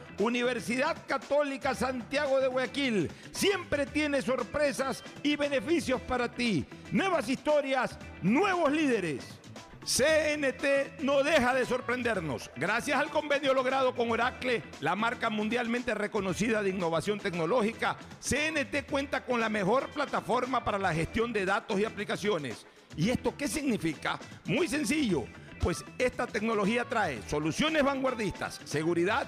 Universidad Católica Santiago de Guayaquil siempre tiene sorpresas y beneficios para ti. Nuevas historias, nuevos líderes. CNT no deja de sorprendernos. Gracias al convenio logrado con Oracle, la marca mundialmente reconocida de innovación tecnológica, CNT cuenta con la mejor plataforma para la gestión de datos y aplicaciones. ¿Y esto qué significa? Muy sencillo, pues esta tecnología trae soluciones vanguardistas, seguridad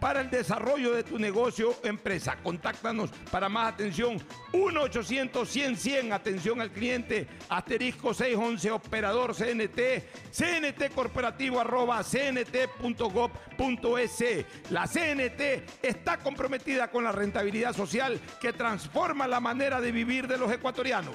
para el desarrollo de tu negocio o empresa. Contáctanos para más atención 1-800-100-100, atención al cliente, asterisco 611, operador CNT, CNT corporativo arroba cnt.gov.es. La CNT está comprometida con la rentabilidad social que transforma la manera de vivir de los ecuatorianos.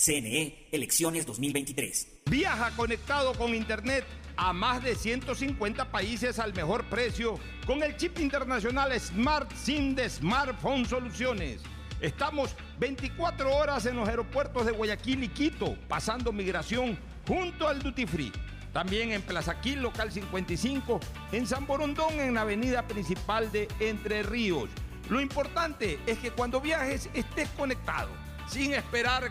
CNE, elecciones 2023. Viaja conectado con Internet a más de 150 países al mejor precio con el chip internacional Smart SIM de Smartphone Soluciones. Estamos 24 horas en los aeropuertos de Guayaquil y Quito, pasando migración junto al Duty Free. También en Plaza Quil, local 55, en San Borondón, en la avenida principal de Entre Ríos. Lo importante es que cuando viajes estés conectado, sin esperar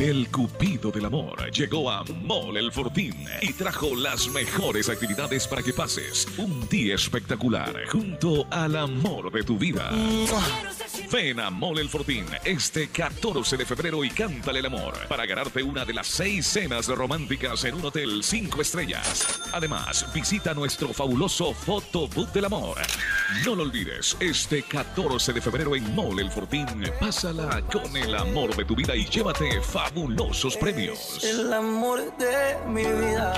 El Cupido del Amor llegó a Mall El Fortín y trajo las mejores actividades para que pases un día espectacular junto al amor de tu vida. Ven a Mall El Fortín este 14 de febrero y cántale el amor para ganarte una de las seis cenas románticas en un hotel 5 estrellas. Además, visita nuestro fabuloso Fotobook del Amor. No lo olvides, este 14 de febrero en Mall El Fortín, pásala con el amor de tu vida y llévate fabulosos premios. El amor de mi vida.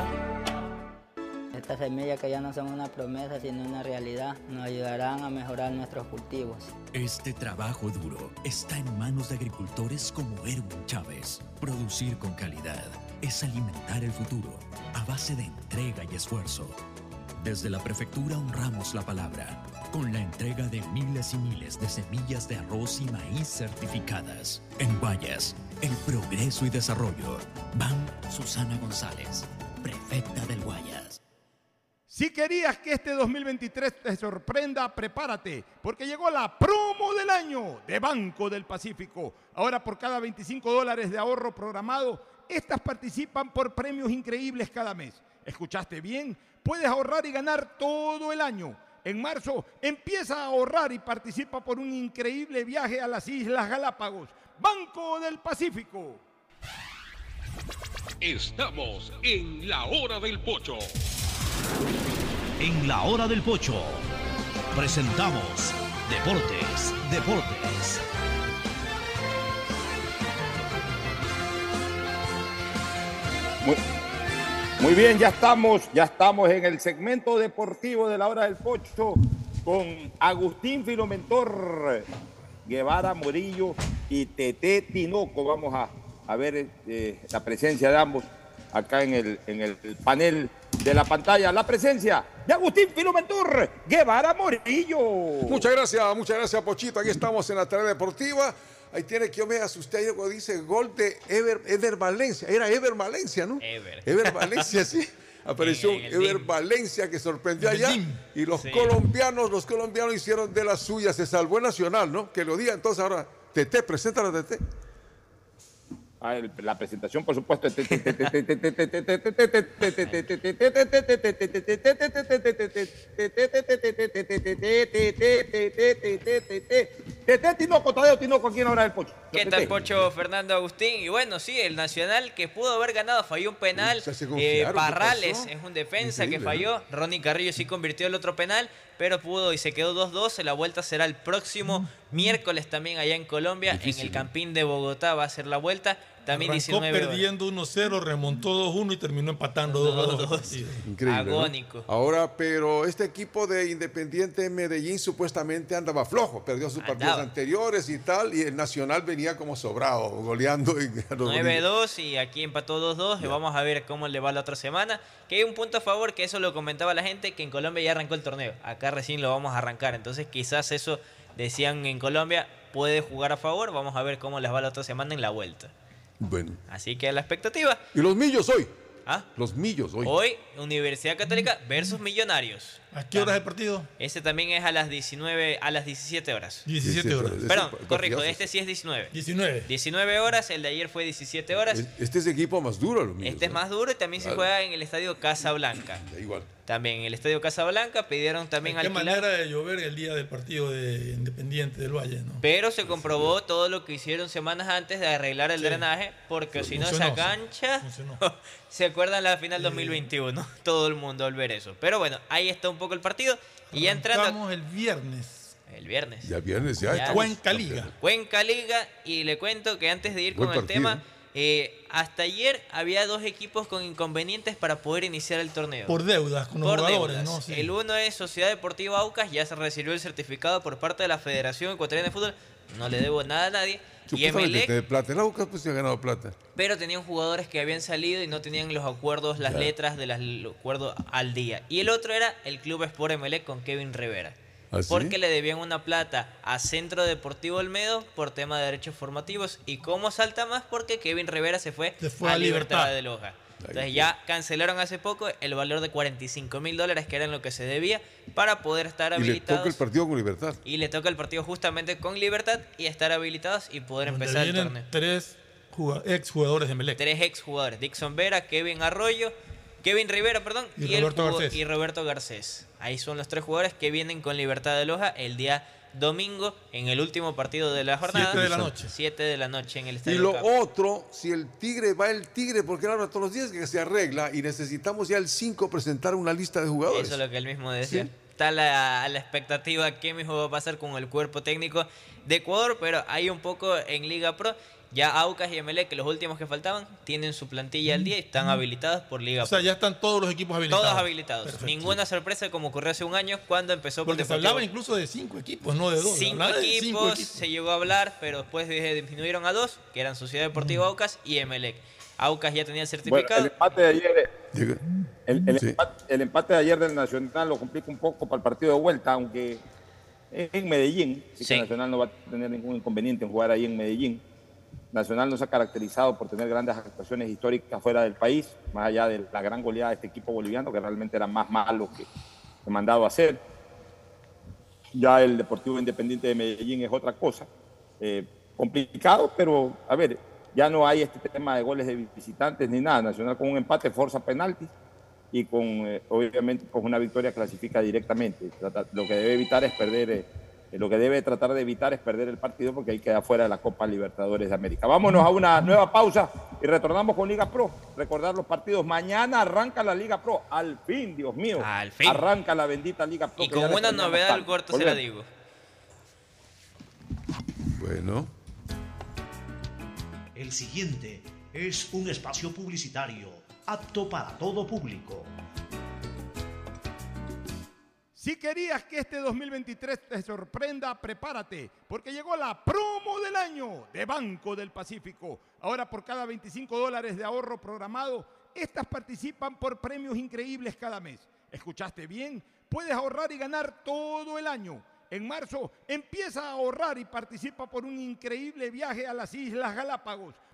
Estas semillas que ya no son una promesa sino una realidad nos ayudarán a mejorar nuestros cultivos. Este trabajo duro está en manos de agricultores como Erwin Chávez. Producir con calidad es alimentar el futuro a base de entrega y esfuerzo. Desde la prefectura honramos la palabra con la entrega de miles y miles de semillas de arroz y maíz certificadas. En Guayas, el progreso y desarrollo. Van Susana González, prefecta del Guayas. Si querías que este 2023 te sorprenda, prepárate, porque llegó la promo del año de Banco del Pacífico. Ahora por cada 25 dólares de ahorro programado, estas participan por premios increíbles cada mes. ¿Escuchaste bien? Puedes ahorrar y ganar todo el año. En marzo empieza a ahorrar y participa por un increíble viaje a las Islas Galápagos. Banco del Pacífico. Estamos en la hora del pocho. En la hora del pocho presentamos Deportes, Deportes. Muy, muy bien, ya estamos, ya estamos en el segmento deportivo de la hora del pocho con Agustín Filomentor, Guevara Morillo y Tete Tinoco. Vamos a, ver eh, la presencia de ambos acá en el, en el panel de la pantalla. La presencia de Agustín Filomentor, Guevara Morillo. Muchas gracias, muchas gracias, Pochito. Aquí estamos en la tarea deportiva. Ahí tiene que yo me asusté ayer cuando dice gol de Ever, Ever Valencia. Era Ever Valencia, ¿no? Ever. Ever Valencia, sí. Apareció En Ever DIM. Valencia que sorprendió allá. DIM. Y los Sí. colombianos, los colombianos hicieron de las suyas. Se salvó el Nacional, ¿no? Que lo diga entonces ahora. Tete, presenta la Tete. Ah, el- la presentación, por supuesto. Tinoco, Tadeo Tinoco aquí en hora del pocho. ¿Qué tal, Pocho Fernando Agustín? Y bueno, sí, el Nacional que pudo haber ganado falló un penal. Eh, confiaron, ¿qué Parrales es un defensa que falló. Ronnie Carrillo sí convirtió el otro penal, pero pudo y se quedó 2-2. La vuelta será el próximo miércoles también allá en Colombia. En el Campín de Bogotá va a ser la vuelta. También Arrancó 19 horas. perdiendo 1-0, remontó 2-1 y terminó empatando 2-2. Increíble. ¿no? Agónico. Ahora, pero este equipo de Independiente Medellín supuestamente andaba flojo, perdió sus partidos Andaba. anteriores y tal, y el Nacional venía como sobrado, goleando. y a los 9-2 y aquí empató 2-2 y vamos a ver cómo le va la otra semana. Que hay un punto a favor, que eso lo comentaba la gente, que en Colombia ya arrancó el torneo. Acá recién lo vamos a arrancar. Entonces quizás eso decían en Colombia puede jugar a favor. Vamos a ver cómo les va la otra semana en la vuelta. Bueno. Así que la expectativa. Y los millos hoy. ¿Ah? Los millos hoy. Hoy, Universidad Católica versus Millonarios. ¿A qué hora es el partido? Ese también es a las 19, a las 17 horas. 17 horas. Perdón, corrijo, partidazo. este sí es 19. 19. 19 horas, el de ayer fue 17 horas. Este es equipo más duro, los millos. Este es más duro y también se juega en el estadio Casablanca. Igual. También en el estadio Casablanca pidieron también Qué alquilar. manera de llover el día del partido de Independiente del Valle, ¿no? Pero se comprobó todo lo que hicieron semanas antes de arreglar el Sí. drenaje, porque si no esa cancha, Funcionó. se acuerdan la final 2021, todo el mundo al ver eso. Pero bueno, ahí está un poco el partido y ya entrando Estamos el viernes. el viernes. Ya viernes, ya. Ya. Cuenca Liga. Cuenca Liga y le cuento que antes de ir Buen con el tema, eh, hasta ayer había dos equipos con inconvenientes para poder iniciar el torneo. Por deudas con los Por jugadores, deudas. ¿no? Sí. El uno es Sociedad Deportiva Aucas, ya se recibió el certificado por parte de la Federación Ecuatoriana de Fútbol. No le debo nada a nadie. Y Emelec, de plata. El Aucas pues se ha ganado plata. pero tenían jugadores que habían salido y no tenían los acuerdos, las Ya. letras de los acuerdos al día. Y el otro era el Club Sport Emelec con Kevin Rivera. ¿Ah, sí? Porque le debían una plata a Centro Deportivo Olmedo por tema de derechos formativos. ¿Y cómo salta más? Porque Kevin Rivera se fue, Se fue a, a Libertad. Libertad. de Loja. Entonces ya cancelaron hace poco el valor de 45 mil dólares que era lo que se debía para poder estar Y le habilitados. toca el partido con libertad. Y le toca el partido justamente con libertad y estar habilitados y poder Donde empezar el torneo. tres juga- exjugadores de Melec. Tres exjugadores, Dixon Vera, Kevin Arroyo, Kevin Rivera, perdón, Y el Roberto jugo- Garcés. y Roberto Garcés. Ahí son los tres jugadores que vienen con libertad de Loja el día domingo en el último partido de la jornada. Siete de la noche. 7 de la noche en el Y estadio. lo Cap. otro, si el Tigre va el Tigre, porque ahora todos los días que se arregla y necesitamos ya el 5 presentar una lista de jugadores. Eso es lo que él mismo decía. Sí. Está la, a la expectativa qué mismo va a pasar con el cuerpo técnico de Ecuador, pero hay un poco en Liga Pro. Ya Aucas y Emelec, que los últimos que faltaban, tienen su plantilla al día y están habilitados por Liga O sea, ya están todos los equipos habilitados. Todos habilitados. Ninguna sorpresa como ocurrió hace un año cuando empezó Porque se hablaba incluso de cinco equipos, no de dos. Cinco de equipos, cinco equipos. se llegó a hablar, pero después disminuyeron a dos, que eran Sociedad Deportiva Aucas y Emelec. Aucas ya tenía el Bueno, certificado. el empate de ayer, el, el empate, el empate de ayer del Nacional lo complica un poco para el partido de vuelta, aunque en Medellín, sí que. Nacional no va a tener ningún inconveniente en jugar ahí en Medellín. Nacional no se ha caracterizado por tener grandes actuaciones históricas fuera del país, más allá de la gran goleada de este equipo boliviano, que realmente era más malo que, mandado a hacer. Ya el Deportivo Independiente de Medellín es otra cosa. Eh, complicado, pero a ver, ya no hay este tema de goles de visitantes ni nada. Nacional con un empate forza penaltis y con, eh, obviamente, con una victoria clasifica directamente. Lo que debe evitar es perder, eh, lo que debe tratar de evitar es perder el partido porque ahí queda fuera de la Copa Libertadores de América. Vámonos a una nueva pausa y retornamos con Liga Pro. Recordar los partidos. Mañana arranca la Liga Pro. Al fin, Dios mío. Al fin. Arranca la bendita Liga Pro. Y con una novedad al corto se la digo. Bueno. El siguiente es un espacio publicitario apto para todo público. Si querías que este 2023 te sorprenda, prepárate, porque llegó la promo del año de Banco del Pacífico. Ahora por cada 25 dólares de ahorro programado, estas participan por premios increíbles cada mes. ¿Escuchaste bien? Puedes ahorrar y ganar todo el año. En marzo empieza a ahorrar y participa por un increíble viaje a las Islas Galápagos.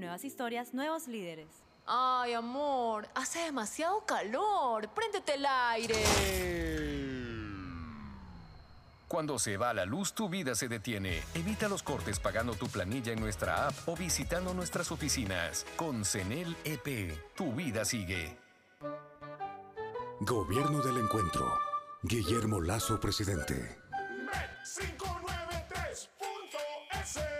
Nuevas historias, nuevos líderes. Ay, amor, hace demasiado calor. Préndete el aire. Cuando se va la luz, tu vida se detiene. Evita los cortes pagando tu planilla en nuestra app o visitando nuestras oficinas. Con CENEL EP, tu vida sigue. Gobierno del Encuentro. Guillermo Lazo, presidente. 593.es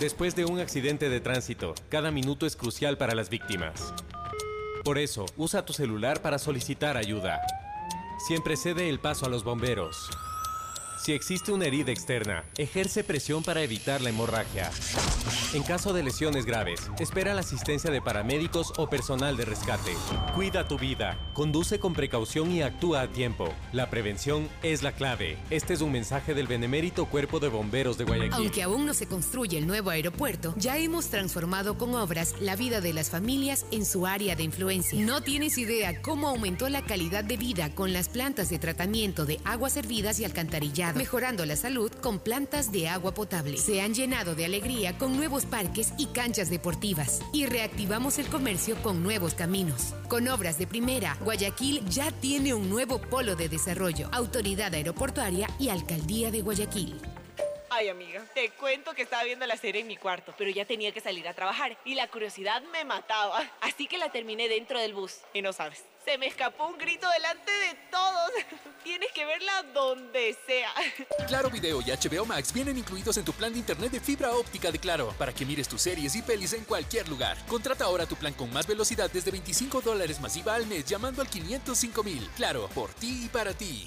Después de un accidente de tránsito, cada minuto es crucial para las víctimas. Por eso, usa tu celular para solicitar ayuda. Siempre cede el paso a los bomberos. Si existe una herida externa, ejerce presión para evitar la hemorragia. En caso de lesiones graves, espera la asistencia de paramédicos o personal de rescate. Cuida tu vida, conduce con precaución y actúa a tiempo. La prevención es la clave. Este es un mensaje del benemérito Cuerpo de Bomberos de Guayaquil. Aunque aún no se construye el nuevo aeropuerto, ya hemos transformado con obras la vida de las familias en su área de influencia. No tienes idea cómo aumentó la calidad de vida con las plantas de tratamiento de aguas servidas y alcantarillado, mejorando la salud con plantas de agua potable. Se han llenado de alegría con nuevos parques y canchas deportivas y reactivamos el comercio con nuevos caminos. Con obras de primera, Guayaquil ya tiene un nuevo polo de desarrollo, autoridad aeroportuaria y alcaldía de Guayaquil. Ay, amiga, te cuento que estaba viendo la serie en mi cuarto, pero ya tenía que salir a trabajar y la curiosidad me mataba. Así que la terminé dentro del bus. Y no sabes, se me escapó un grito delante de todos. Tienes que verla donde sea. Claro Video y HBO Max vienen incluidos en tu plan de internet de fibra óptica de Claro para que mires tus series y pelis en cualquier lugar. Contrata ahora tu plan con más velocidad desde 25 dólares masiva al mes llamando al 505 mil. Claro, por ti y para ti.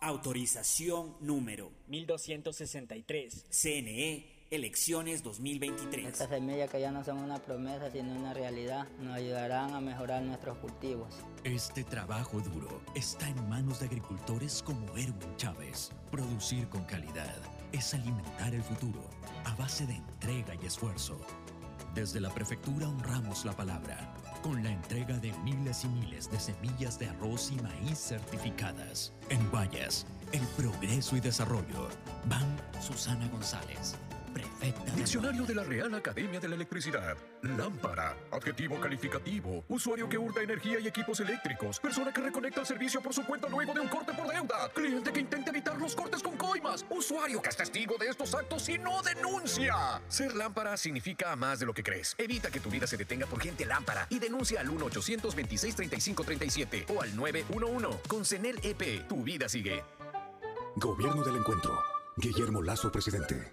Autorización número 1263. CNE, elecciones 2023. Estas semillas que ya no son una promesa sino una realidad nos ayudarán a mejorar nuestros cultivos. Este trabajo duro está en manos de agricultores como Erwin Chávez. Producir con calidad es alimentar el futuro a base de entrega y esfuerzo. Desde la prefectura honramos la palabra con la entrega de miles y miles de semillas de arroz y maíz certificadas. En Guayas, el progreso y desarrollo. Van Susana González, prefecta de Diccionario de la Real Academia de la Electricidad. Lámpara. Adjetivo calificativo. Usuario que hurta energía y equipos eléctricos. Persona que reconecta el servicio por su cuenta luego de un corte por deuda. Cliente que intenta evitar los cortes con coimas. Usuario que es testigo de estos actos y no denuncia. Ser lámpara significa más de lo que crees. Evita que tu vida se detenga por gente lámpara y denuncia al 1-826-3537 o al 911. Con CENEL EP, tu vida sigue. Gobierno del Encuentro. Guillermo Lazo, presidente.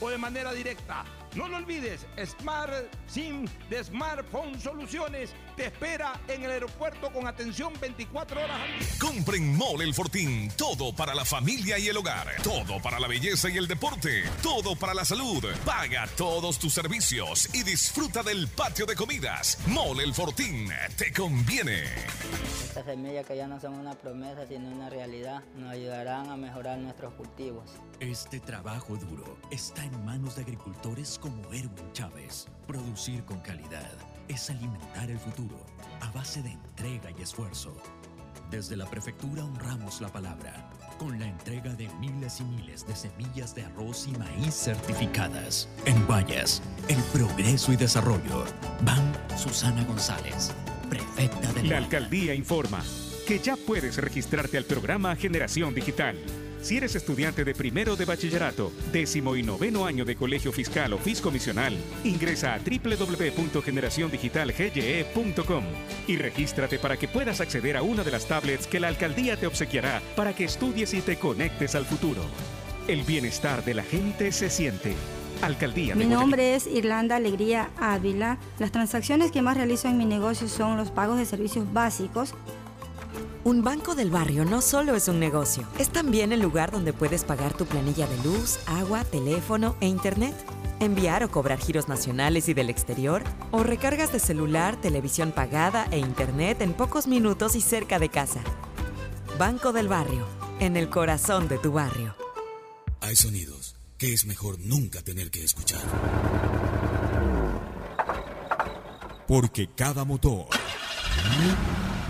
o de manera directa. No lo olvides, Smart SIM de Smartphone Soluciones te espera en el aeropuerto con atención 24 horas al día. Compren Mole el Fortín. Todo para la familia y el hogar. Todo para la belleza y el deporte. Todo para la salud. Paga todos tus servicios y disfruta del patio de comidas. Mole el Fortín. Te conviene. Estas semillas que ya no son una promesa sino una realidad nos ayudarán a mejorar nuestros cultivos. Este trabajo duro está en manos de agricultores como Erwin Chávez. Producir con calidad es alimentar el futuro a base de entrega y esfuerzo. Desde la prefectura honramos la palabra con la entrega de miles y miles de semillas de arroz y maíz certificadas. En Guayas, el progreso y desarrollo. Van Susana González, prefecta de La alcaldía informa. que ya puedes registrarte al programa Generación Digital. Si eres estudiante de primero de bachillerato, décimo y noveno año de colegio fiscal o fiscomisional, ingresa a www.generaciondigitalgye.com y regístrate para que puedas acceder a una de las tablets que la alcaldía te obsequiará para que estudies y te conectes al futuro. El bienestar de la gente se siente. Alcaldía Mi nombre es Irlanda Alegría Ávila. Las transacciones que más realizo en mi negocio son los pagos de servicios básicos. Un banco del barrio no solo es un negocio, es también el lugar donde puedes pagar tu planilla de luz, agua, teléfono e internet, enviar o cobrar giros nacionales y del exterior, o recargas de celular, televisión pagada e internet en pocos minutos y cerca de casa. Banco del barrio, en el corazón de tu barrio. Hay sonidos que es mejor nunca tener que escuchar. Porque cada motor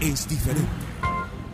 es diferente.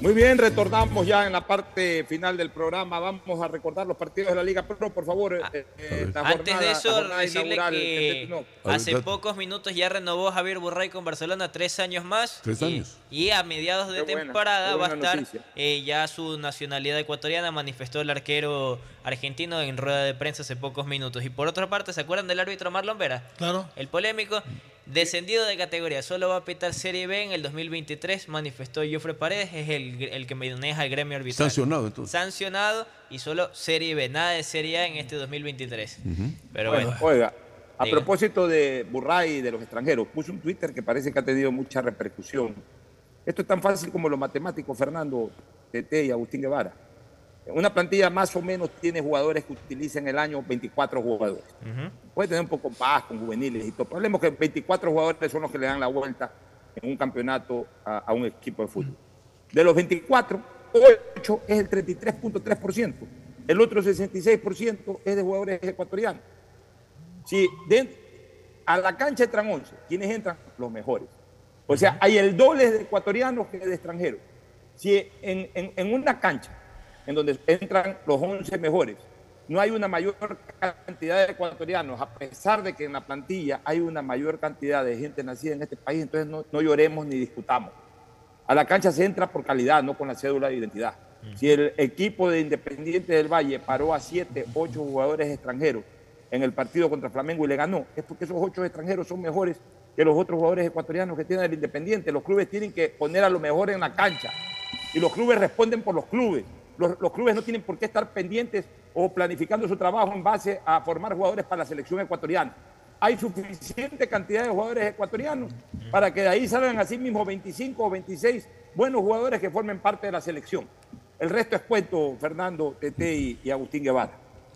Muy bien, retornamos ya en la parte final del programa. Vamos a recordar los partidos de la Liga Pro, por favor. eh, eh, la Antes jornada- de la eso, jornada decirle que hace pocos minutos ya renovó Javier Burray con Barcelona tres años más. Tres y, años. y a mediados de Qué buena, temporada va a estar eh, ya su nacionalidad ecuatoriana, manifestó el arquero argentino en rueda de prensa hace pocos minutos. Y por otra parte, ¿se acuerdan del árbitro Marlon Vera? Claro. El polémico, descendido de categoría, solo va a pitar Serie B en el 2023, manifestó Jofre Paredes, es el, el que maneja el gremio arbitral. Sancionado, entonces. Sancionado y solo Serie B, nada de Serie A en este 2023. Pero bueno. Oiga, a Diga. propósito de Burray y de los extranjeros, puse un Twitter que parece que ha tenido mucha repercusión. Esto es tan fácil como los matemáticos Fernando Tete y Agustín Guevara. Una plantilla más o menos tiene jugadores que utilizan el año 24 jugadores. Puede tener un poco más con juveniles y todo. Hablemos que 24 jugadores son los que le dan la vuelta en un campeonato a, a un equipo de fútbol. De los 24, 8 es el 33.3%. El otro 66% es de jugadores ecuatorianos. Si a la cancha entran 11, ¿quiénes entran? Los mejores. O sea, hay el doble de ecuatorianos que de extranjeros. Si en, en- en una cancha en donde entran los 11 mejores, no hay una mayor cantidad de ecuatorianos, a pesar de que en la plantilla hay una mayor cantidad de gente nacida en este país, entonces no, no lloremos ni discutamos. A la cancha se entra por calidad, no con la cédula de identidad. Si el equipo de Independiente del Valle paró a 7, 8 jugadores extranjeros en el partido contra Flamengo y le ganó, es porque esos 8 extranjeros son mejores que los otros jugadores ecuatorianos que tiene el Independiente. Los clubes tienen que poner a lo mejor en la cancha y los clubes responden por los clubes. Los, los clubes no tienen por qué estar pendientes o planificando su trabajo en base a formar jugadores para la selección ecuatoriana. Hay suficiente cantidad de jugadores ecuatorianos para que de ahí salgan así mismo 25 o 26 buenos jugadores que formen parte de la selección. El resto es cuento, Fernando, Tete y, y Agustín Guevara.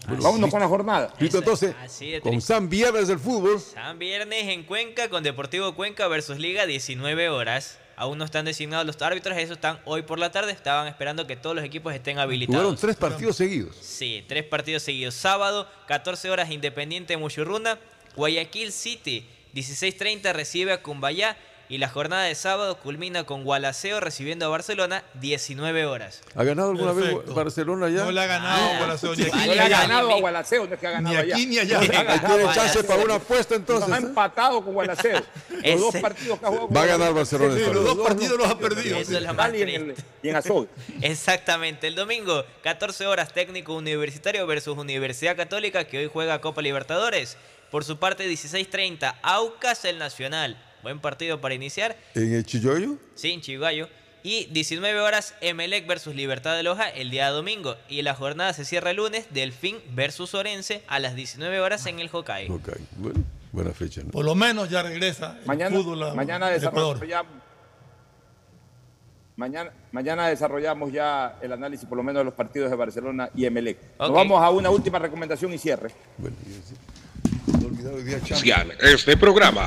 Vámonos con la jornada. Listo, entonces, Así de con. San Viernes del fútbol, San Viernes en Cuenca con Deportivo Cuenca versus Liga 19 horas. Aún no están designados los árbitros, esos están hoy por la tarde. Estaban esperando que todos los equipos estén habilitados. jugaron tres partidos seguidos. Sí, tres partidos seguidos. Sábado, 14 horas, Independiente Muchurruna. Guayaquil City, 16.30 recibe a Cumbayá. Y la jornada de sábado culmina con Gualaceo recibiendo a Barcelona, 19 horas. ¿Ha ganado alguna Perfecto. vez Barcelona ya? No le ha ganado Ah, Gualaceo, sí. ni aquí No le ha ganado a Gualaceo, no es que ha ganado Ni aquí allá. ni allá. Ahí tiene chance para una apuesta entonces. Nos ha empatado con Gualaceo. Los dos partidos que ha jugado Va a ganar. Barcelona vez. los dos partidos los ha perdido. Eso es lo En más y en el- triste. y en Azogue. Exactamente. El domingo, 14 horas, técnico universitario versus Universidad Católica, que hoy juega Copa Libertadores. Por su parte, 16.30, Aucas el Nacional. Buen partido para iniciar. ¿En el Chilloyo? Sí, en Chiguayo. Y 19 horas Emelec versus Libertad de Loja el día domingo. Y la jornada se cierra el lunes, Delfín versus Orense a las 19 horas en el Hokkaido. Bueno, buena fecha. ¿no? Por lo menos ya regresa el Mañana, fútbol a- mañana desarrollamos. Mañana, mañana desarrollamos ya el análisis por lo menos de los partidos de Barcelona y Emelec. Nos vamos a una última recomendación y cierre. Este programa.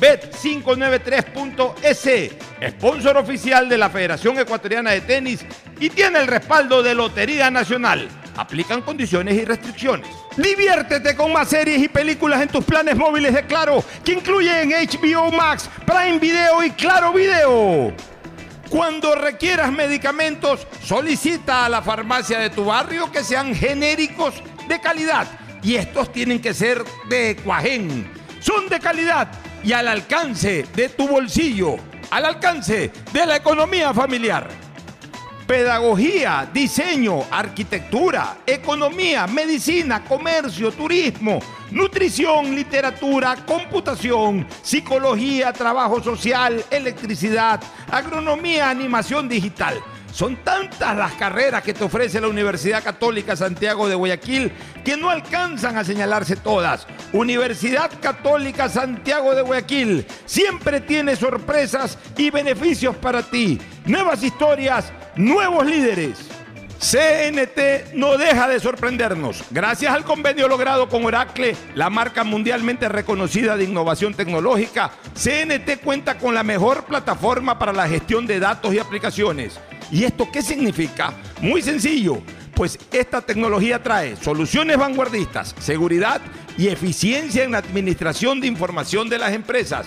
Bet593.es, sponsor oficial de la Federación Ecuatoriana de Tenis y tiene el respaldo de Lotería Nacional. Aplican condiciones y restricciones. Diviértete con más series y películas en tus planes móviles de Claro, que incluyen HBO Max, Prime Video y Claro Video. Cuando requieras medicamentos, solicita a la farmacia de tu barrio que sean genéricos de calidad. Y estos tienen que ser de Cuajén. Son de calidad y al alcance de tu bolsillo, al alcance de la economía familiar. Pedagogía, diseño, arquitectura, economía, medicina, comercio, turismo, nutrición, literatura, computación, psicología, trabajo social, electricidad, agronomía, animación digital. Son tantas las carreras que te ofrece la Universidad Católica Santiago de Guayaquil que no alcanzan a señalarse todas. Universidad Católica Santiago de Guayaquil siempre tiene sorpresas y beneficios para ti. Nuevas historias, nuevos líderes. CNT no deja de sorprendernos. Gracias al convenio logrado con Oracle, la marca mundialmente reconocida de innovación tecnológica, CNT cuenta con la mejor plataforma para la gestión de datos y aplicaciones. ¿Y esto qué significa? Muy sencillo, pues esta tecnología trae soluciones vanguardistas, seguridad y eficiencia en la administración de información de las empresas.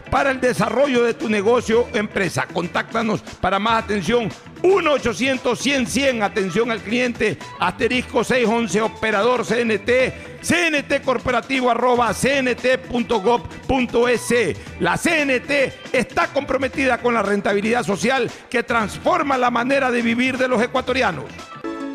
para el desarrollo de tu negocio o empresa. Contáctanos para más atención 1-800-100-100, atención al cliente, asterisco 611, operador CNT, CNT corporativo arroba cnt.gov.es. La CNT está comprometida con la rentabilidad social que transforma la manera de vivir de los ecuatorianos.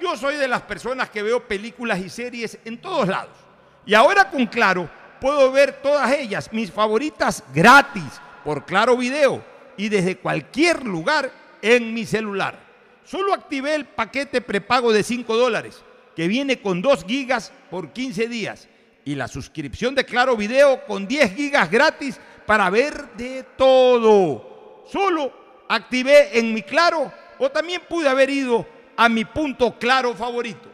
Yo soy de las personas que veo películas y series en todos lados. Y ahora con Claro puedo ver todas ellas, mis favoritas gratis, por Claro Video y desde cualquier lugar en mi celular. Solo activé el paquete prepago de 5 dólares, que viene con 2 gigas por 15 días, y la suscripción de Claro Video con 10 gigas gratis para ver de todo. Solo activé en mi Claro o también pude haber ido a mi punto claro favorito.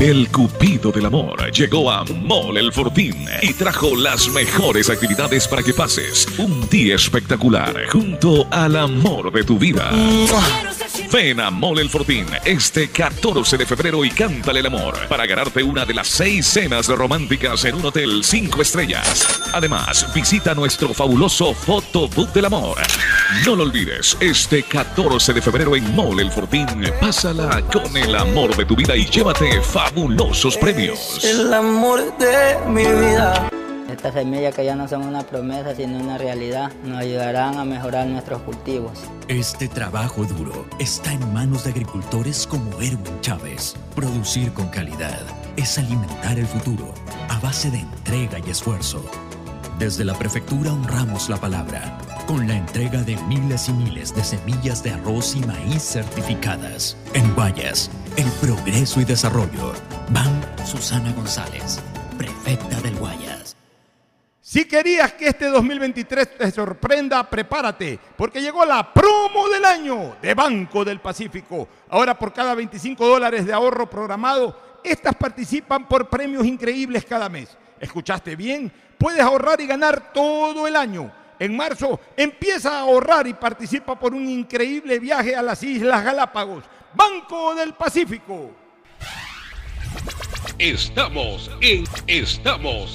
El Cupido del Amor llegó a Mall El Fortín y trajo las mejores actividades para que pases un día espectacular junto al amor de tu vida. Ven a Mall El Fortín este 14 de febrero y cántale el amor para ganarte una de las seis cenas románticas en un hotel 5 estrellas. Además, visita nuestro fabuloso Photobook del Amor. No lo olvides, este 14 de febrero en Mall El Fortín, pásala con el amor de tu vida y llévate fabulosos premios. El amor de mi vida. Estas semillas que ya no son una promesa sino una realidad nos ayudarán a mejorar nuestros cultivos. Este trabajo duro está en manos de agricultores como Erwin Chávez. Producir con calidad es alimentar el futuro a base de entrega y esfuerzo. Desde la prefectura honramos la palabra con la entrega de miles y miles de semillas de arroz y maíz certificadas. En Guayas, el progreso y desarrollo. Van Susana González, prefecta del Guayas. Si querías que este 2023 te sorprenda, prepárate, porque llegó la promo del año de Banco del Pacífico. Ahora por cada 25 dólares de ahorro programado, estas participan por premios increíbles cada mes. ¿Escuchaste bien? Puedes ahorrar y ganar todo el año. En marzo empieza a ahorrar y participa por un increíble viaje a las Islas Galápagos. Banco del Pacífico. Estamos en Estamos